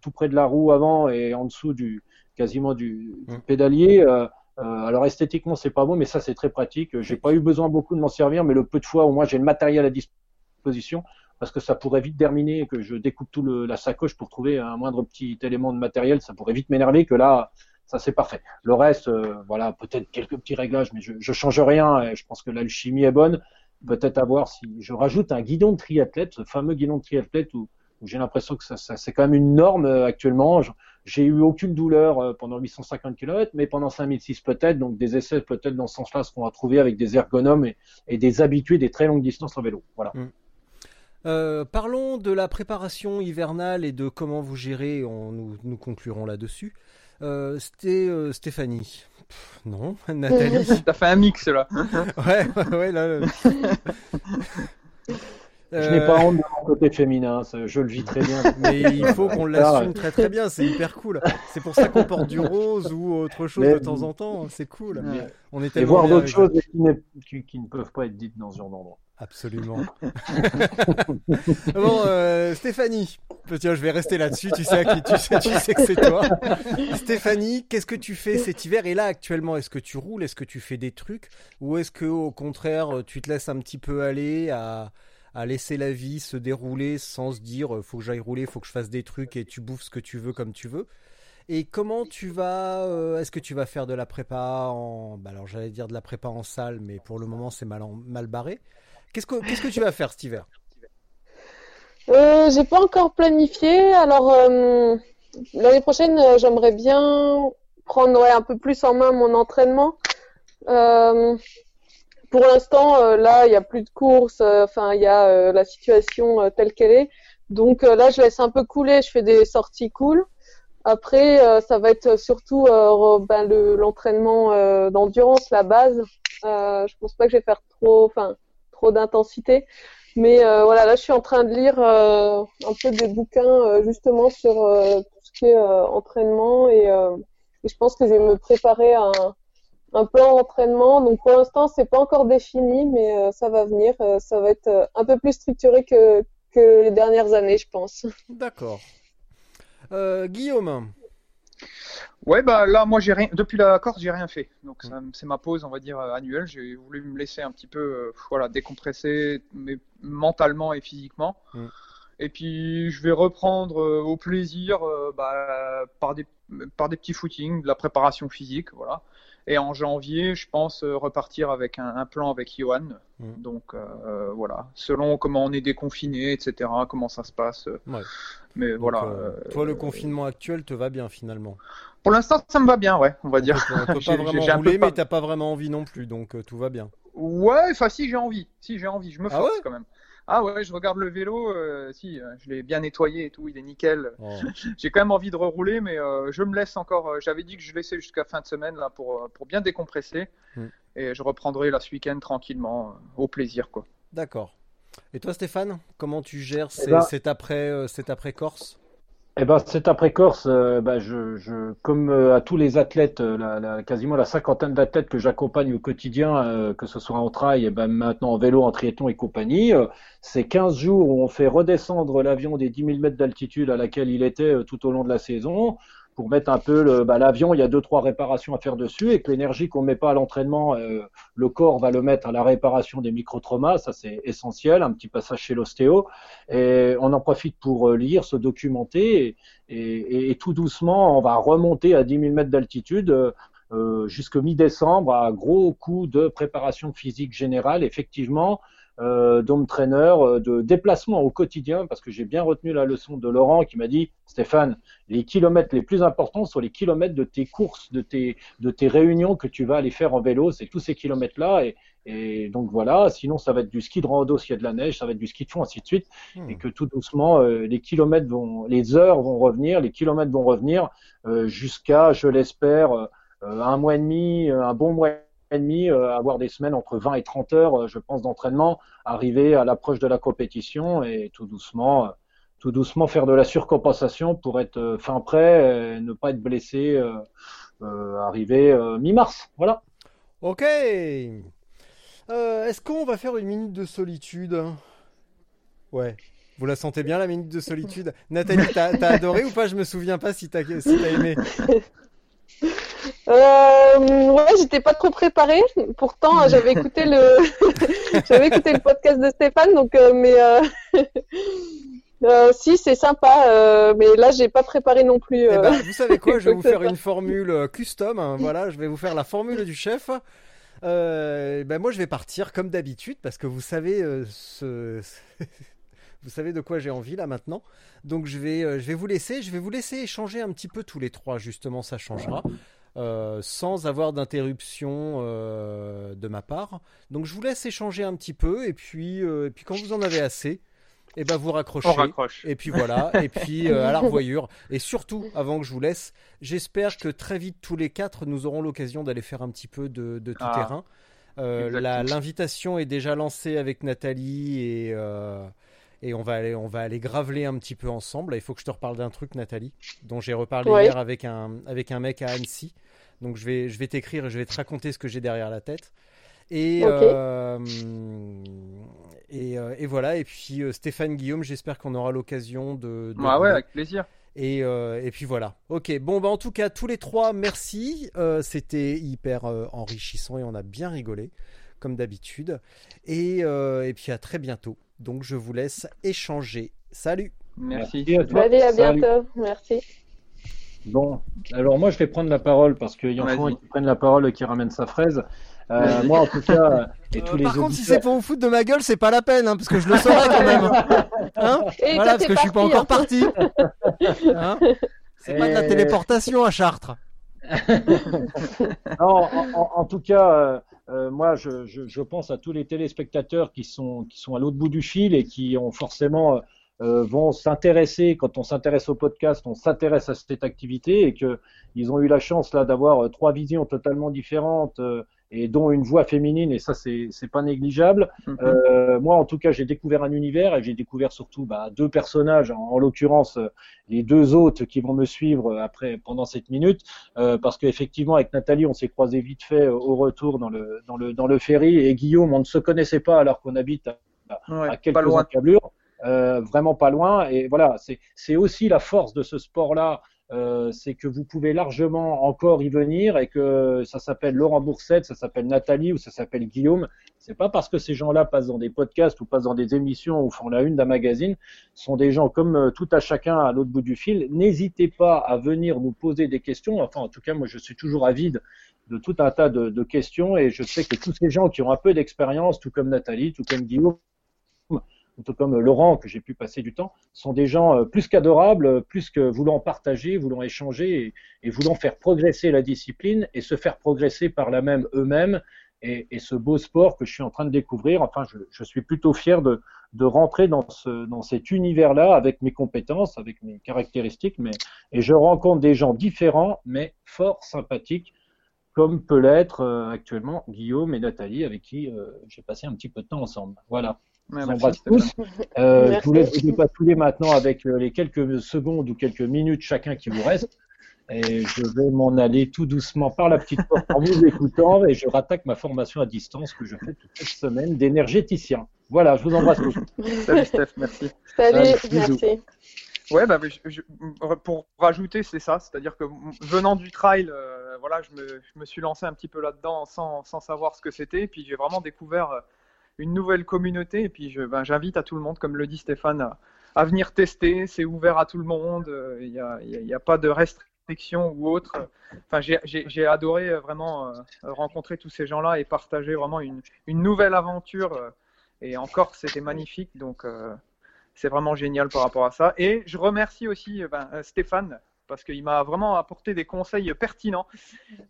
Speaker 6: tout près de la roue avant et en dessous du quasiment du, du
Speaker 3: Mm.
Speaker 6: pédalier. euh, euh, alors esthétiquement c'est pas beau, mais ça c'est très pratique. J'ai pas eu besoin beaucoup de m'en servir, mais le peu de fois au moins j'ai le matériel à disposition. parce que ça pourrait vite terminer, que je découpe tout le, la sacoche pour trouver un moindre petit élément de matériel, ça pourrait vite m'énerver. Que là, ça c'est parfait. Le reste, euh, voilà, peut-être quelques petits réglages, mais je, je change rien. Et je pense que l'alchimie est bonne. Peut-être à voir si je rajoute un guidon de triathlète, ce fameux guidon de triathlète où j'ai l'impression que ça, ça c'est quand même une norme euh, actuellement. J'ai eu aucune douleur euh, pendant 850 km, mais pendant 5006 peut-être. Donc des essais peut-être dans ce sens-là, ce qu'on va trouver avec des ergonomes et, et, des habitués des très longues distances en vélo. Voilà.
Speaker 3: Mm. Euh, parlons de la préparation hivernale et de comment vous gérez. On, nous, nous conclurons là-dessus. Euh, C'était euh, Stéphanie. Pff, non, Nathalie.
Speaker 4: T'as fait un mix là.
Speaker 3: ouais, ouais, ouais, là.
Speaker 6: Je n'ai pas honte de mon côté féminin, je le vis très bien.
Speaker 3: Mais il faut qu'on l'assume très très bien, c'est hyper cool. C'est pour ça qu'on porte du rose ou autre chose mais, de temps en temps, c'est cool.
Speaker 6: Mais, on est et voir d'autres choses qui, qui, ne peuvent pas être dites dans ce genre d'endroit.
Speaker 3: Absolument. bon, euh, Stéphanie, tiens, je vais rester là-dessus. Tu sais, tu sais, tu sais que c'est toi. Stéphanie, qu'est-ce que tu fais cet hiver? Et là, actuellement, est-ce que tu roules? Est-ce que tu fais des trucs? Ou est-ce que, au contraire, tu te laisses un petit peu aller à à laisser la vie se dérouler sans se dire faut que j'aille rouler, faut que je fasse des trucs et tu bouffes ce que tu veux comme tu veux. Et comment tu vas euh, Est-ce que tu vas faire de la prépa en bah alors j'allais dire de la prépa en salle, mais pour le moment c'est mal mal barré. Qu'est-ce que qu'est-ce que tu vas faire cet hiver?
Speaker 5: Euh, J'ai pas encore planifié. Alors euh, l'année prochaine, j'aimerais bien prendre un peu plus en main mon entraînement. Pour l'instant, euh, là, il n'y a plus de courses. euh, Enfin, il y a euh, la situation telle qu'elle est. Donc là, je laisse un peu couler. Je fais des sorties cool. Après, ça va être surtout ben, le- l'entraînement euh, d'endurance, la base. Euh, je pense pas que je vais faire trop, enfin, trop d'intensité. Mais euh, voilà, là, je suis en train de lire euh, un peu des bouquins euh, justement sur tout ce qui est entraînement et, et je pense que je vais me préparer à un, un plan d'entraînement. Donc pour l'instant, c'est pas encore défini, mais euh, ça va venir. Euh, ça va être euh, un peu plus structuré que, que les dernières années, je pense.
Speaker 3: D'accord. Euh, Guillaume,
Speaker 4: Ouais, bah là, moi, j'ai rien. Depuis la Corse, j'ai rien fait. Donc, ça, c'est ma pause, on va dire, annuelle. J'ai voulu me laisser un petit peu, euh, voilà, décompresser, mais mentalement et physiquement.
Speaker 3: Mm.
Speaker 4: Et puis, je vais reprendre euh, au plaisir, euh, bah, par des, par des petits footings, de la préparation physique, voilà. Et en janvier, je pense euh, repartir avec un, un plan avec Johan.
Speaker 3: Mm.
Speaker 4: Donc, euh, voilà, selon comment on est déconfiné, etc., comment ça se passe.
Speaker 3: Ouais.
Speaker 4: Mais
Speaker 3: donc,
Speaker 4: voilà.
Speaker 3: euh, toi le confinement actuel te va bien finalement?
Speaker 4: Pour l'instant, ça me va bien, ouais, on va dire.
Speaker 3: On peut pas vraiment rouler,
Speaker 4: pas-
Speaker 3: mais t'as pas vraiment envie non plus, donc euh, tout va bien.
Speaker 4: Ouais, enfin si j'ai envie, si j'ai envie, je me
Speaker 3: Ah
Speaker 4: force
Speaker 3: ouais?
Speaker 4: quand même. Ah ouais, je regarde le vélo, euh, si, euh, je l'ai bien nettoyé et tout, il est nickel.
Speaker 3: Oh.
Speaker 4: J'ai quand même envie de rerouler, mais euh, je me laisse encore. J'avais dit que je laissais jusqu'à fin de semaine là pour pour bien décompresser,
Speaker 3: Mm.
Speaker 4: et je reprendrai là ce week-end tranquillement, au plaisir quoi.
Speaker 3: D'accord. Et toi Stéphane, comment tu gères
Speaker 6: Eh ben-
Speaker 3: cet après
Speaker 6: Eh ben, cet après-Corse, euh, ben, comme euh, à tous les athlètes, euh, quasiment la cinquantaine d'athlètes que j'accompagne au quotidien, que ce soit en trail, et ben, maintenant en vélo, en triathlon et compagnie, c'est 15 jours où on fait redescendre l'avion des 10 000 mètres d'altitude à laquelle il était tout au long de la saison, pour mettre un peu le, ben, l'avion, il y a deux trois réparations à faire dessus, et que l'énergie qu'on met pas à l'entraînement, euh, le corps va le mettre à la réparation des micro-traumas, ça c'est essentiel, un petit passage chez l'ostéo, et on en profite pour euh, lire, se documenter, et tout doucement, on va remonter à 10 000 mètres d'altitude euh, euh, jusqu'au mi-décembre à gros coup de préparation physique générale, effectivement, euh, d'home trainer, euh, de déplacement au quotidien, parce que j'ai bien retenu la leçon de Laurent qui m'a dit, Stéphane, les kilomètres les plus importants sont les kilomètres de tes courses, de tes, de tes réunions que tu vas aller faire en vélo, c'est tous ces kilomètres-là, et, et donc voilà, sinon ça va être du ski de rando s'il y a de la neige, ça va être du ski de fond, ainsi de suite
Speaker 3: Hmm.
Speaker 6: et que tout doucement euh, les kilomètres vont, les heures vont revenir, les kilomètres vont revenir euh, jusqu'à, je l'espère, euh, un mois et demi, euh, un bon mois et demi, euh, avoir des semaines entre 20 et 30 heures, euh, je pense, d'entraînement, arriver à l'approche de la compétition et tout doucement, euh, tout doucement faire de la surcompensation pour être euh, fin prêt, et ne pas être blessé, euh, euh, arriver euh, mi-mars. Voilà.
Speaker 3: Ok. Euh, Est-ce qu'on va faire une minute de solitude? Ouais. Vous la sentez bien la minute de solitude? Nathalie, t'as adoré ou pas? Je me souviens pas si t'as si t'as aimé.
Speaker 5: Euh, ouais, j'étais pas trop préparée. Pourtant, j'avais écouté le, j'avais écouté le podcast de Stéphane, donc euh, mais euh... euh si c'est sympa, mais là j'ai pas préparé non plus.
Speaker 3: Eh ben, vous savez quoi Je vais vous faire une formule custom. Hein, voilà, je vais vous faire la formule du chef. ben moi, je vais partir comme d'habitude parce que vous savez ce. Vous savez de quoi j'ai envie là maintenant. Donc je vais, je vais vous laisser, je vais vous laisser échanger un petit peu tous les trois justement, ça changera. Euh, sans avoir d'interruption euh, de ma part. Donc je vous laisse échanger un petit peu et puis, euh, et puis quand vous en avez assez, et eh ben vous raccrochez. Et puis voilà, et puis à la revoyure. Et surtout, avant que je vous laisse, j'espère que très vite tous les quatre nous aurons l'occasion d'aller faire un petit peu de, tout ah. terrain. L'invitation est déjà lancée avec Nathalie et et on va aller, on va aller graveler un petit peu ensemble. Il faut que je te reparle d'un truc, Nathalie, dont j'ai reparlé hier avec un, avec un mec à Annecy. Donc je vais, je vais t'écrire et je vais te raconter ce que j'ai derrière la tête. Et, euh, et, euh, et, voilà. Et puis euh, Stéphane Guillaume, j'espère qu'on aura l'occasion de.
Speaker 4: Ah ouais, avec plaisir.
Speaker 3: Et, et, puis voilà. Ok, bon, bah, en tout cas, tous les trois, merci. C'était hyper enrichissant et on a bien rigolé, comme d'habitude. Et, et puis à très bientôt. Donc je vous laisse échanger. Salut.
Speaker 4: Merci.
Speaker 5: Allez, à bientôt. Merci.
Speaker 6: Bon, alors moi je vais prendre la parole parce qu'il y en a qui prennent la parole et qui ramènent sa fraise. Euh, moi en tout cas, et tous les
Speaker 3: Par contre, si c'est pour vous foutre de ma gueule, c'est pas la peine, hein, parce que je le saurai quand même. Hein voilà, parce que je suis pas encore parti. Hein c'est pas de la téléportation à Chartres.
Speaker 6: en, tout cas, euh, euh, moi, je, pense à tous les téléspectateurs qui sont, qui sont à l'autre bout du fil et qui ont forcément euh, vont s'intéresser, quand on s'intéresse au podcast, on s'intéresse à cette activité et qu'ils ont eu la chance là d'avoir trois visions totalement différentes et dont une voix féminine et ça c'est c'est pas négligeable. Mhm. Euh, moi en tout cas j'ai découvert un univers et j'ai découvert surtout bah, deux personnages en, en l'occurrence les deux autres qui vont me suivre après pendant cette minute euh, parce qu'effectivement avec Nathalie on s'est croisé vite fait au retour dans le dans le dans le ferry et Guillaume on ne se connaissait pas alors qu'on habite à, à quelques encablures. Euh, vraiment pas loin. Et voilà, c'est aussi la force de ce sport-là. Euh, c'est que vous pouvez largement encore y venir et que ça s'appelle Laurent Boursette, ça s'appelle Nathalie ou ça s'appelle Guillaume. C'est pas parce que ces gens-là passent dans des podcasts ou passent dans des émissions ou font la une d'un magazine, sont des gens comme euh, tout à chacun à l'autre bout du fil. N'hésitez pas à venir nous poser des questions. Enfin, en tout cas, moi, je suis toujours avide de tout un tas de questions et je sais que tous ces gens qui ont un peu d'expérience, tout comme Nathalie, tout comme Guillaume, tout comme Laurent, que j'ai pu passer du temps, sont des gens euh, plus qu'adorables, plus que voulant partager, voulant échanger et, voulant faire progresser la discipline et se faire progresser par la même eux-mêmes et, ce beau sport que je suis en train de découvrir. Enfin, je, suis plutôt fier de, rentrer dans, ce, dans cet univers-là avec mes compétences, avec mes caractéristiques, mais, et je rencontre des gens différents, mais fort sympathiques, comme peut l'être euh, actuellement Guillaume et Nathalie, avec qui euh, j'ai passé un petit peu de temps ensemble. Voilà.
Speaker 4: Ouais, tous.
Speaker 6: Euh, je vous laisse vous maintenant avec euh, les quelques secondes ou quelques minutes chacun qui vous reste. Et je vais m'en aller tout doucement par la petite porte en vous écoutant et je rattaque ma formation à distance que je fais toute cette semaine d'énergéticien. Voilà, je vous embrasse tous.
Speaker 4: Salut Steph, merci.
Speaker 5: Salut, merci.
Speaker 4: Ouais, bah, pour rajouter, c'est ça, c'est-à-dire que venant du trail, euh, voilà, je me, je me, suis lancé un petit peu là-dedans sans, sans, savoir ce que c'était, puis j'ai vraiment découvert une nouvelle communauté. Et puis, ben, j'invite à tout le monde, comme le dit Stéphane, à, venir tester. C'est ouvert à tout le monde. Euh, il n'y a, a, pas de restrictions ou autre. Enfin, j'ai adoré euh, vraiment euh, rencontrer tous ces gens-là et partager vraiment une, une nouvelle aventure. Et encore, c'était magnifique. Donc, c'est vraiment génial par rapport à ça. Et je remercie aussi ben, Stéphane parce qu'il m'a vraiment apporté des conseils pertinents.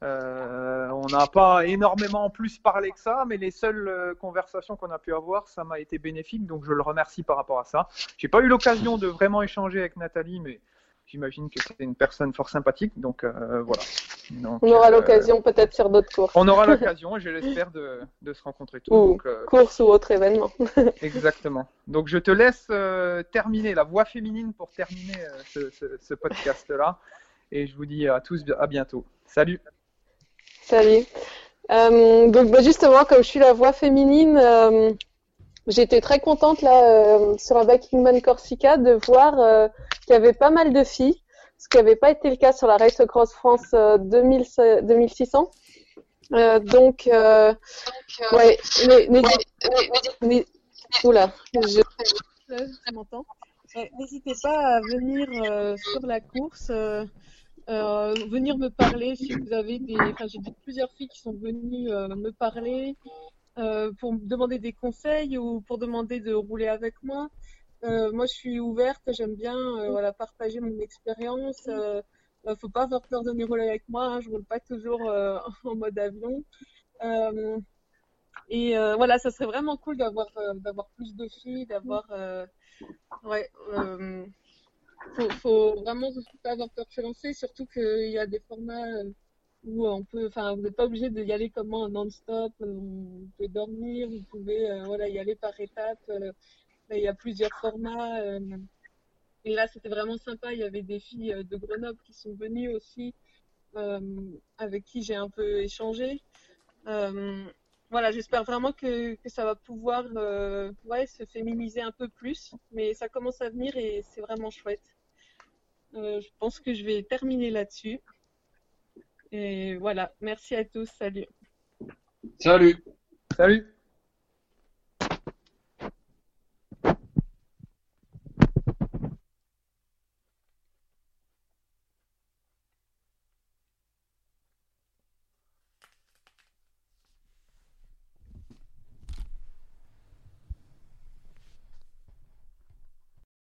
Speaker 4: Euh, on n'a pas énormément plus parlé que ça, mais les seules euh, conversations qu'on a pu avoir, ça m'a été bénéfique, donc je le remercie par rapport à ça. J'ai pas eu l'occasion de vraiment échanger avec Nathalie, mais J'imagine que c'est une personne fort sympathique, donc euh, voilà.
Speaker 5: on aura euh, l'occasion peut-être sur d'autres courses.
Speaker 4: On aura l'occasion, je l'espère, de, de, se rencontrer tous.
Speaker 5: Ou euh, course ou autre événement.
Speaker 4: exactement. Donc je te laisse terminer la voix féminine pour terminer ce, ce, podcast-là. Et je vous dis à tous à bientôt. Salut.
Speaker 5: Salut. donc bah, justement, comme je suis la voix féminine, J'étais très contente là euh, sur un Biking Man Corsica de voir euh, qu'il y avait pas mal de filles.
Speaker 7: ce qui n'avait pas été le cas sur la Race Across France 2000, 2600. Euh, donc, euh, ouais, oula, je...
Speaker 5: N'hésitez pas à venir sur la course, venir me parler si vous avez des. Enfin, j'ai plusieurs filles qui sont venues me parler pour me demander des conseils ou pour demander de rouler avec moi. moi, je suis ouverte, j'aime bien voilà, partager mon expérience. Euh, faut pas avoir peur de venir rouler avec moi. Hein, je roule pas toujours euh, en mode avion. Euh, et voilà, ça serait vraiment cool d'avoir d'avoir plus de filles, d'avoir ouais. Faut, faut, vraiment pas avoir peur de se lancer, surtout qu'il y a des formats où on peut, enfin, vous n'êtes pas obligé d'y aller comme moi non-stop. Vous pouvez dormir, vous pouvez, voilà, y aller par étapes. il y a plusieurs formats. Et là, c'était vraiment sympa. Il y avait des filles euh, de Grenoble qui sont venues aussi, euh, avec qui j'ai un peu échangé. Euh, voilà, j'espère vraiment que, ça va pouvoir se féminiser un peu plus, mais ça commence à venir et c'est vraiment chouette. je pense que je vais terminer là-dessus. Et voilà, merci à tous, salut.
Speaker 6: Salut.
Speaker 4: Salut.